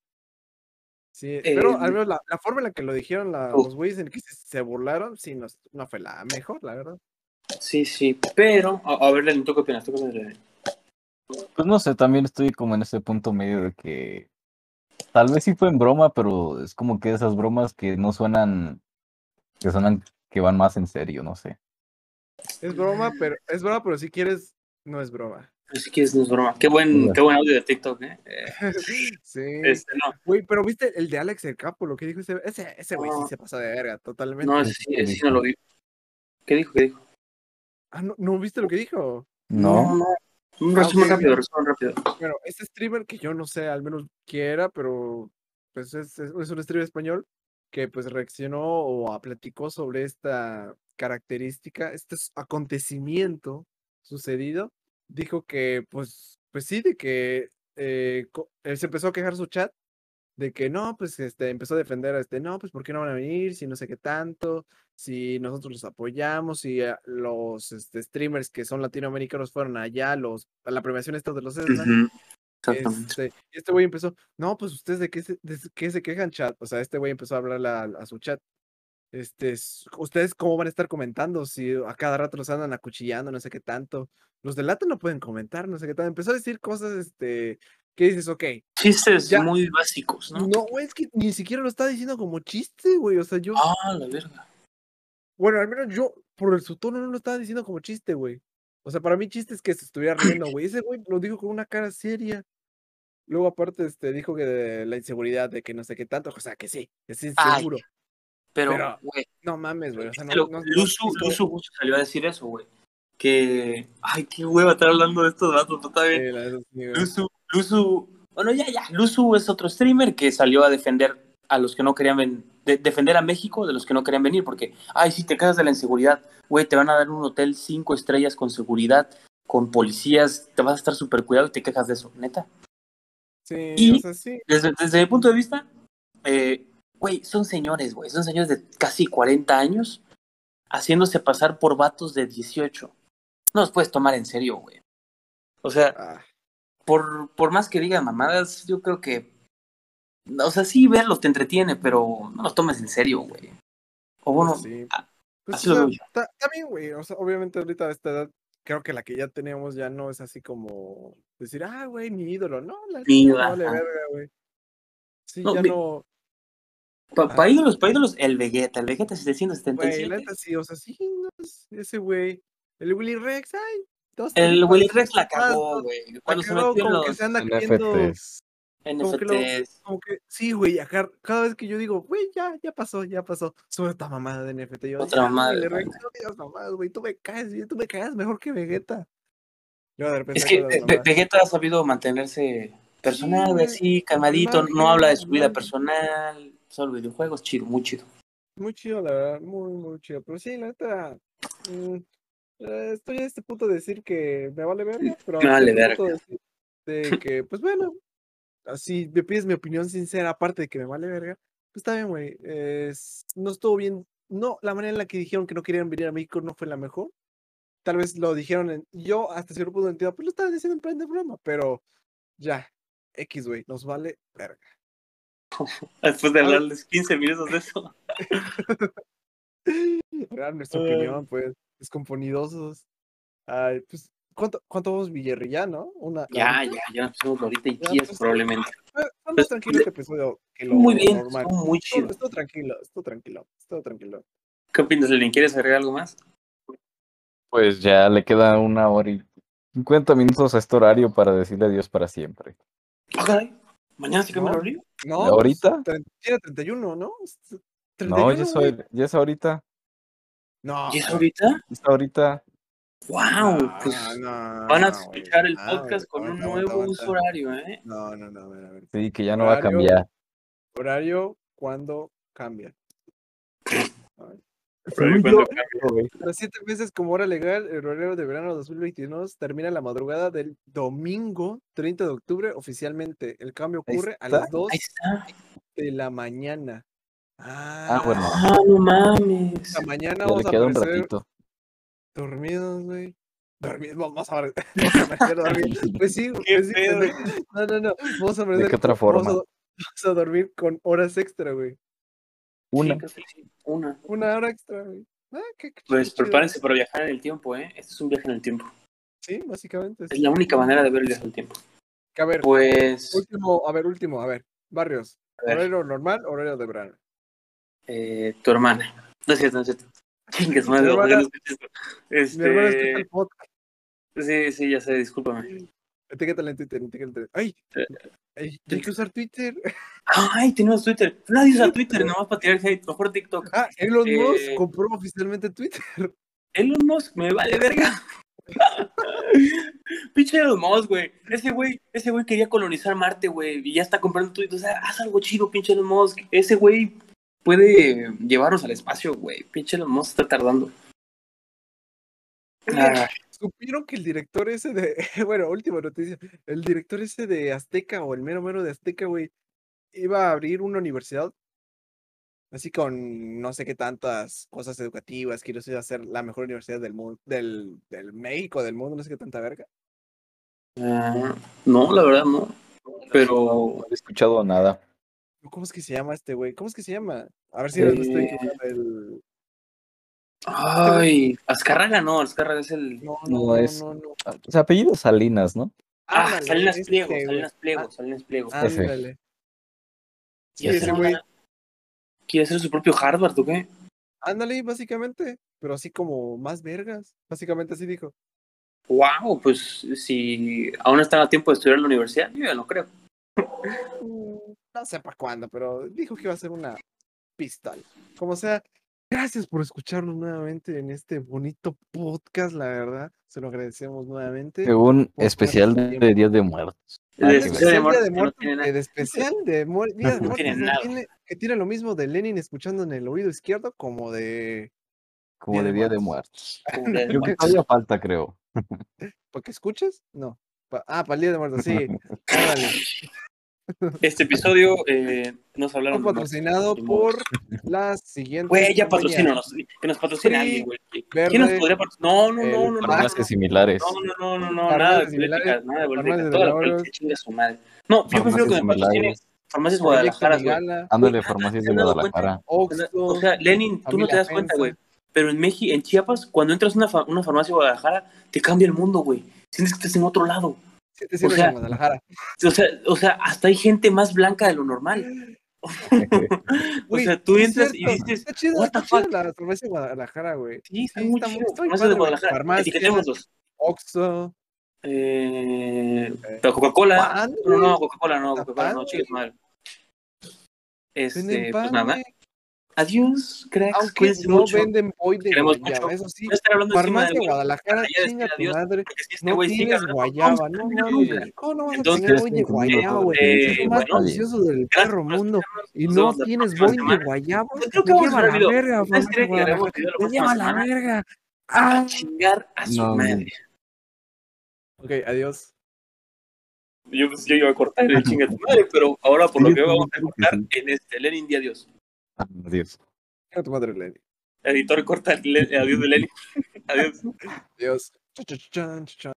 Speaker 2: Sí, pero al
Speaker 3: Eh,
Speaker 2: menos la, la forma en la que lo dijeron la- los güeyes en que se, se burlaron, sí, no, no fue la mejor, la verdad.
Speaker 3: Sí, sí. Pero, a, a ver, Lenin, ¿tú qué opinas? ¿Tú qué opinas?
Speaker 4: Pues no sé, también estoy como en ese punto medio de que tal vez sí fue en broma, pero es como que esas bromas que no suenan, que suenan que van más en serio, no sé.
Speaker 2: Es broma, pero es broma, pero si quieres, no es broma.
Speaker 3: Quieres, no es broma. Qué buen, qué buen audio de TikTok, ¿eh? Eh, [LAUGHS]
Speaker 2: sí.
Speaker 3: Este, no,
Speaker 2: Güey, pero viste el de Alex el Capo, lo que dijo ese, ese, ese güey sí se pasó de verga, totalmente.
Speaker 3: no, ese sí, ese sí no lo vi. ¿Qué dijo? ¿Qué dijo?
Speaker 2: Ah, ¿no, ¿no viste lo que dijo?
Speaker 4: No,
Speaker 3: no. Un
Speaker 2: Ah,
Speaker 3: resumen rápido, resumen rápido.
Speaker 2: Bueno, este streamer que yo no sé, al menos quiera, pero pues es, es, es un streamer español que pues reaccionó o platicó sobre esta característica, este acontecimiento sucedido. Dijo que pues, pues sí, de que eh, él se empezó a quejar su chat de que no, pues este empezó a defender a este, no, pues ¿por qué no van a venir? Si no sé qué tanto, si nosotros los apoyamos, si ah, los este, streamers que son latinoamericanos fueron allá, los, a la premiación esta de los
Speaker 3: Ujú, Exactamente.
Speaker 2: este, y este güey empezó, no, pues ustedes de qué se, de qué se quejan, chat. O sea, este güey empezó a hablarle a, a su chat. Este, ustedes cómo van a estar comentando si a cada rato los andan acuchillando, no sé qué tanto. Los de lata no pueden comentar, no sé qué tanto. Empezó a decir cosas, este, que dices, ok.
Speaker 3: Chistes
Speaker 2: Ya.
Speaker 3: muy básicos, ¿no?
Speaker 2: No, güey, es que ni siquiera lo está diciendo como chiste, güey. O sea, yo,
Speaker 3: Ah, la verga.
Speaker 2: bueno, al menos yo, por su tono, no lo estaba diciendo como chiste, güey. O sea, para mí chiste es que se estuviera riendo, güey. Ese güey lo dijo con una cara seria. Luego, aparte, este, dijo que de la inseguridad, de que no sé qué tanto, o sea, que sí, que sí,
Speaker 3: Ay,
Speaker 2: seguro.
Speaker 3: Pero, güey,
Speaker 2: No mames, güey. O sea, no,
Speaker 3: pero
Speaker 2: no- no-
Speaker 3: Luzu, Luzu justo salió a decir eso, güey. Que, ay, qué hueva estar hablando de estos datos, no está bien.
Speaker 2: Sí.
Speaker 3: Luzu, Luzu, bueno, ya, ya, Luzu es otro streamer que salió a defender a los que no querían ven- de- defender a México de los que no querían venir, porque, ay, si te quejas de la inseguridad, güey, te van a dar un hotel cinco estrellas con seguridad, con policías, te vas a estar súper cuidado y te quejas de eso, neta.
Speaker 2: Sí,
Speaker 3: y-
Speaker 2: o sea, sí.
Speaker 3: Desde, desde mi punto de vista, eh, güey, son señores, güey, son señores de casi 40 años haciéndose pasar por vatos de 18. No los puedes tomar en serio, güey. O sea,
Speaker 2: Ah,
Speaker 3: por, por más que digan mamadas, yo creo que. O sea, sí, verlos te entretiene, pero no los tomes en serio, güey. O bueno,
Speaker 2: pues sí.
Speaker 3: a-
Speaker 2: Pues,
Speaker 3: así
Speaker 2: o
Speaker 3: lo
Speaker 2: sea,
Speaker 3: veo yo.
Speaker 2: ta- está bien, güey. O sea, obviamente ahorita a esta edad, creo que la que ya tenemos ya no es así como decir, ah, güey, mi ídolo. No, la neta,
Speaker 3: ídolo,
Speaker 2: vale verga, güey. Sí,
Speaker 3: No,
Speaker 2: ya
Speaker 3: mi-
Speaker 2: no.
Speaker 3: Para
Speaker 2: ah.
Speaker 3: ídolos, pa' ídolos, el Vegeta. El Vegeta
Speaker 2: Güey, la
Speaker 3: 777.
Speaker 2: neta sí, o sea, sí, no es ese güey. El Willy Rex, ay, dos
Speaker 3: El Willy Rex la cagó, güey. Cuando se metió en
Speaker 2: como que
Speaker 3: los
Speaker 2: se anda
Speaker 4: NFTs.
Speaker 2: como que lo-
Speaker 3: NFTs.
Speaker 2: como que, sí, güey, acá, cada vez que yo digo, güey, ya, ya pasó, ya pasó, sube esta mamada de NFT, yo,
Speaker 3: Otra mamada de
Speaker 2: Willy Rex,
Speaker 3: mamada.
Speaker 2: no digas mamadas, güey, tú me caes, bien, tú me caes mejor que Vegeta. Luego de repente
Speaker 3: Es que
Speaker 2: mamadas.
Speaker 3: Vegeta ha sabido mantenerse personal,
Speaker 2: güey,
Speaker 3: así, calmadito.
Speaker 2: al
Speaker 3: No habla de su vida personal, solo videojuegos, chido, muy chido.
Speaker 2: Muy chido, la verdad, muy, muy chido. Pero sí, la neta, mm, eh, estoy a este punto de decir que me vale verga, pero
Speaker 3: Me vale
Speaker 2: este
Speaker 3: verga.
Speaker 2: de que, pues bueno, así me pides mi opinión sincera, aparte de que me vale verga, pues está bien, güey. no estuvo bien. No, la manera en la que dijeron que no querían venir a México no fue la mejor. Tal vez lo dijeron en. Yo hasta cierto punto entiendo, pues lo estaban diciendo en plan de broma, pero ya. X, güey, nos vale verga. [LAUGHS]
Speaker 3: Después de hablarles 15 minutos de eso. [LAUGHS]
Speaker 2: Era nuestra opinión, pues, descomponidosos. Ay, pues, ¿cuánto, cuánto vamos, Villarri? Ya, ¿no? Una,
Speaker 3: Ya, ya, ya nos pusimos ahorita y
Speaker 2: Ya, pues,
Speaker 3: probablemente.
Speaker 2: Fue más
Speaker 3: Pues,
Speaker 2: tranquilo este episodio que lo
Speaker 3: Muy bien,
Speaker 2: normal.
Speaker 3: estuvo muy chido.
Speaker 2: estuvo tranquilo, estuvo tranquilo, estuvo tranquilo.
Speaker 3: ¿Qué opinas, Lenin? ¿Quieres agregar algo más?
Speaker 4: Pues ya le queda una hora y 50 minutos a este horario para decirle adiós para siempre.
Speaker 3: Ah, caray. ¿Mañana se cambia el
Speaker 2: No.
Speaker 3: horario?
Speaker 2: No,
Speaker 4: ¿Ahorita?
Speaker 2: pues, tre- Tiene 31, ¿no? Es-
Speaker 4: No,
Speaker 2: 31,
Speaker 4: ya, soy, ya es ahorita.
Speaker 2: No.
Speaker 3: ¿Y es ahorita?
Speaker 4: Es ahorita.
Speaker 3: ¡Wow! Pues
Speaker 2: no,
Speaker 3: van a escuchar el podcast con un nuevo uso horario, ¿eh?
Speaker 2: No, no, no, a ver, a ver.
Speaker 4: Sí, que ya no va a cambiar.
Speaker 2: Horario, ¿cuándo cambia?
Speaker 3: ¿Cuándo
Speaker 4: yo.
Speaker 2: Tras siete meses como hora legal, el horario de verano 2022 termina la madrugada del domingo 30 de octubre oficialmente. El cambio ocurre a las 2
Speaker 3: Ahí está.
Speaker 2: de la mañana. Ah,
Speaker 4: bueno.
Speaker 3: Ah, no mames.
Speaker 2: La mañana
Speaker 4: Ya
Speaker 2: vamos
Speaker 4: le
Speaker 2: a
Speaker 4: queda un
Speaker 2: aparecer
Speaker 4: ratito.
Speaker 2: dormidos, güey. Dormidos, vamos a ver. [LAUGHS] [LAUGHS] Pues sí,
Speaker 3: ¿Qué
Speaker 2: pues sí, pendejo. No, no, no. Vamos a
Speaker 4: ¿De
Speaker 2: amanecer
Speaker 4: qué otra
Speaker 2: con- vamos a-
Speaker 4: forma?
Speaker 2: Vamos a dormir con horas extra, güey.
Speaker 4: Una.
Speaker 3: Sí, sí. Una.
Speaker 2: Una hora extra, güey. Ah, qué, qué
Speaker 3: Pues
Speaker 2: chido.
Speaker 3: prepárense para viajar en el tiempo, ¿eh? Este es un viaje en el tiempo.
Speaker 2: Sí, básicamente.
Speaker 3: Es
Speaker 2: sí.
Speaker 3: la única manera de ver el viaje en el tiempo.
Speaker 2: Que, A ver,
Speaker 3: Pues,
Speaker 2: último, a ver, último, a ver. Barrios.
Speaker 3: a ver,
Speaker 2: Horario normal, horario de verano.
Speaker 3: eh, tu hermana. No es cierto, no es cierto. [LAUGHS] Chingas, madre,
Speaker 2: Mi hermana-
Speaker 3: esto.
Speaker 2: Mi hermana escucha
Speaker 3: Este,
Speaker 2: el podcast.
Speaker 3: sí, sí, ya sé, discúlpame.
Speaker 2: Etiquétala en Twitter, etiquétala en Twitter. ¡Ay! Hay que usar Twitter.
Speaker 3: Ay, tenemos Twitter. Nadie usa Twitter, nomás para tirar hate. Mejor TikTok.
Speaker 2: Ah, Elon
Speaker 3: Eh,
Speaker 2: Musk compró oficialmente Twitter.
Speaker 3: Elon Musk, me vale verga. [LAUGHS] Pinche Elon Musk, güey. Ese güey, ese güey quería colonizar Marte, güey. Y ya está comprando Twitter. O sea, haz algo chido, pinche Elon Musk. Ese güey puede llevarnos al espacio, güey. Pinche Elon Musk está tardando. Ah,
Speaker 2: Supieron que el director ese de. [LAUGHS] Bueno, última noticia. El director ese de Azteca o el mero mero de Azteca, güey, iba a abrir una universidad. Así con no sé qué tantas cosas educativas. Quiero decir, hacer la mejor universidad del mundo, del, del México, del mundo, no sé qué tanta verga.
Speaker 3: ah, no, la verdad no. Pero
Speaker 4: No he escuchado nada.
Speaker 2: ¿Cómo es que se llama este güey? ¿Cómo es que se llama? A ver si estoy
Speaker 3: Eh,
Speaker 2: equivocando. El...
Speaker 3: Ay, Azcárraga no, Azcárraga es el.
Speaker 2: No,
Speaker 4: no,
Speaker 2: no, no,
Speaker 4: es-
Speaker 2: no, no.
Speaker 4: O sea, apellido Salinas, ¿no?
Speaker 3: Ah,
Speaker 2: Ándale,
Speaker 3: Salinas
Speaker 2: este,
Speaker 3: Pliego,
Speaker 2: güey.
Speaker 3: Salinas Pliego,
Speaker 2: Ah,
Speaker 3: Salinas Pliego.
Speaker 2: Ándale. Sí.
Speaker 3: ¿Quiere hacer su propio Harvard o qué?
Speaker 2: Ándale, básicamente. Pero así como más vergas. Básicamente así dijo.
Speaker 3: Wow, pues si aún están a tiempo de estudiar en la universidad, yo ya no creo.
Speaker 2: Mm, No sé para cuándo, pero dijo que iba a ser una pistola. Como sea, gracias por escucharnos nuevamente en este bonito podcast, la verdad. Se lo agradecemos nuevamente.
Speaker 4: Un
Speaker 2: Por
Speaker 4: especial de,
Speaker 2: tiempo.
Speaker 4: de Muertos.
Speaker 3: El
Speaker 4: Ah, qué
Speaker 3: especial de muertos
Speaker 2: Día de
Speaker 3: que no tiene nada.
Speaker 2: de especial de mu- [LAUGHS] Día de
Speaker 3: No
Speaker 2: Muertos,
Speaker 3: tiene
Speaker 2: que
Speaker 3: nada.
Speaker 2: tiene, que tiene lo mismo de Lenin escuchando en el oído izquierdo como de
Speaker 4: Como
Speaker 2: Día
Speaker 4: de
Speaker 2: de
Speaker 4: Día de
Speaker 2: Muertos.
Speaker 4: Creo que todavía falta, creo.
Speaker 2: ¿Para que escuches? No. Pa- ah, para el Día de Muertos, sí. [LAUGHS] Órale.
Speaker 3: Este episodio eh, nos
Speaker 2: Fue
Speaker 3: hablaron muertos.
Speaker 2: patrocinado
Speaker 3: modo.
Speaker 2: por la siguiente.
Speaker 3: Güey, ya patrocínanos. Que nos patrocine
Speaker 2: Free,
Speaker 3: alguien, güey. ¿Quién nos podría patrocinar? No, no, no, no, no.
Speaker 4: Farmacias similares.
Speaker 3: No, no, no, no, no,
Speaker 2: Farmacias
Speaker 3: nada de
Speaker 2: similares,
Speaker 3: política, nada de política.
Speaker 2: farmacias de
Speaker 3: Toda la política chinga su madre. No, yo prefiero que me patrocine
Speaker 4: similares.
Speaker 3: Farmacias Guadalajara, güey.
Speaker 4: Ándale, farmacias
Speaker 3: ¿te
Speaker 4: de? Guadalajara.
Speaker 3: O sea, Lenin, tú no te das cuenta, güey. Pero en México, en Chiapas, cuando entras a una, fa- una farmacia de Guadalajara, te cambia el mundo, güey. Sientes que estás en otro lado. O sea,
Speaker 2: en Guadalajara.
Speaker 3: O sea, o sea, hasta hay gente más blanca de lo normal. [LAUGHS] O sea, tú entras y dices,
Speaker 2: Está chido,
Speaker 3: "What the fuck?"
Speaker 2: la farmacia de Guadalajara, güey.
Speaker 3: sí, está
Speaker 2: Sí,
Speaker 3: muy
Speaker 2: está muy-
Speaker 3: chido. Farmacias de. Guadalajara. Etiquetémoslos.
Speaker 2: Oxxo.
Speaker 3: Eh, Coca-Cola. No, no. Coca-Cola no, Coca-Cola no,
Speaker 2: Pan,
Speaker 3: chicas madre. Este, pues nada. Adiós, cracks.
Speaker 2: Aunque no
Speaker 3: mucho.
Speaker 2: venden Boy de
Speaker 3: Queremos
Speaker 2: guayaba,
Speaker 3: mucho.
Speaker 2: eso sí. Farmacia
Speaker 3: de
Speaker 2: Guadalajara, chinga tu
Speaker 3: adiós,
Speaker 2: madre.
Speaker 3: Si este
Speaker 2: no tienes guayaba, no mames. ¿Cómo no vas a tener de guayaba, güey? Es lo más delicioso del perro mundo. Y no tienes Boy de guayaba. Te lleva la verga, Te lleva la verga.
Speaker 3: A
Speaker 2: ah.
Speaker 3: chingar a su madre.
Speaker 2: Ok, adiós.
Speaker 3: Yo, yo iba a cortar el chinga tu madre, pero ahora por lo que veo vamos a cortar en este Lenin Día Dios.
Speaker 4: Adiós.
Speaker 3: Editor corta adiós de [LAUGHS] adiós.
Speaker 2: Adiós.